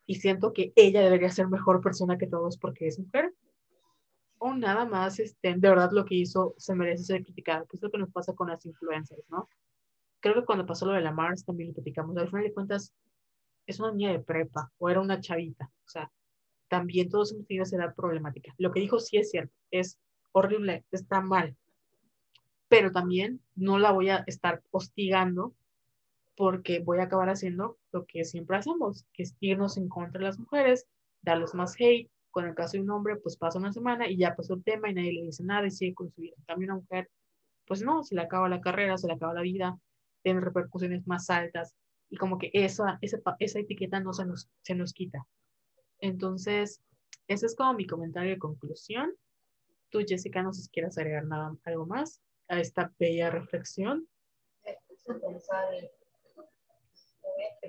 y siento que ella debería ser mejor persona que todos porque es mujer, o nada más, este, de verdad lo que hizo se merece ser criticado, que es lo que nos pasa con las influencers, ¿no? Creo que cuando pasó lo de la Mars también lo platicamos, al final de cuentas es una niña de prepa o era una chavita, o sea, también todos hemos tenido esa edad problemática. Lo que dijo sí es cierto, es horrible, está mal, pero también no la voy a estar hostigando porque voy a acabar haciendo lo que siempre hacemos, que es irnos en contra de las mujeres, darles más hate. Con el caso de un hombre, pues pasa una semana y ya pasó el tema y nadie le dice nada y sigue con su vida. En cambio, una mujer, pues no, se le acaba la carrera, se le acaba la vida, tiene repercusiones más altas y como que esa, esa, esa etiqueta no se nos, se nos quita. Entonces, ese es como mi comentario de conclusión. Tú, Jessica, no sé si quieres agregar nada, algo más a esta bella reflexión. Eh, pensar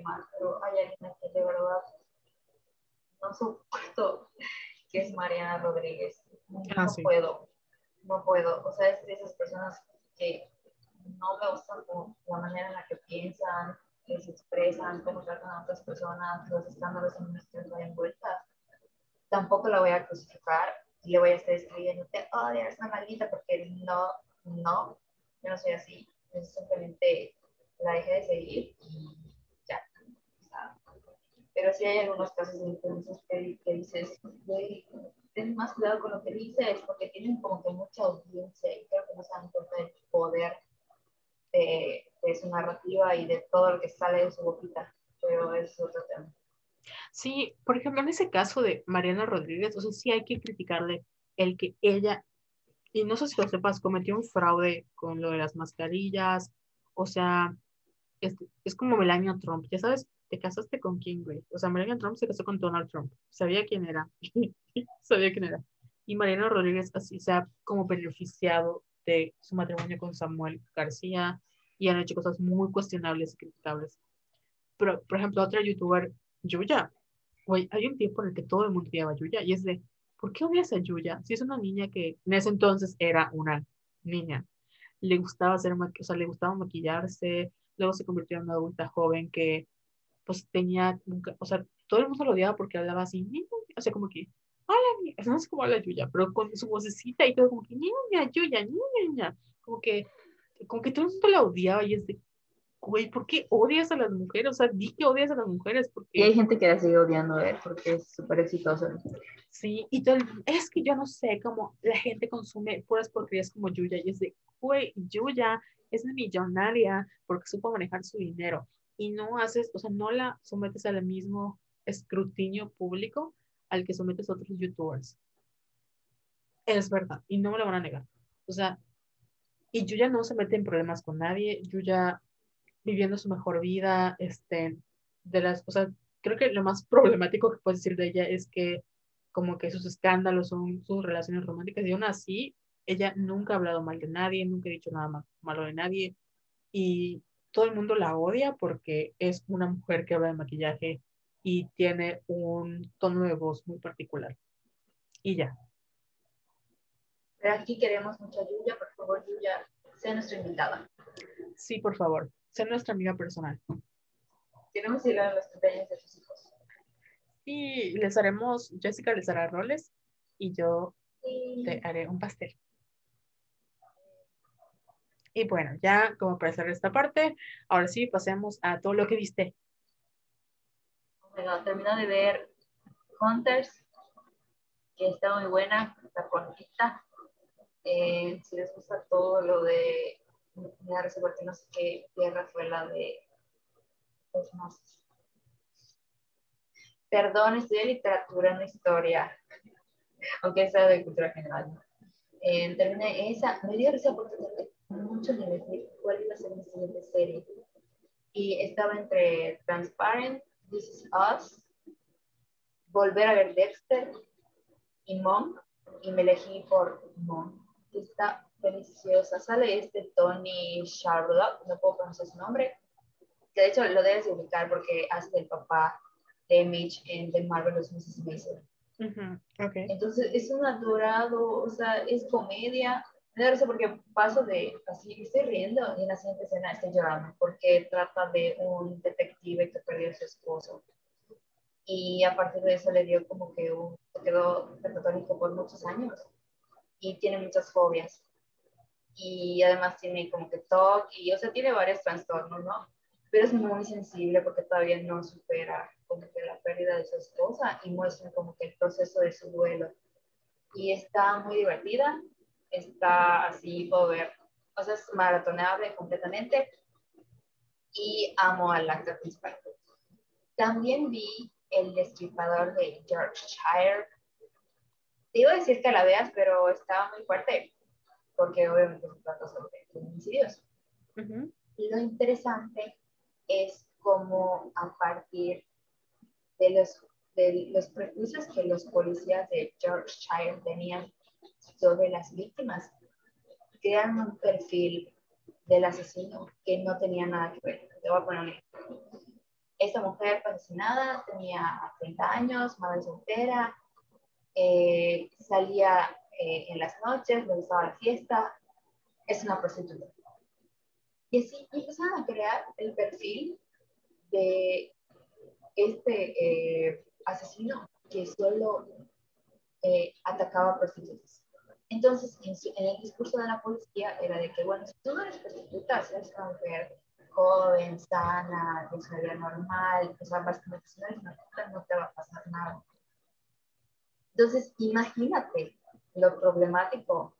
mal, pero hay alguien que de verdad no soporto, que es Mariana Rodríguez. No ah, puedo, no puedo. O sea, es de esas personas que no me gustan la manera en la que piensan, que se expresan, cómo tratan a otras personas, los escándalos en nuestra envuelta. Tampoco la voy a crucificar y le voy a estar escribiendo, te odio, eres una maldita, porque no, no, yo no soy así. Yo simplemente la dejé de seguir y pero sí hay algunos casos de influencers que, que dices, ten más cuidado con lo que dices, porque tienen como que mucha audiencia y creo que no se dan cuenta del poder de, de su narrativa y de todo lo que sale de su boquita, pero es otro tema. Sí, por ejemplo, en ese caso de Mariana Rodríguez, o sea, sí hay que criticarle el que ella, y no sé si lo sepas, cometió un fraude con lo de las mascarillas, o sea, es, es como Melania Trump, ya sabes, ¿te casaste con quién, güey? O sea, Melania Trump se casó con Donald Trump. Sabía quién era. Sabía quién era. Y Mariana Rodríguez así se ha como beneficiado de su matrimonio con Samuel García y han hecho cosas muy cuestionables y criticables. Pero, por ejemplo, otra youtuber, Yuya. Güey, hay un tiempo en el que todo el mundo odiaba a Yuya y es de, ¿por qué odias a Yuya? Si es una niña que en ese entonces era una niña. Le gustaba hacer, o sea, le gustaba maquillarse, luego se convirtió en una adulta joven que pues tenía, o sea, todo el mundo lo odiaba porque hablaba así, o sea, como que, hola, no sé cómo habla Yuya, pero con su vocecita y todo, como que, niña, Yuya, niña, como que, como que todo el mundo la odiaba y es de, güey, ¿por qué odias a las mujeres? O sea, di que odias a las mujeres porque... Y hay gente que la sigue odiando a él porque es súper exitoso. Sí, y todo es que yo no sé cómo la gente consume puras porquerías como Yuya y es de, güey, Yuya es millonaria porque supo manejar su dinero y no haces, o sea, no la sometes al mismo escrutinio público al que sometes a otros youtubers. Es verdad, y no me lo van a negar. O sea, y Yuya no se mete en problemas con nadie, Yuya viviendo su mejor vida, este, de las, o sea, creo que lo más problemático que puedes decir de ella es que como que sus escándalos son sus relaciones románticas y aún así ella nunca ha hablado mal de nadie, nunca ha dicho nada malo de nadie y todo el mundo la odia porque es una mujer que habla de maquillaje y tiene un tono de voz muy particular. Y ya. Pero aquí queremos mucha Yuya, por favor, Yuya, sea nuestra invitada. Sí, por favor, sea nuestra amiga personal. Queremos ir a los cumpleaños de tus hijos. Sí, les haremos, Jessica les hará roles y yo te haré un pastel. Y bueno, ya como para cerrar esta parte, ahora sí pasemos a todo lo que viste. Bueno, termino de ver Hunters, que está muy buena, está cortita. Eh, si les gusta todo lo de, da porque no sé qué tierra fue la de más. Perdón, estudié literatura, no historia, aunque sea de cultura general. Eh, terminé esa, me dio risa porque mucho en elegir cuál iba a ser mi siguiente serie. Y estaba entre Transparent, This Is Us, volver a ver Dexter y Monk, y me elegí por Monk está deliciosa. Sale este Tony Charlotte, no puedo pronunciar su nombre, que de hecho lo debes ubicar porque hace el papá de Mitch en The Marvelous Mrs. Mason. Entonces es un adorado, o sea, es comedia. Me da risa porque paso de así, estoy riendo y en la siguiente escena estoy llorando porque trata de un detective que perdió a su esposo. Y a partir de eso le dio como que un, se quedó católico por muchos años y tiene muchas fobias. Y además tiene como que TOC y, o sea, tiene varios trastornos, ¿no? Pero es muy sensible porque todavía no supera como que la pérdida de su esposa y muestra como que el proceso de su duelo. Y está muy divertida, está así, puedo ver, o sea, es maratoneable completamente y amo al actor principal. También vi El Destripador de Yorkshire, te iba a decir que la veas, pero estaba muy fuerte, porque obviamente se trata sobre feminicidios. Y lo interesante es cómo a partir de los, de los prejuicios que los policías de Yorkshire tenían sobre las víctimas, crearon un perfil del asesino que no tenía nada que ver. Te voy a poner un ejemplo. Esta mujer fue asesinada, tenía 30 años, madre soltera, eh, salía eh, en las noches, le gustaba la fiesta, es una prostituta. Y así empezaron a crear el perfil de este eh, asesino que solo atacaba a prostitutas. Entonces, en, el discurso de la policía era de que, bueno, si tú no eres prostituta, si eres una mujer joven, sana, vida normal, o sea, básicamente si no eres prostituta no te va a pasar nada. Entonces, imagínate lo problemático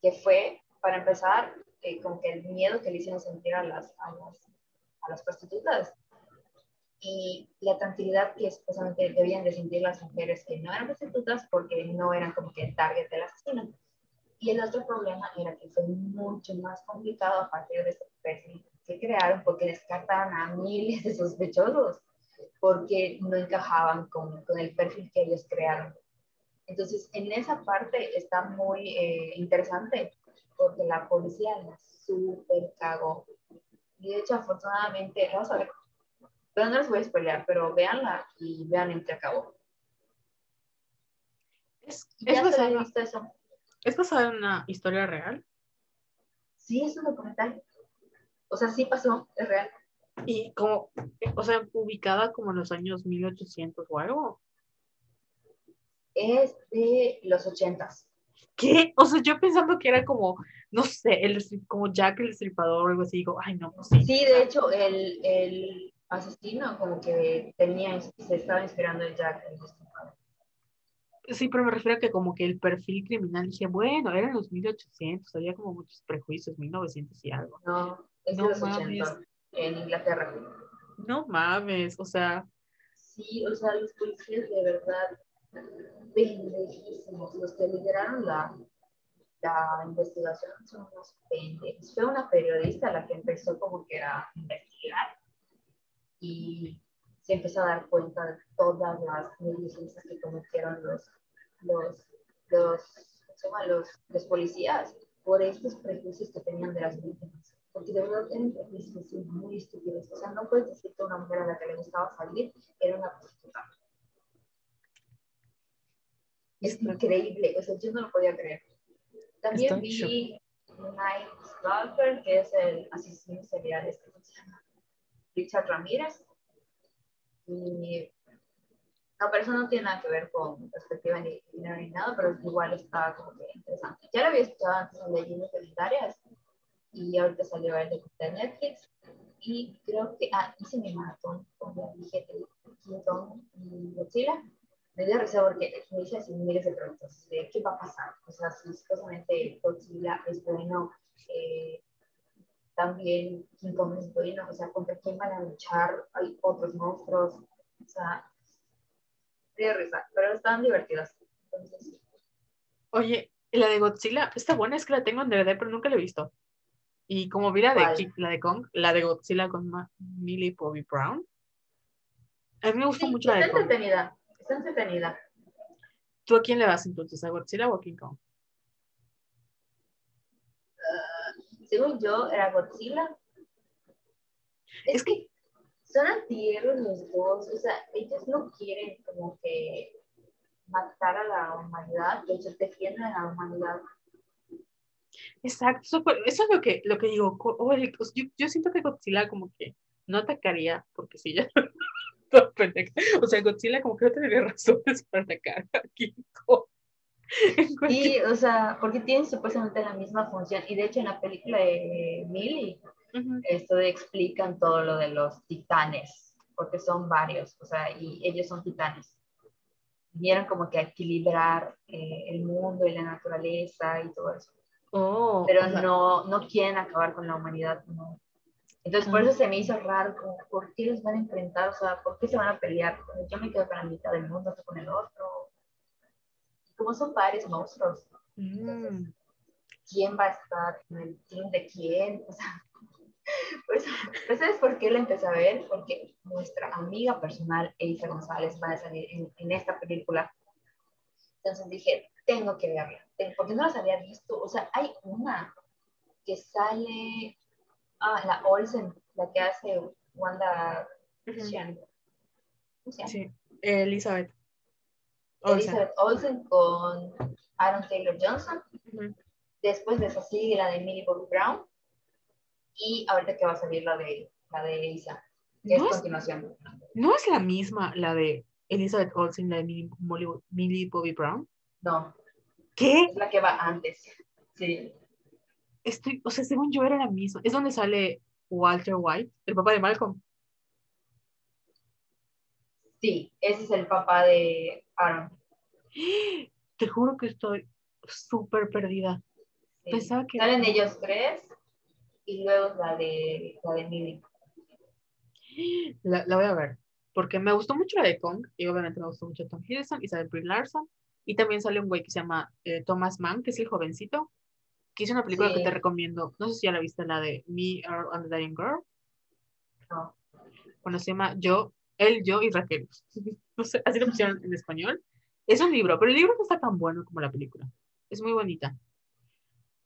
que fue, para empezar, eh, con que el miedo que le hicieron sentir a las, a las, a las prostitutas y la tranquilidad que supuestamente debían de sentir las mujeres que no eran prostitutas porque no eran como que el target del asesino. Y el otro problema era que fue mucho más complicado a partir de este perfil que crearon porque descartaban a miles de sospechosos porque no encajaban con, con el perfil que ellos crearon. Entonces, en esa parte está muy eh, interesante porque la policía la super cagó. Y de hecho, afortunadamente, vamos a ver, pero no les voy a spoilear, pero véanla y vean en qué acabó. ¿Es, ¿Ya basada, visto eso? ¿Es basada en una historia real? Sí, es un documental. O sea, sí pasó, es real. Y como, o sea, ubicada como en los años 1800 o algo es de los ochentas. ¿Qué? O sea, yo pensando que era como, no sé, el, como Jack el Destripador o algo así, digo, ay, no, pues sí. Sí, de hecho, el, el asesino como que tenía, se estaba inspirando en Jack el Destripador. Sí, pero me refiero a que como que el perfil criminal, dije, bueno, eran los 1800, había como muchos prejuicios, 1900 y algo. No, es de los 80, en Inglaterra. No mames, o sea. Sí, o sea, los policías de verdad pendejísimos. Los que lideraron la, la investigación son unos pendejos. Fue una periodista la que empezó como que a investigar y se empezó a dar cuenta de todas las negligencias que cometieron los, los, los, los, los policías por estos prejuicios que tenían de las víctimas. Porque de verdad eran prejuicios muy estúpidos. O sea, no puedes decir que una mujer a la que le gustaba salir era una prostituta. Es increíble, o sea, yo no lo podía creer. También vi Night Stalker, que es el asesino serial, este, ¿cómo se llama? Richard Ramírez. Y no, pero eso no tiene nada que ver con perspectiva ni, ni nada, pero igual está como que interesante. Ya lo había escuchado antes en leyendas legendarias y ahorita salió el de Netflix. Y creo que, ah, hice mi maratón con la dije King Kong y Godzilla me dio risa porque me hice así miles de preguntas qué va a pasar. O sea, si supuestamente Godzilla es bueno, eh, también King Kong es bueno, o sea, ¿contra quién van a luchar? Hay otros monstruos, o sea, dio risa, pero están divertidas. Entonces, Oye, la de Godzilla está buena, es que la tengo en DVD, pero nunca la he visto. Y como vi la de, la de Kong, la de Godzilla con Millie Bobby Brown, a mí me gustó mucho la de Kong. entretenida entretenida. ¿Tú a quién le vas entonces? ¿A Godzilla o a King Kong? Uh, según yo, era Godzilla. Es, que son antiguos los dos, o sea, ellos no quieren como que matar a la humanidad, ellos defienden a la humanidad. Exacto, eso, es lo que, lo que digo. Yo, yo, siento que Godzilla como que no atacaría, porque si ya o sea, Godzilla como que no tendría razones para atacar a King Kong. Y, o sea, porque tienen supuestamente la misma función. Y de hecho, en la película de Millie, esto explican todo lo de los titanes, porque son varios, o sea, y ellos son titanes. Vieron como que equilibrar eh, el mundo y la naturaleza y todo eso. Oh, Pero no, no quieren acabar con la humanidad, no, entonces, por eso se me hizo raro, como, ¿por qué los van a enfrentar? O sea, ¿por qué se van a pelear? Yo me quedo con la mitad del mundo, con el otro. Son varios monstruos. Mm. ¿quién va a estar en el team de quién? O sea, pues, pues, ¿sabes por qué la empecé a ver? Porque nuestra amiga personal, Elisa González, va a salir en, en esta película. Entonces dije, tengo que verla, porque no las había visto. O sea, hay una que sale Ah, la Olsen, la que hace Wanda Christian. Sí, Elizabeth. Elizabeth Olsen con Aaron Taylor Johnson. Después de esa sigue la de Millie Bobby Brown. Y ahorita que va a salir la de, la de Elisa, que es, continuación. ¿No es la misma la de Elizabeth Olsen, la de Millie, Bobby Brown? No. ¿Qué? Es la que va antes. Sí estoy, o sea, según yo era la misma. Es donde sale Walter White, el papá de Malcolm. Sí, ese es el papá de Aaron. Te juro que estoy súper perdida. Pensaba que... Salen ellos tres y luego la de, la de Millie. La, la, voy a ver, porque me gustó mucho la de Kong y obviamente me gustó mucho Tom Hiddleston y sale Brie Larson y también sale un güey que se llama eh, Thomas Mann, que es el jovencito, que es una película que te recomiendo. No sé si ya la viste, la de Me, Earl and the Dying Girl. No. Bueno, se llama Yo, Él, Yo y Raquel. no sé, así lo pusieron en español. Es un libro, pero el libro no está tan bueno como la película. Es muy bonita.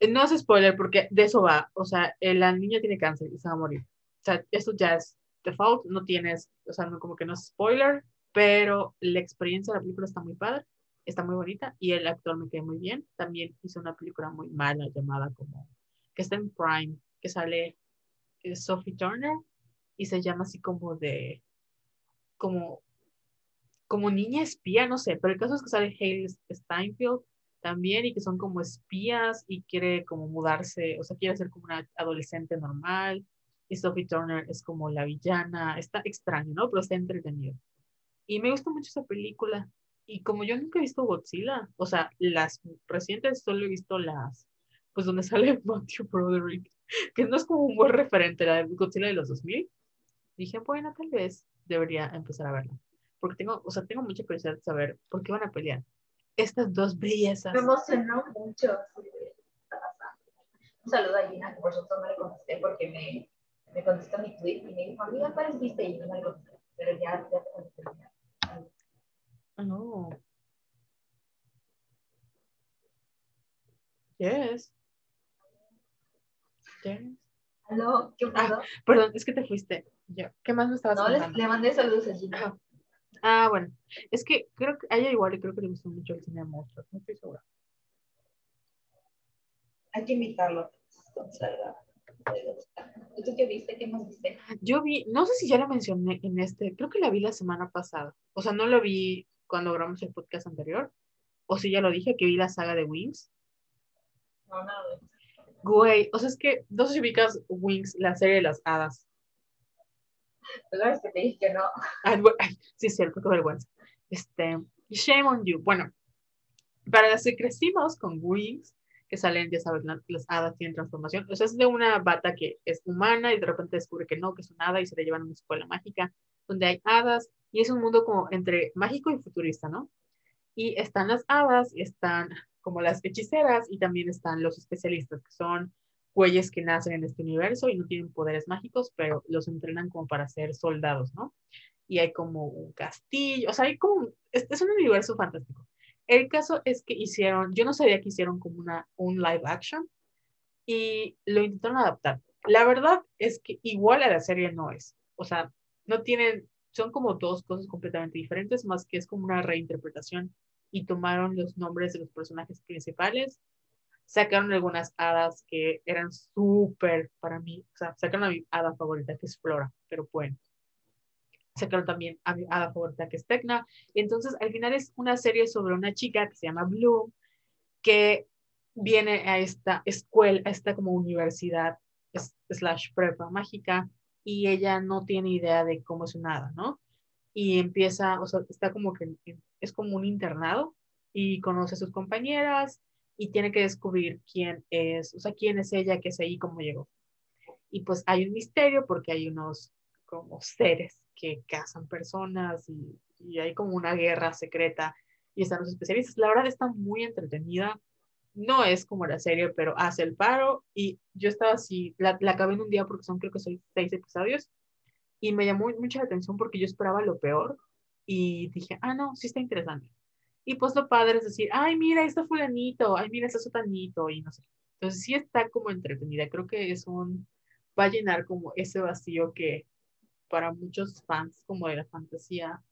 Eh, no es spoiler porque de eso va. O sea, eh, la niña tiene cáncer y se va a morir. O sea, esto ya es default, no tienes, o sea, no, como que no es spoiler, pero la experiencia de la película está muy padre está muy bonita y el actor me quedó muy bien. También hizo una película muy mala llamada como, que está en Prime, que sale eh, Sophie Turner y se llama así como de, como, como niña espía, no sé, pero el caso es que sale Hale Steinfeld también y que son como espías y quiere como mudarse, o sea, quiere ser como una adolescente normal y Sophie Turner es como la villana, está extraño, ¿no? Pero está entretenido. Y me gusta mucho esa película. Y como yo nunca he visto Godzilla, o sea, las recientes solo he visto las, pues donde sale Matthew Broderick, que no es como un buen referente, la de Godzilla de los 2000, dije, bueno, tal vez debería empezar a verla. porque tengo, o sea, tengo mucha curiosidad de saber por qué van a pelear estas dos bellezas. Me emocionó mucho. Un saludo a Gina, que por supuesto no le contesté porque me, me contestó mi tweet y me dijo, amiga, ¿cuál viste? Y no me contesté, pero ya, ya te contesté. No. Yes. Yes. ¿Aló? ¿Qué pasó? Ah, perdón, es que te fuiste. Yo. ¿Qué más me estabas no, les, le mandé saludos a Gina. Ah, bueno. Es que creo que a ella igual y creo que le gustó mucho el cine de monstruos. No estoy segura. Hay que invitarlo. ¿Y tú qué viste? ¿Qué más viste? Yo vi, no sé si ya la mencioné en este, creo que la vi la semana pasada. O sea, no lo vi cuando grabamos el podcast anterior. O si ya lo dije, que vi la saga de Wings. No, no, no. Güey, o sea, es que no sé si ubicas Wings, la serie de las hadas. Pero es que te dije que no. Sí, es cierto, qué vergüenza. Este, shame on you. Bueno, para las que crecimos con Wings, que salen, ya sabes, la- las hadas tienen transformación. O sea, es de una bata que es humana y de repente descubre que no, que es una hada y se la llevan a una escuela mágica donde hay hadas y es un mundo como entre mágico y futurista, ¿no? Y están las hadas están como las hechiceras y también están los especialistas, que son güeyes que nacen en este universo y no tienen poderes mágicos, pero los entrenan como para ser soldados, ¿no? Y hay como un castillo, o sea, hay como, es, es un universo fantástico. El caso es que hicieron, yo no sabía que hicieron como una, un live action y lo intentaron adaptar. La verdad es que igual a la serie no es, o sea, no tienen, son como dos cosas completamente diferentes, más que es como una reinterpretación y tomaron los nombres de los personajes principales sacaron algunas hadas que eran súper para mí, o sea, sacaron a mi hada favorita que es Flora, pero bueno. Sacaron también a mi hada favorita que es Tecna. Y entonces al final es una serie sobre una chica que se llama Bloom, que viene a esta escuela, a esta como universidad slash prepa mágica y ella no tiene idea de cómo es una hada, ¿no? Y empieza, o sea, está como que es como un internado y conoce a sus compañeras y tiene que descubrir quién es, o sea, quién es ella, qué es ahí, cómo llegó. Y pues hay un misterio porque hay unos como seres que cazan personas y, y hay como una guerra secreta y están los especialistas. La verdad está muy entretenida. No es como la serie, pero hace el paro y yo estaba así, la, la acabé en un día porque son creo que son seis episodios y me llamó mucho la atención porque yo esperaba lo peor y dije, ah, no, sí está interesante. Y pues lo padre es decir, ay, mira, está fulanito, ay, mira, está sotanito, y no sé. Entonces sí está como entretenida. Creo que es un, va a llenar como ese vacío que para muchos fans como de la fantasía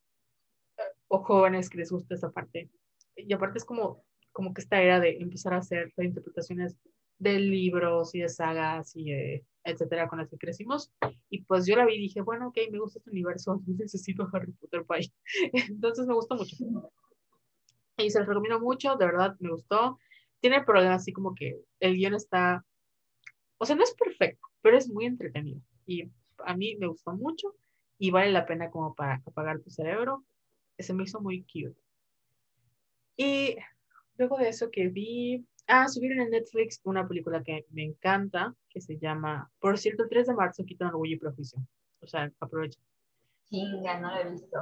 o jóvenes que les gusta esa parte. Y aparte es como, como que esta era de empezar a hacer reinterpretaciones de libros y de sagas y de etcétera con las que crecimos. Y pues yo la vi y dije, bueno, ok, me gusta este universo, necesito Harry Potter ahí. Entonces me gustó mucho. Y se los recomiendo mucho, de verdad me gustó. Tiene problemas así como que el guion está, o sea, no es perfecto, pero es muy entretenido. Y a mí me gustó mucho y vale la pena como para apagar tu cerebro. Se me hizo muy cute. Y luego de eso que vi, ah, subieron en Netflix una película que me encanta, que se llama, por cierto, el 3 de marzo quitan orgullo y prejuicio. O sea, aprovecha. Chinga, no lo he visto.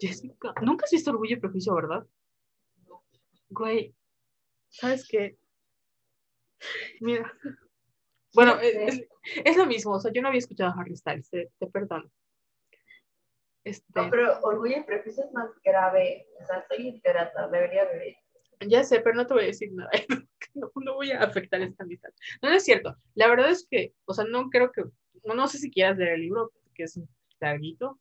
Jessica, nunca has visto orgullo y prejuicio, ¿verdad? Güey, ¿sabes qué? Mira. Bueno, es, es- lo mismo, o sea, yo no había escuchado a Harry Styles, te, te perdono. Este, No, pero orgullo y prejuicio es más grave. O sea, soy literata, debería ver. ya sé, pero no te voy a decir nada, no, no voy a afectar esta amistad. No, no es cierto, la verdad es que, o sea, no creo que, no, no sé si quieras leer el libro, que es larguito,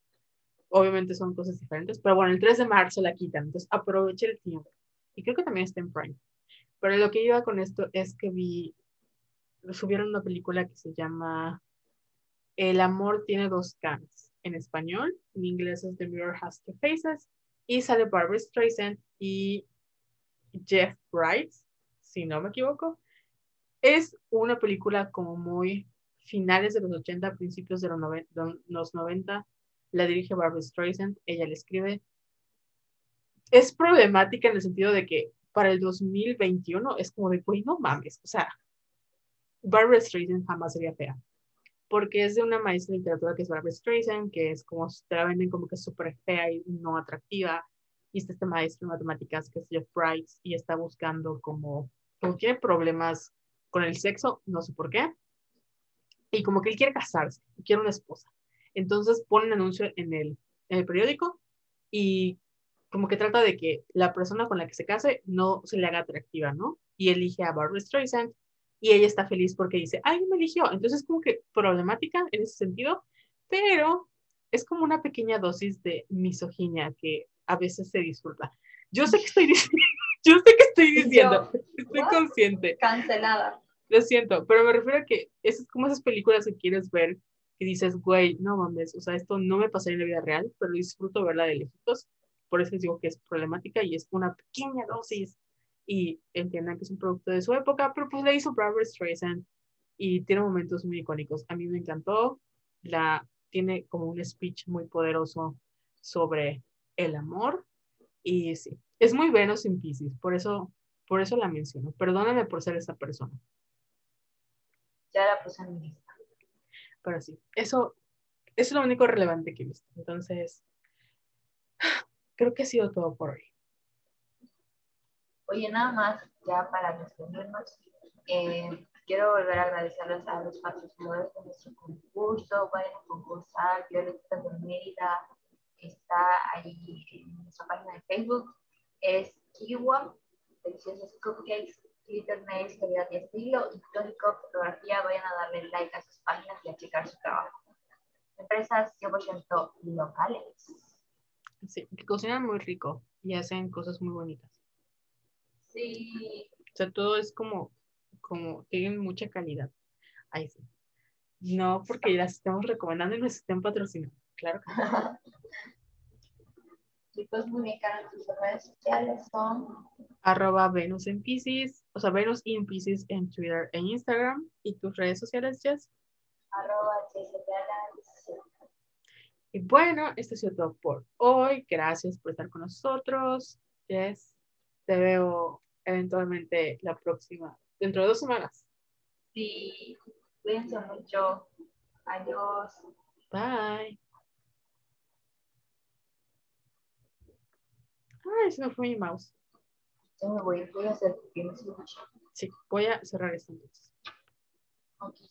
obviamente son cosas diferentes, pero bueno, el 3 de marzo la quitan, entonces aproveche el tiempo. Y creo que también está en Prime. Pero lo que iba con esto es que vi, subieron una película que se llama El amor tiene dos caras, en español, en inglés es The Mirror Has Two Faces, y sale Barbara Streisand y Jeff Bryce, si no me equivoco. Es una película como muy finales de los 80, principios de los, noven- de los 90. La dirige Barbara Streisand, ella la escribe. Es problemática en el sentido de que para el 2021 es como de, güey, no mames, o sea, Barbara Streisand jamás sería fea. porque es de una maestra de literatura que es Barbara Streisand, que es como, te la venden como que es súper fea y no atractiva, y está este maestro de matemáticas que es Jeff Price, y está buscando como, como tiene problemas con el sexo, no sé por qué, y como que él quiere casarse, quiere una esposa. Entonces pone un anuncio en el, en el periódico y como que trata de que la persona con la que se case no se le haga atractiva, ¿no? Y elige a Barbara Streisand y ella está feliz porque dice, ay, me eligió. Entonces como que problemática en ese sentido, pero es como una pequeña dosis de misoginia que a veces se disfruta. Yo sé que estoy diciendo, yo sé que estoy diciendo, estoy consciente. Cancelada. Lo siento, pero me refiero a que es como esas películas que quieres ver que dices, güey, no mames, o sea, esto no me pasaría en la vida real, pero disfruto verla de lejitos. Por eso les digo que es problemática y es una pequeña dosis. Y entiendan que es un producto de su época, pero pues la hizo Barbara Streisand y tiene momentos muy icónicos. A mí me encantó. La, tiene como un speech muy poderoso sobre el amor. Y sí, es muy Venus en Pisces, por eso, por eso la menciono. Perdóname por ser esa persona. Ya la puse en mi lista. Pero sí, eso, es lo único relevante que he visto. Entonces, creo que ha sido todo por hoy. Oye, nada más, ya para despedirnos, eh, quiero volver a agradecerles a los patrocinadores de nuestro concurso. Vayan a concursar, Violeta de Mérida está ahí en nuestra página de Facebook. Es Kiwa, deliciosos cupcakes, glitter nails, calidad y estilo, y tónico fotografía. Vayan a darle like a sus páginas y a checar su trabajo. Empresas 100% locales. Sí, que cocinan muy rico y hacen cosas muy bonitas. Sí. O sea, todo es como, como, tienen mucha calidad. Ahí sí. No porque las estamos recomendando y nos estén patrocinando. Claro que. Chicos, tus redes sociales son arroba Venus en Pisces, o sea, Venus in Pisces en Twitter e Instagram. ¿Y tus redes sociales, Jess? arroba Y bueno, esto ha sido todo por hoy. Gracias por estar con nosotros. Jess, te veo eventualmente la próxima, dentro de dos semanas. Sí, cuídense mucho. Adiós. Bye. Ay, se me fue mi mouse. Ya me voy, voy a hacer Sí, voy a cerrar esto entonces. Okay.